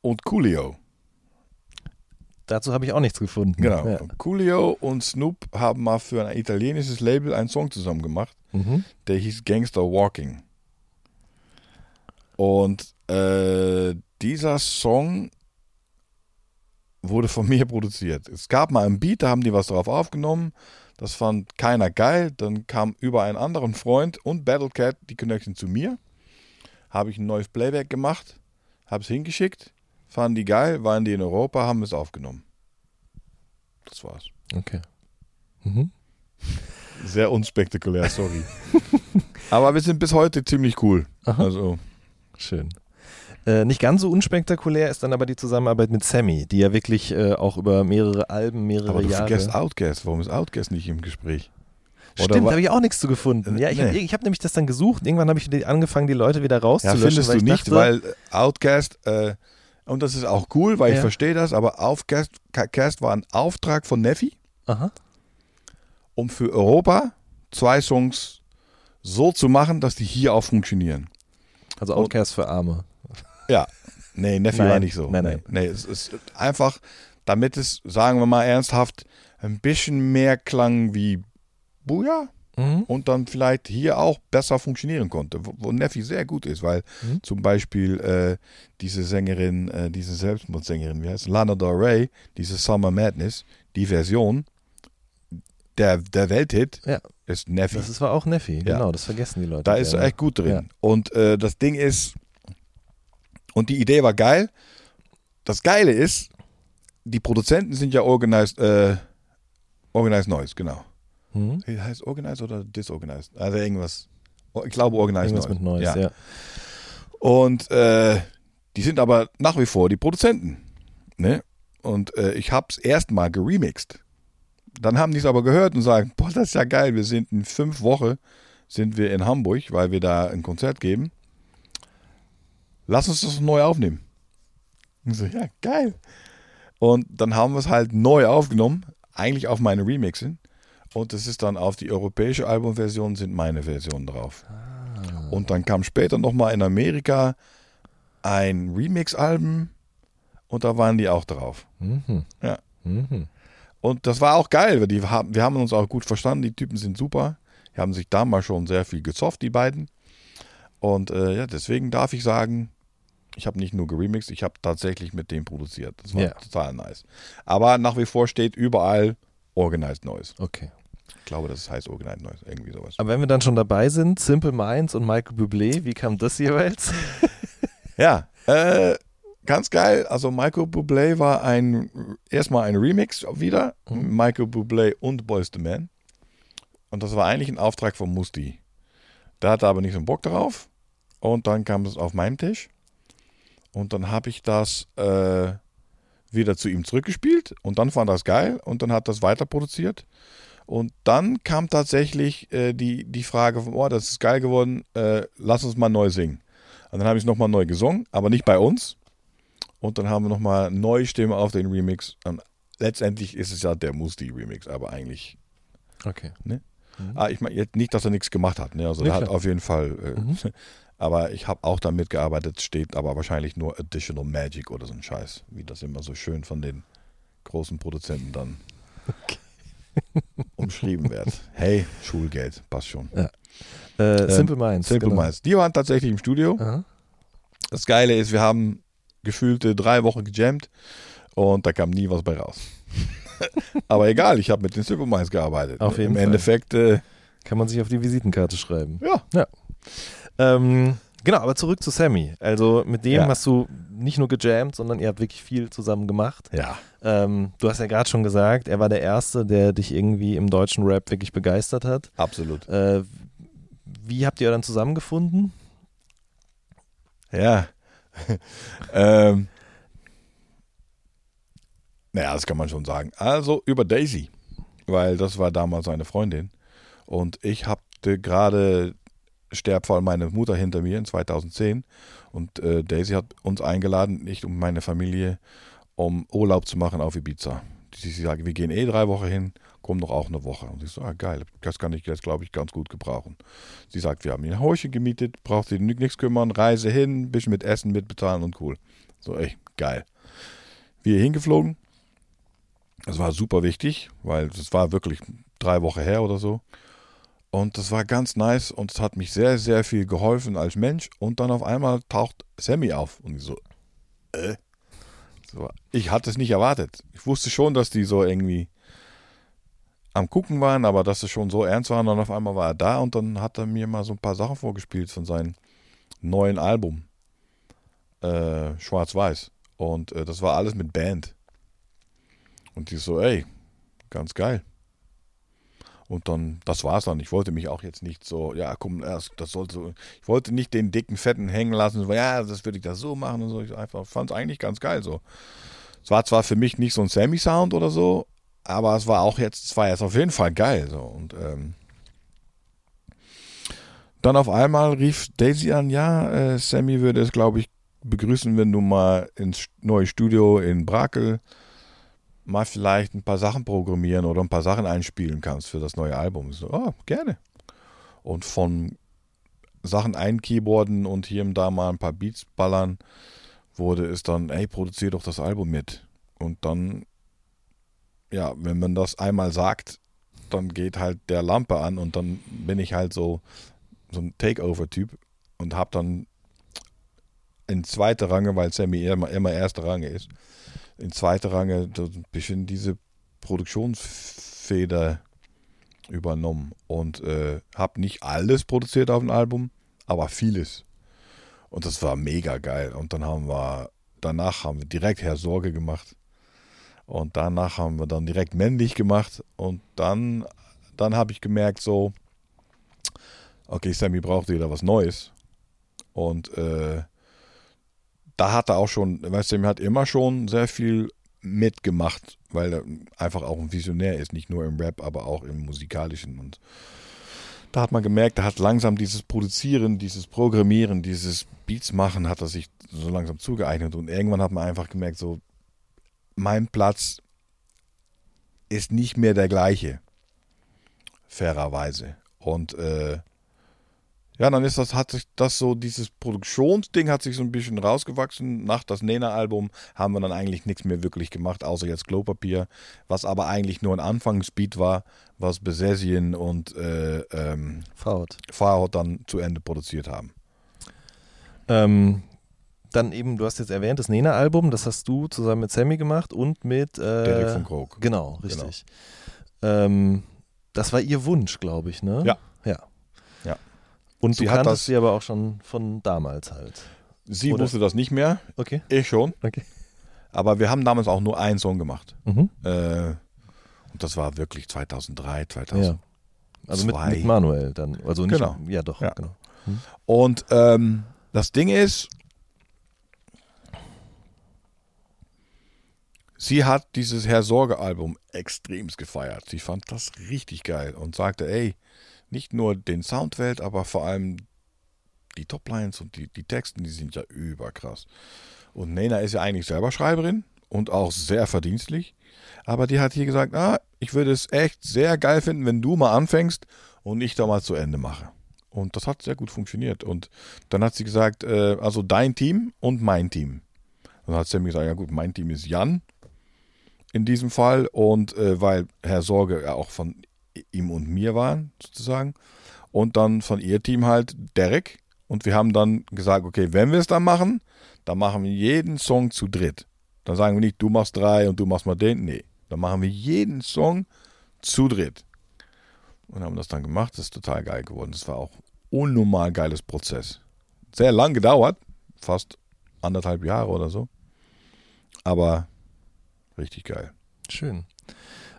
Und Coolio. Dazu habe ich auch nichts gefunden. Genau. Ja. Coolio und Snoop haben mal für ein italienisches Label einen Song zusammen gemacht. Mhm. Der hieß Gangster Walking. Und äh, dieser Song wurde von mir produziert. Es gab mal einen Beat, da haben die was drauf aufgenommen. Das fand keiner geil. Dann kam über einen anderen Freund und Battlecat die Connection zu mir. Habe ich ein neues Playback gemacht, habe es hingeschickt, fanden die geil, waren die in Europa, haben es aufgenommen. Das war's. Okay. Mhm. Sehr unspektakulär, sorry. Aber wir sind bis heute ziemlich cool. Aha. Also, Schön. Äh, nicht ganz so unspektakulär ist dann aber die Zusammenarbeit mit Sammy, die ja wirklich äh, auch über mehrere Alben, mehrere aber du Jahre. vergisst Outcast. Warum ist Outcast nicht im Gespräch? Stimmt, wa- habe ich auch nichts zu gefunden. Ja, ich habe Nee. hab nämlich das dann gesucht. Irgendwann habe ich angefangen, die Leute wieder Ja, rauszulöschen. findest weil du ich nicht, dachte, weil äh, Outcast, äh, und das ist auch cool, weil ich Ja. verstehe das, aber Outcast Cast war ein Auftrag von Neffi, Aha. um für Europa zwei Songs so zu machen, dass die hier auch funktionieren. Also Outcast für Arme. Ja, nee, Neffi Nein, war nicht so. nein, nein. Nee, es ist einfach, damit es, sagen wir mal ernsthaft, ein bisschen mehr klang wie Buja Mhm. und dann vielleicht hier auch besser funktionieren konnte, wo, wo Neffi sehr gut ist, weil Mhm. zum Beispiel äh, diese Sängerin, äh, diese Selbstmordsängerin, wie heißt? Lana Del Rey, diese Summer Madness, die Version, der, der Welthit Ja. ist Neffi. Das ist, war auch Neffi, Ja. genau, das vergessen die Leute. Da ist er gerne. echt gut drin. Ja. Und äh, das Ding ist, und die Idee war geil. Das Geile ist, die Produzenten sind ja Organized, äh, Organized Noise, genau. Wie Heißt Organized oder Disorganized? Also irgendwas. Ich glaube Organized Irgendwas Noise. mit Neues, ja. ja. Und äh, die sind aber nach wie vor die Produzenten. Ne? Und äh, ich habe es erstmal geremixed. Dann haben die es aber gehört und sagen, boah, das ist ja geil. Wir sind in fünf Wochen sind wir in Hamburg, weil wir da ein Konzert geben. Lass uns das neu aufnehmen. Und so, ja, geil. Und dann haben wir es halt neu aufgenommen, eigentlich auf meine Remixen. Und das ist dann auf die europäische Albumversion sind meine Versionen drauf. Und dann kam später nochmal in Amerika ein Remix-Album und da waren die auch drauf. Mhm. Ja. Mhm. Und das war auch geil, weil die haben, wir haben uns auch gut verstanden. Die Typen sind super. Die haben sich damals schon sehr viel gezofft, die beiden. Und äh, ja, deswegen darf ich sagen, ich habe nicht nur geremixed, ich habe tatsächlich mit dem produziert. Das war Ja. total nice. Aber nach wie vor steht überall Organized Noise. Okay. Ich glaube, das heißt Organized Noise, irgendwie sowas. Aber wenn wir dann schon dabei sind, Simple Minds und Michael Bublé, wie kam das jeweils? Ja, äh, ganz geil. Also Michael Bublé war ein erstmal ein Remix wieder. Michael Bublé und Boys the Man. Und das war eigentlich ein Auftrag von Musti. Der hatte aber nicht so einen Bock darauf. Und dann kam es auf meinen Tisch. Und dann habe ich das äh, wieder zu ihm zurückgespielt. Und dann fand das geil. Und dann hat das weiter produziert. Und dann kam tatsächlich äh, die, die Frage von, oh, das ist geil geworden, äh, lass uns mal neu singen. Und dann habe ich es nochmal neu gesungen, aber nicht bei uns. Und dann haben wir nochmal neue Stimme auf den Remix. Und letztendlich ist es ja der Musti-Remix, aber eigentlich. Okay. Ah, ich meine jetzt nicht, dass er nichts gemacht hat. Ne? Also Nee, er hat auf jeden Fall. Äh, Aber ich habe auch damit gearbeitet, steht aber wahrscheinlich nur Additional Magic oder so ein Scheiß, wie das immer so schön von den großen Produzenten dann umschrieben wird. Hey, Schulgeld, passt schon. Äh, Simple Minds. Simple genau. Minds. Die waren tatsächlich im Studio. Aha. Das Geile ist, wir haben gefühlte drei Wochen gejammt und da kam nie was bei raus. Aber egal, ich habe mit den Simple Minds gearbeitet. Auf jeden Im Fall. Endeffekt, äh, Kann man sich auf die Visitenkarte schreiben. ja. Ähm, genau, aber zurück zu Sammy. Also mit dem Ja. hast du nicht nur gejammt, sondern ihr habt wirklich viel zusammen gemacht. Ja. Ähm, du hast ja gerade schon gesagt, er war der Erste, der dich irgendwie im deutschen Rap wirklich begeistert hat. Absolut. Äh, wie habt ihr dann zusammengefunden? Ja. ähm. Naja, das kann man schon sagen. Also über Daisy, weil das war damals seine Freundin. Und ich hatte gerade Sterbfall meiner Mutter hinter mir in 2010. Und äh, Daisy hat uns eingeladen, ich und meine Familie, um Urlaub zu machen auf Ibiza. Sie sagt, wir gehen eh drei Wochen hin, komm doch auch eine Woche. Und ich so, ah, geil, das kann ich jetzt, glaube ich, ganz gut gebrauchen. Sie sagt, wir haben hier ein Häuschen gemietet, braucht ihr nichts kümmern, Reise hin, bisschen mit Essen mitbezahlen und cool. So, ey, geil. Wir hingeflogen. Das war super wichtig, weil das war wirklich drei Wochen her oder so. Und das war ganz nice und es hat mich sehr, sehr viel geholfen als Mensch. Und dann auf einmal taucht Sammy auf. Und ich so, äh? So, ich hatte es nicht erwartet. Ich wusste schon, dass die so irgendwie am Gucken waren, aber dass es schon so ernst war. Und dann auf einmal war er da und dann hat er mir mal so ein paar Sachen vorgespielt von seinem neuen Album. Äh, Schwarz-Weiß. Und äh, das war alles mit Band. Und ich so, ey, ganz geil. Und dann, das war's dann. Ich wollte mich auch jetzt nicht so, ja, komm, das sollte so, ich wollte nicht den dicken Fetten hängen lassen, so, ja, das würde ich das so machen und so. Ich einfach fand es eigentlich ganz geil so. Es war zwar für mich nicht so ein Sammy-Sound oder so, aber es war auch jetzt, es war jetzt auf jeden Fall geil so. Und ähm, dann auf einmal rief Daisy an, ja, äh, Sammy würde es, glaube ich, begrüßen, wenn du mal ins neue Studio in Brakel mal vielleicht ein paar Sachen programmieren oder ein paar Sachen einspielen kannst für das neue Album. So, oh, gerne. Und von Sachen einkeyboarden und hier und da mal ein paar Beats ballern, wurde es dann, ey, produzier doch das Album mit. Und dann, ja, wenn man das einmal sagt, dann geht halt der Lampe an und dann bin ich halt so, so ein Takeover-Typ und hab dann in zweiter Range, weil Sammy immer, immer erste Range ist, in zweiter Range so ein bisschen diese Produktionsfeder übernommen und äh, habe nicht alles produziert auf dem Album, aber vieles. Und das war mega geil. Und dann haben wir, danach haben wir direkt Herr Sorge gemacht. Und danach haben wir dann direkt männlich gemacht. Und dann, dann habe ich gemerkt, so, okay, Sammy braucht wieder was Neues. Und äh, da hat er auch schon, weißt du, Sammy hat immer schon sehr viel mitgemacht, weil er einfach auch ein Visionär ist, nicht nur im Rap, aber auch im musikalischen. Und da hat man gemerkt, er hat langsam dieses Produzieren, dieses Programmieren, dieses Beats machen, hat er sich so langsam zugeeignet. Und irgendwann hat man einfach gemerkt, so, mein Platz ist nicht mehr der gleiche, fairerweise. Und äh, ja, dann ist das, hat sich das so, dieses Produktionsding hat sich so ein bisschen rausgewachsen. Nach das Nena-Album haben wir dann eigentlich nichts mehr wirklich gemacht, außer jetzt Klopapier, was aber eigentlich nur ein Anfangsbeat war, was Besesien und äh, ähm. Fahrrad dann zu Ende produziert haben. Ähm, dann eben, du hast jetzt erwähnt, das Nena-Album, das hast du zusammen mit Sammy gemacht und mit äh, Derek von Krog. Genau, richtig. Ähm, das war ihr Wunsch, glaube ich, ne? Ja. Ja. Und Sie du hat kanntest das- sie aber auch schon von damals halt. Sie Oder- wusste das nicht mehr, Okay. ich schon. Okay. Aber wir haben damals auch nur einen Song gemacht. Mhm. Äh, und das war wirklich 2003, 2000. Ja. Also mit, mit Manuel dann. Also nicht, Genau. Ja, doch, Ja. genau. Und ähm, das Ding ist, sie hat dieses Herr Sorge-Album extremst gefeiert. Sie fand das richtig geil und sagte, ey, nicht nur den Soundwelt, aber vor allem die Toplines und die, die Texten, die sind ja überkrass. Und Nena ist ja eigentlich selber Schreiberin und auch sehr verdienstlich. Aber die hat hier gesagt, ah, ich würde es echt sehr geil finden, wenn du mal anfängst und ich da mal zu Ende mache. Und das hat sehr gut funktioniert. Und dann hat sie gesagt, äh, also dein Team und mein Team. Dann hat Sammy gesagt, ja gut, mein Team ist Jan in diesem Fall. Und äh, weil Herr Sorge ja auch von ihm und mir war, sozusagen. Und dann von ihr Team halt Derek. Und wir haben dann gesagt, okay, wenn wir es dann machen, dann machen wir jeden Song zu dritt. Dann sagen wir nicht, du machst drei und du machst mal den. Nee, dann machen wir jeden Song zu dritt. Und haben das dann gemacht. Das ist total geil geworden. Das war auch unnormal geiles Prozess. Sehr lang gedauert. Fast anderthalb Jahre oder so. Aber richtig geil. Schön.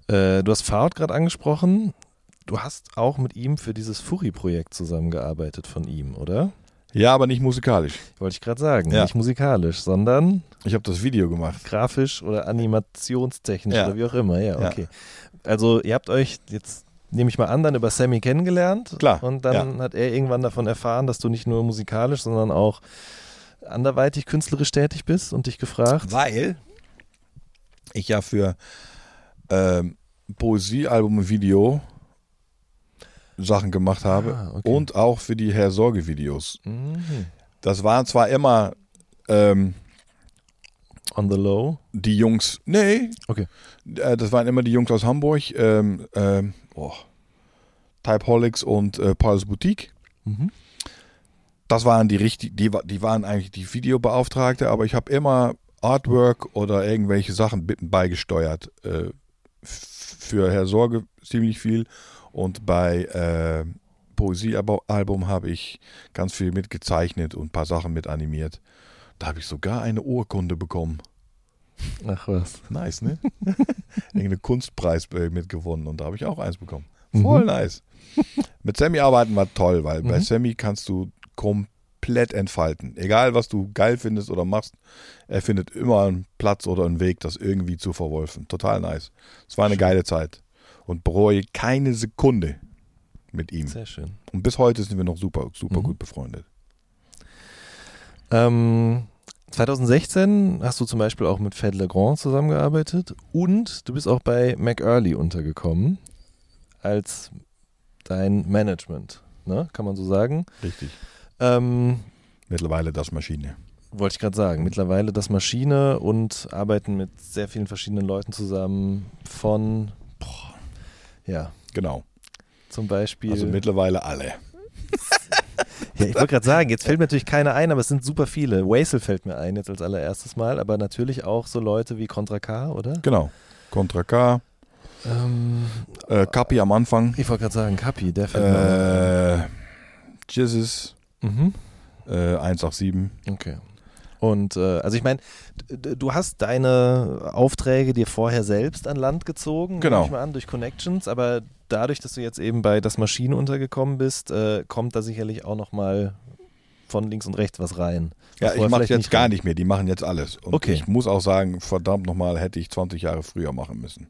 Äh, du hast Fahrrad gerade angesprochen. Du hast auch mit ihm für dieses Furi-Projekt zusammengearbeitet von ihm, oder? Ja, aber nicht musikalisch. Wollte ich gerade sagen. Ja. Nicht musikalisch, sondern Ich habe das Video gemacht. grafisch oder animationstechnisch Ja. oder wie auch immer. Ja, Ja. okay. Also ihr habt euch jetzt, nehme ich mal an, dann über Sammy kennengelernt. Klar, Und dann hat er irgendwann davon erfahren, dass du nicht nur musikalisch, sondern auch anderweitig künstlerisch tätig bist und dich gefragt. Weil ich ja für ähm, Poesiealbum und Video Sachen gemacht habe Ah, okay. und auch für die Herr Sorge Videos. Mhm. Das waren zwar immer ähm, On the low. die Jungs, nee, Okay. äh, das waren immer die Jungs aus Hamburg, ähm, ähm, oh, Typeholics und äh, Paul's Boutique. Mhm. das waren die richtig, die, die waren eigentlich die Videobeauftragte, aber ich habe immer Artwork oder irgendwelche Sachen beigesteuert. Äh, für Herr Sorge ziemlich viel und bei äh, Poesiealbum habe ich ganz viel mitgezeichnet und ein paar Sachen mit animiert. Da habe ich sogar eine Urkunde bekommen. Ach was. Nice, ne? Irgendeinen Kunstpreis mitgewonnen und da habe ich auch eins bekommen. Mhm. Voll nice. Mit Sammy arbeiten war toll, weil bei Mhm. Sammy kannst du komplett entfalten. Egal, was du geil findest oder machst, er findet immer einen Platz oder einen Weg, das irgendwie zu verwolfen. Total nice. Es war eine Schön. geile Zeit und bereue keine Sekunde mit ihm. Sehr schön. Und bis heute sind wir noch super, super Mhm. gut befreundet. Ähm, 2016 hast du zum Beispiel auch mit Fed Legrand zusammengearbeitet und du bist auch bei McEarley untergekommen als dein Management. ne? kann man so sagen. Richtig. Ähm, Mittlerweile das Maschine. wollte ich gerade sagen. Mittlerweile das Maschine und arbeiten mit sehr vielen verschiedenen Leuten zusammen von, boah, ja, Genau. zum Beispiel. Also mittlerweile alle. Ja, ich wollte gerade sagen, jetzt fällt mir natürlich keiner ein, aber es sind super viele. Wasel fällt mir ein jetzt als allererstes Mal, aber natürlich auch so Leute wie Contra K, oder? Genau. Contra K, Ähm, äh, Kapi am Anfang, ich wollte gerade sagen, Kapi, der fällt mir äh, Jizzes, ein. Mhm. äh, 187. Okay. Und äh, also ich meine, du hast deine Aufträge dir vorher selbst an Land gezogen, Genau. nehme ich mal an, durch Connections, aber dadurch, dass du jetzt eben bei das Maschine untergekommen bist, äh, kommt da sicherlich auch nochmal von links und rechts was rein. Ja, Was ich mache jetzt nicht gar nicht mehr. Die machen jetzt alles. Und Okay. ich muss auch sagen, verdammt nochmal, hätte ich 20 Jahre früher machen müssen.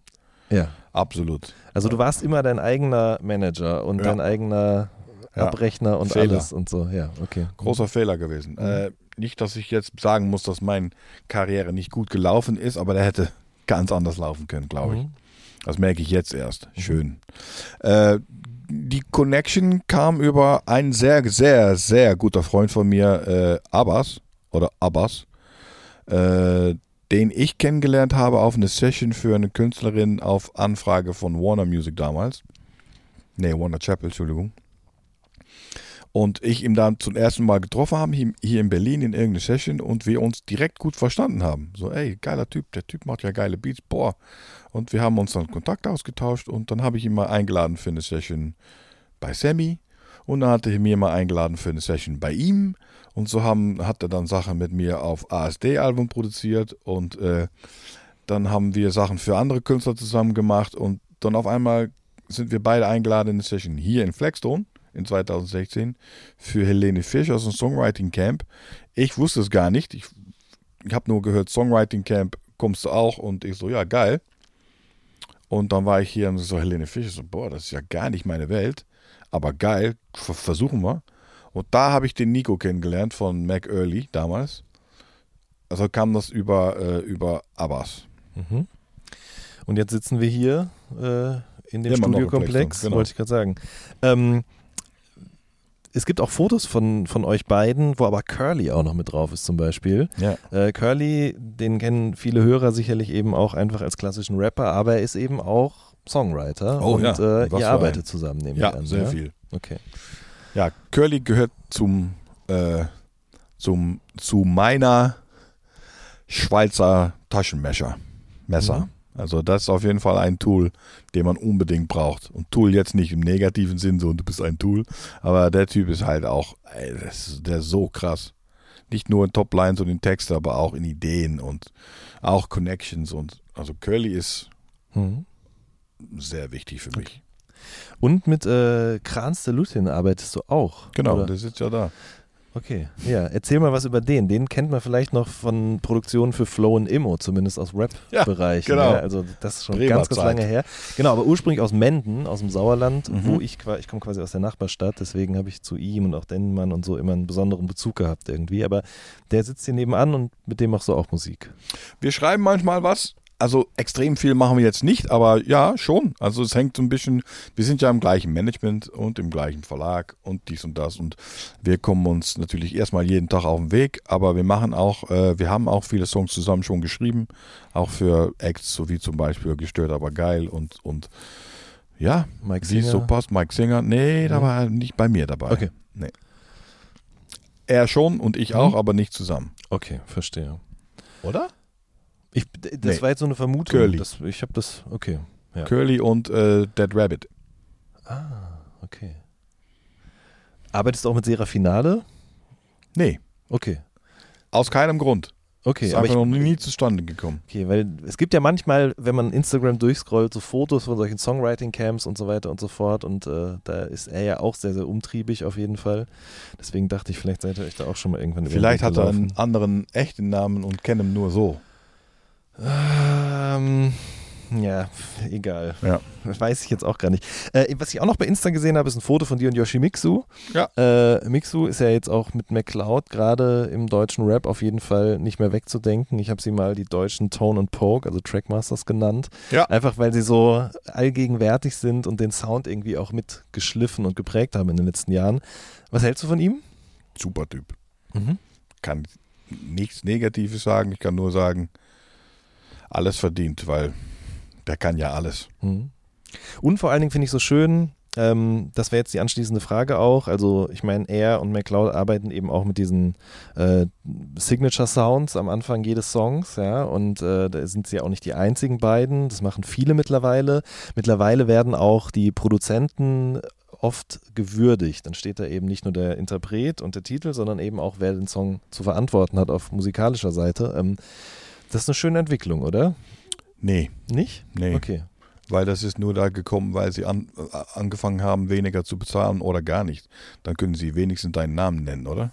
Ja. Absolut. Also du warst immer dein eigener Manager und Ja. dein eigener Ja. Abrechner und Fehler. alles und so. Ja, okay. Großer Fehler gewesen. Äh, nicht, dass ich jetzt sagen muss, dass meine Karriere nicht gut gelaufen ist, aber der hätte ganz anders laufen können, glaube ich. Mhm. Das merke ich jetzt erst. Schön. Äh, die Connection kam über einen sehr, sehr, sehr guter Freund von mir, äh, Abbas oder Abbas, äh, den ich kennengelernt habe auf eine Session für eine Künstlerin auf Anfrage von Warner Music damals. Nee, Warner Chapel, Entschuldigung. Und ich ihn dann zum ersten Mal getroffen habe, hier hier in Berlin in irgendeiner Session und wir uns direkt gut verstanden haben. So, ey, geiler Typ, der Typ macht ja geile Beats, boah. Und wir haben uns dann Kontakt ausgetauscht und dann habe ich ihn mal eingeladen für eine Session bei Sammy. Und dann hatte er mir mal eingeladen für eine Session bei ihm. Und so haben, hat er dann Sachen mit mir auf ASD-Album produziert. Und äh, dann haben wir Sachen für andere Künstler zusammen gemacht. Und dann auf einmal sind wir beide eingeladen in eine Session hier in Flagstone in 2016 für Helene Fisch aus dem Songwriting Camp. Ich wusste es gar nicht. Ich, ich habe nur gehört, Songwriting Camp kommst du auch und ich so, ja, geil. Und dann war ich hier und so, Helene Fisch, so, boah, das ist ja gar nicht meine Welt, aber geil, ver- versuchen wir. Und da habe ich den Nico kennengelernt von Mac Early damals. Also kam das über, äh, über Abbas. Mhm. Und jetzt sitzen wir hier äh, in dem Studiokomplex, genau. wollte ich gerade sagen. Ähm, es gibt auch Fotos von, von euch beiden, wo aber Curly auch noch mit drauf ist zum Beispiel. Ja. Äh, Curly, den kennen viele Hörer sicherlich eben auch einfach als klassischen Rapper, aber er ist eben auch Songwriter Oh und ja, äh, ihr arbeitet ein- zusammen, nehme Ja, ich an. sehr ja? viel. Okay. Ja, Curly gehört zum, äh, zum, zu meiner Schweizer Taschenmesser. Messer. Mhm. Also das ist auf jeden Fall ein Tool, den man unbedingt braucht. Und Tool jetzt nicht im negativen Sinn, so du bist ein Tool, aber der Typ ist halt auch, ey, ist, der ist so krass. Nicht nur in Toplines und in Texten, aber auch in Ideen und auch Connections und also Curly ist Mhm. sehr wichtig für mich. Und mit äh, Kranz der Lutin arbeitest du auch. Genau, oder? der sitzt ja da. Okay, ja, erzähl mal was über den. Den kennt man vielleicht noch von Produktionen für Flow und Immo, zumindest aus Rap-Bereichen. Ja, genau. Ja, also das ist schon Bremer ganz, ganz Zeit. lange her. Genau, aber ursprünglich aus Menden, aus dem Sauerland, Mhm. wo ich, qua- ich komme quasi aus der Nachbarstadt, deswegen habe ich zu ihm und auch Dennemann und so immer einen besonderen Bezug gehabt irgendwie. Aber der sitzt hier nebenan und mit dem machst du auch Musik. Wir schreiben manchmal was. Also extrem viel machen wir jetzt nicht, aber ja, schon. Also es hängt so ein bisschen, wir sind ja im gleichen Management und im gleichen Verlag und dies und das. Und wir kommen uns natürlich erstmal jeden Tag auf den Weg, aber wir machen auch, äh, wir haben auch viele Songs zusammen schon geschrieben, auch für Acts, so wie zum Beispiel Gestört, aber geil und, und ja, Mike wie es so Singer. passt. Mike Singer, nee, da Mhm. war er nicht bei mir dabei. Okay. Nee. Er schon und ich auch, Mhm. aber nicht zusammen. Okay, verstehe. Oder? Ich, das Nee. war jetzt so eine Vermutung. Curly. Das, ich habe das, okay. Ja. Curly und äh, Dead Rabbit. Ah, okay. Arbeitest du auch mit Serafinale? Nee, Okay. aus keinem Grund. Okay, ist aber einfach ich, noch nie zustande gekommen. Okay, weil es gibt ja manchmal, wenn man Instagram durchscrollt, so Fotos von solchen Songwriting-Camps und so weiter und so fort. Und äh, da ist er ja auch sehr, sehr umtriebig auf jeden Fall. Deswegen dachte ich, vielleicht seid ihr euch da auch schon mal irgendwann Vielleicht hat er einen anderen echten Namen und kennt ihn nur so. Ähm, Ja, egal. Ja. Weiß ich jetzt auch gar nicht. Äh, was ich auch noch bei Insta gesehen habe, ist ein Foto von dir und Yoshimitsu. Ja. Äh, Mixu ist ja jetzt auch mit McCloud gerade im deutschen Rap auf jeden Fall nicht mehr wegzudenken. Ich habe sie mal die deutschen Tone und Poke, also Trackmasters genannt. Ja. Einfach weil sie so allgegenwärtig sind und den Sound irgendwie auch mitgeschliffen und geprägt haben in den letzten Jahren. Was hältst du von ihm? Super Typ. Mhm. Kann nichts Negatives sagen. Ich kann nur sagen, alles verdient, weil der kann ja alles. Mhm. Und vor allen Dingen finde ich so schön, ähm, das wäre jetzt die anschließende Frage auch. Also, ich meine, er und McLeod arbeiten eben auch mit diesen äh, Signature Sounds am Anfang jedes Songs, ja. Und äh, da sind sie ja auch nicht die einzigen beiden. Das machen viele mittlerweile. Mittlerweile werden auch die Produzenten oft gewürdigt. Dann steht da eben nicht nur der Interpret und der Titel, sondern eben auch, wer den Song zu verantworten hat auf musikalischer Seite. Ähm, das ist eine schöne Entwicklung, oder? Nee, Nicht? nee. Okay. Weil das ist nur da gekommen, weil sie an, äh, angefangen haben, weniger zu bezahlen oder gar nicht. Dann können sie wenigstens deinen Namen nennen, oder?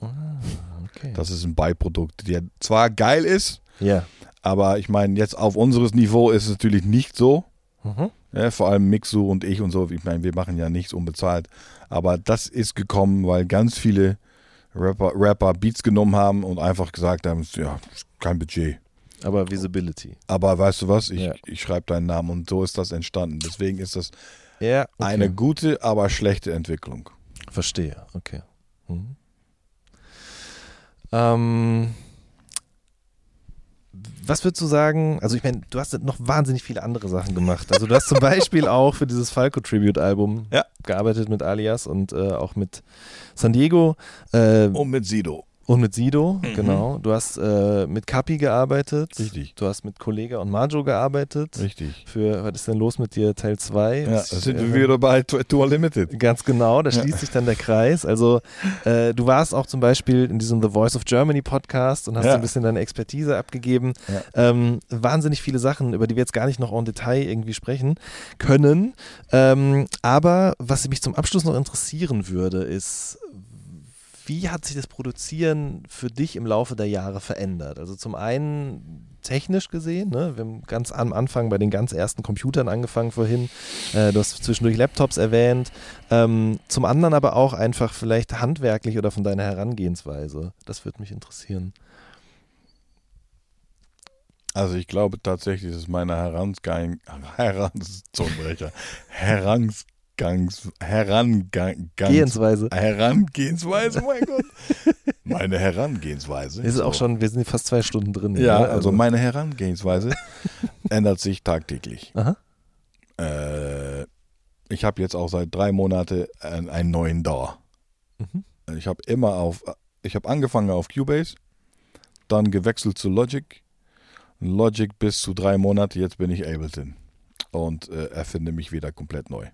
Ah, okay. Das ist ein Beiprodukt, der zwar geil ist, ja. aber ich meine, jetzt auf unseres Niveau ist es natürlich nicht so. Mhm. Ja, vor allem Mixu und ich und so. Ich meine, wir machen ja nichts unbezahlt. Aber das ist gekommen, weil ganz viele Rapper, Rapper Beats genommen haben und einfach gesagt haben, ja, kein Budget. Aber Visibility. Aber weißt du was, ich, Ja. ich schreibe deinen Namen und so ist das entstanden. Deswegen ist das Ja, okay. eine gute, aber schlechte Entwicklung. Verstehe, okay. Mhm. Ähm, was würdest du sagen? Also, ich meine, du hast noch wahnsinnig viele andere Sachen gemacht. Also, du hast zum Beispiel auch für dieses Falco Tribute-Album Ja. gearbeitet mit Alias und äh, auch mit San Diego. Äh, Und mit Sido. Und mit Sido, genau. Du hast äh, mit Kapi gearbeitet. Richtig. Du hast mit Kollega und Majo gearbeitet. Richtig. Für Was ist denn los mit dir? Teil 2. Ja, sind wir wieder bei Tour Limited. Ganz genau, da Ja. schließt sich dann der Kreis. Also äh, du warst auch zum Beispiel in diesem The Voice of Germany Podcast und hast Ja. ein bisschen deine Expertise abgegeben. Ja. Ähm, wahnsinnig viele Sachen, über die wir jetzt gar nicht noch en Detail irgendwie sprechen können. Ähm, aber was mich zum Abschluss noch interessieren würde, ist, wie hat sich das Produzieren für dich im Laufe der Jahre verändert? Also zum einen technisch gesehen, ne? wir haben ganz am Anfang bei den ganz ersten Computern angefangen vorhin, äh, du hast zwischendurch Laptops erwähnt, ähm, zum anderen aber auch einfach vielleicht handwerklich oder von deiner Herangehensweise. Das würde mich interessieren. Also ich glaube tatsächlich, dass meine Herangang, Herans, Herangangs, Herangang, Gehensweise. Herangehensweise, mein Gott. Meine Herangehensweise. Wir sind auch so. schon, wir sind fast zwei Stunden drin. Ja, ne? also meine Herangehensweise ändert sich tagtäglich. Aha. Äh, ich habe jetzt auch seit drei Monaten einen, einen neuen DAW. Mhm. Ich habe immer auf, ich habe angefangen auf Cubase, dann gewechselt zu Logic, Logic bis zu drei Monate, jetzt bin ich Ableton und äh, erfinde mich wieder komplett neu.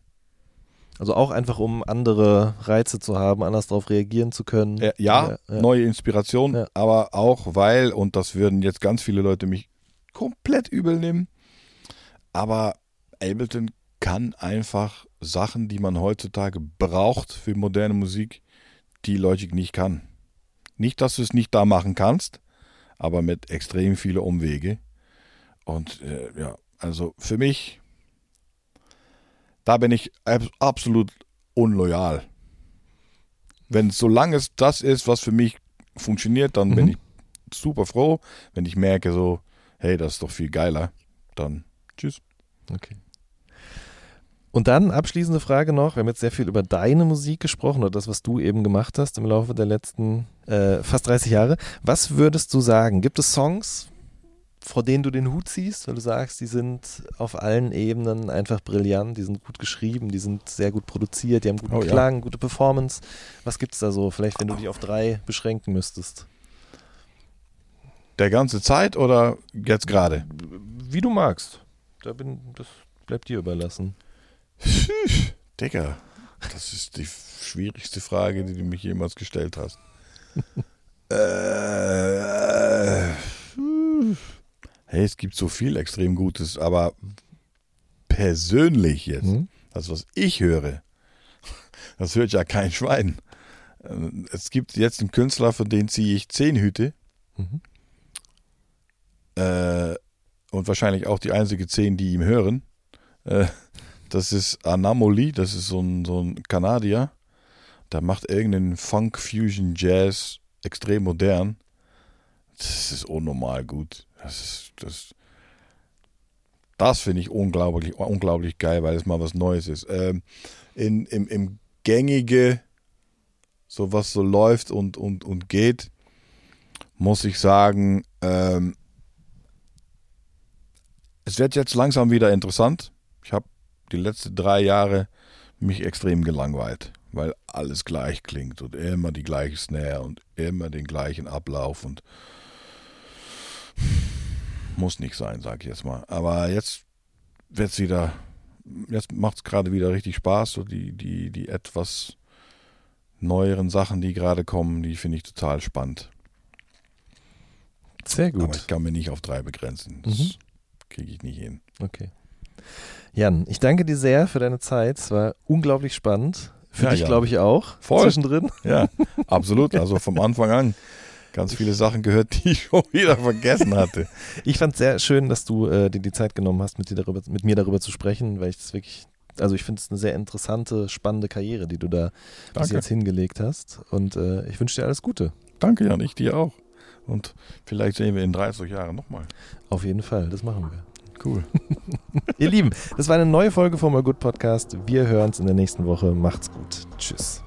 Also auch einfach, um andere Reize zu haben, anders darauf reagieren zu können. Äh, ja, ja. neue Inspiration, Ja. aber auch weil, und das würden jetzt ganz viele Leute mich komplett übel nehmen, aber Ableton kann einfach Sachen, die man heutzutage braucht für moderne Musik, die Logic nicht kann. Nicht, dass du es nicht da machen kannst, aber mit extrem viele Umwege. Und äh, ja, also für mich, da bin ich ab- absolut unloyal. Wenn solange es das ist, was für mich funktioniert, dann bin Mhm. ich super froh. Wenn ich merke so, hey, das ist doch viel geiler, dann tschüss. Okay. Und dann abschließende Frage noch. Wir haben jetzt sehr viel über deine Musik gesprochen oder das, was du eben gemacht hast im Laufe der letzten äh, fast 30 Jahre. Was würdest du sagen? Gibt es Songs, vor denen du den Hut ziehst, weil du sagst, die sind auf allen Ebenen einfach brillant, die sind gut geschrieben, die sind sehr gut produziert, die haben guten Oh ja. Klang, gute Performance. Was gibt es da so? Vielleicht, wenn du dich auf drei beschränken müsstest. Der ganze Zeit oder jetzt gerade? Wie du magst. Da bin, das bleibt dir überlassen. Digga, das ist die schwierigste Frage, die du mich jemals gestellt hast. äh, hey, es gibt so viel extrem Gutes, aber persönlich jetzt, Mhm. das, was ich höre, das hört ja kein Schwein. Äh, Es gibt jetzt einen Künstler, von dem ziehe ich zehn Hüte. Mhm. Äh, und wahrscheinlich auch die einzige zehn, die ihm hören. Äh, das ist Anamoli, das ist so ein, so ein Kanadier. Der macht irgendeinen Funk, Fusion, Jazz, extrem modern. Das ist unnormal gut. Das ist, das, das finde ich unglaublich, unglaublich geil, weil es mal was Neues ist. Ähm, in, im, Im gängige, so was so läuft und, und, und geht, muss ich sagen, ähm, es wird jetzt langsam wieder interessant. Ich habe die letzten drei Jahre mich extrem gelangweilt, weil alles gleich klingt und immer die gleiche Snare und immer den gleichen Ablauf und muss nicht sein, sag ich jetzt mal. Aber jetzt wird es wieder, jetzt macht es gerade wieder richtig Spaß, so die, die, die etwas neueren Sachen, die gerade kommen, die finde ich total spannend. Sehr gut. Aber ich kann mir nicht auf drei begrenzen. Das Mhm. kriege ich nicht hin. Okay. Jan, ich danke dir sehr für deine Zeit. Es war unglaublich spannend. Für Ja, dich, glaube ich, auch. Voll. Zwischendrin. Ja, absolut. Also vom Anfang an ganz viele Sachen gehört, die ich schon wieder vergessen hatte. Ich fand es sehr schön, dass du äh, dir die Zeit genommen hast, mit, dir darüber, mit mir darüber zu sprechen, weil ich das wirklich, also ich finde es eine sehr interessante, spannende Karriere, die du da bis Danke. jetzt hingelegt hast. Und äh, ich wünsche dir alles Gute. Danke, Jan, ich dir auch. Und vielleicht sehen wir in 30 Jahren nochmal. Auf jeden Fall, das machen wir. Cool. Ihr Lieben, das war eine neue Folge vom All Good Podcast. Wir hören uns in der nächsten Woche. Macht's gut. Tschüss.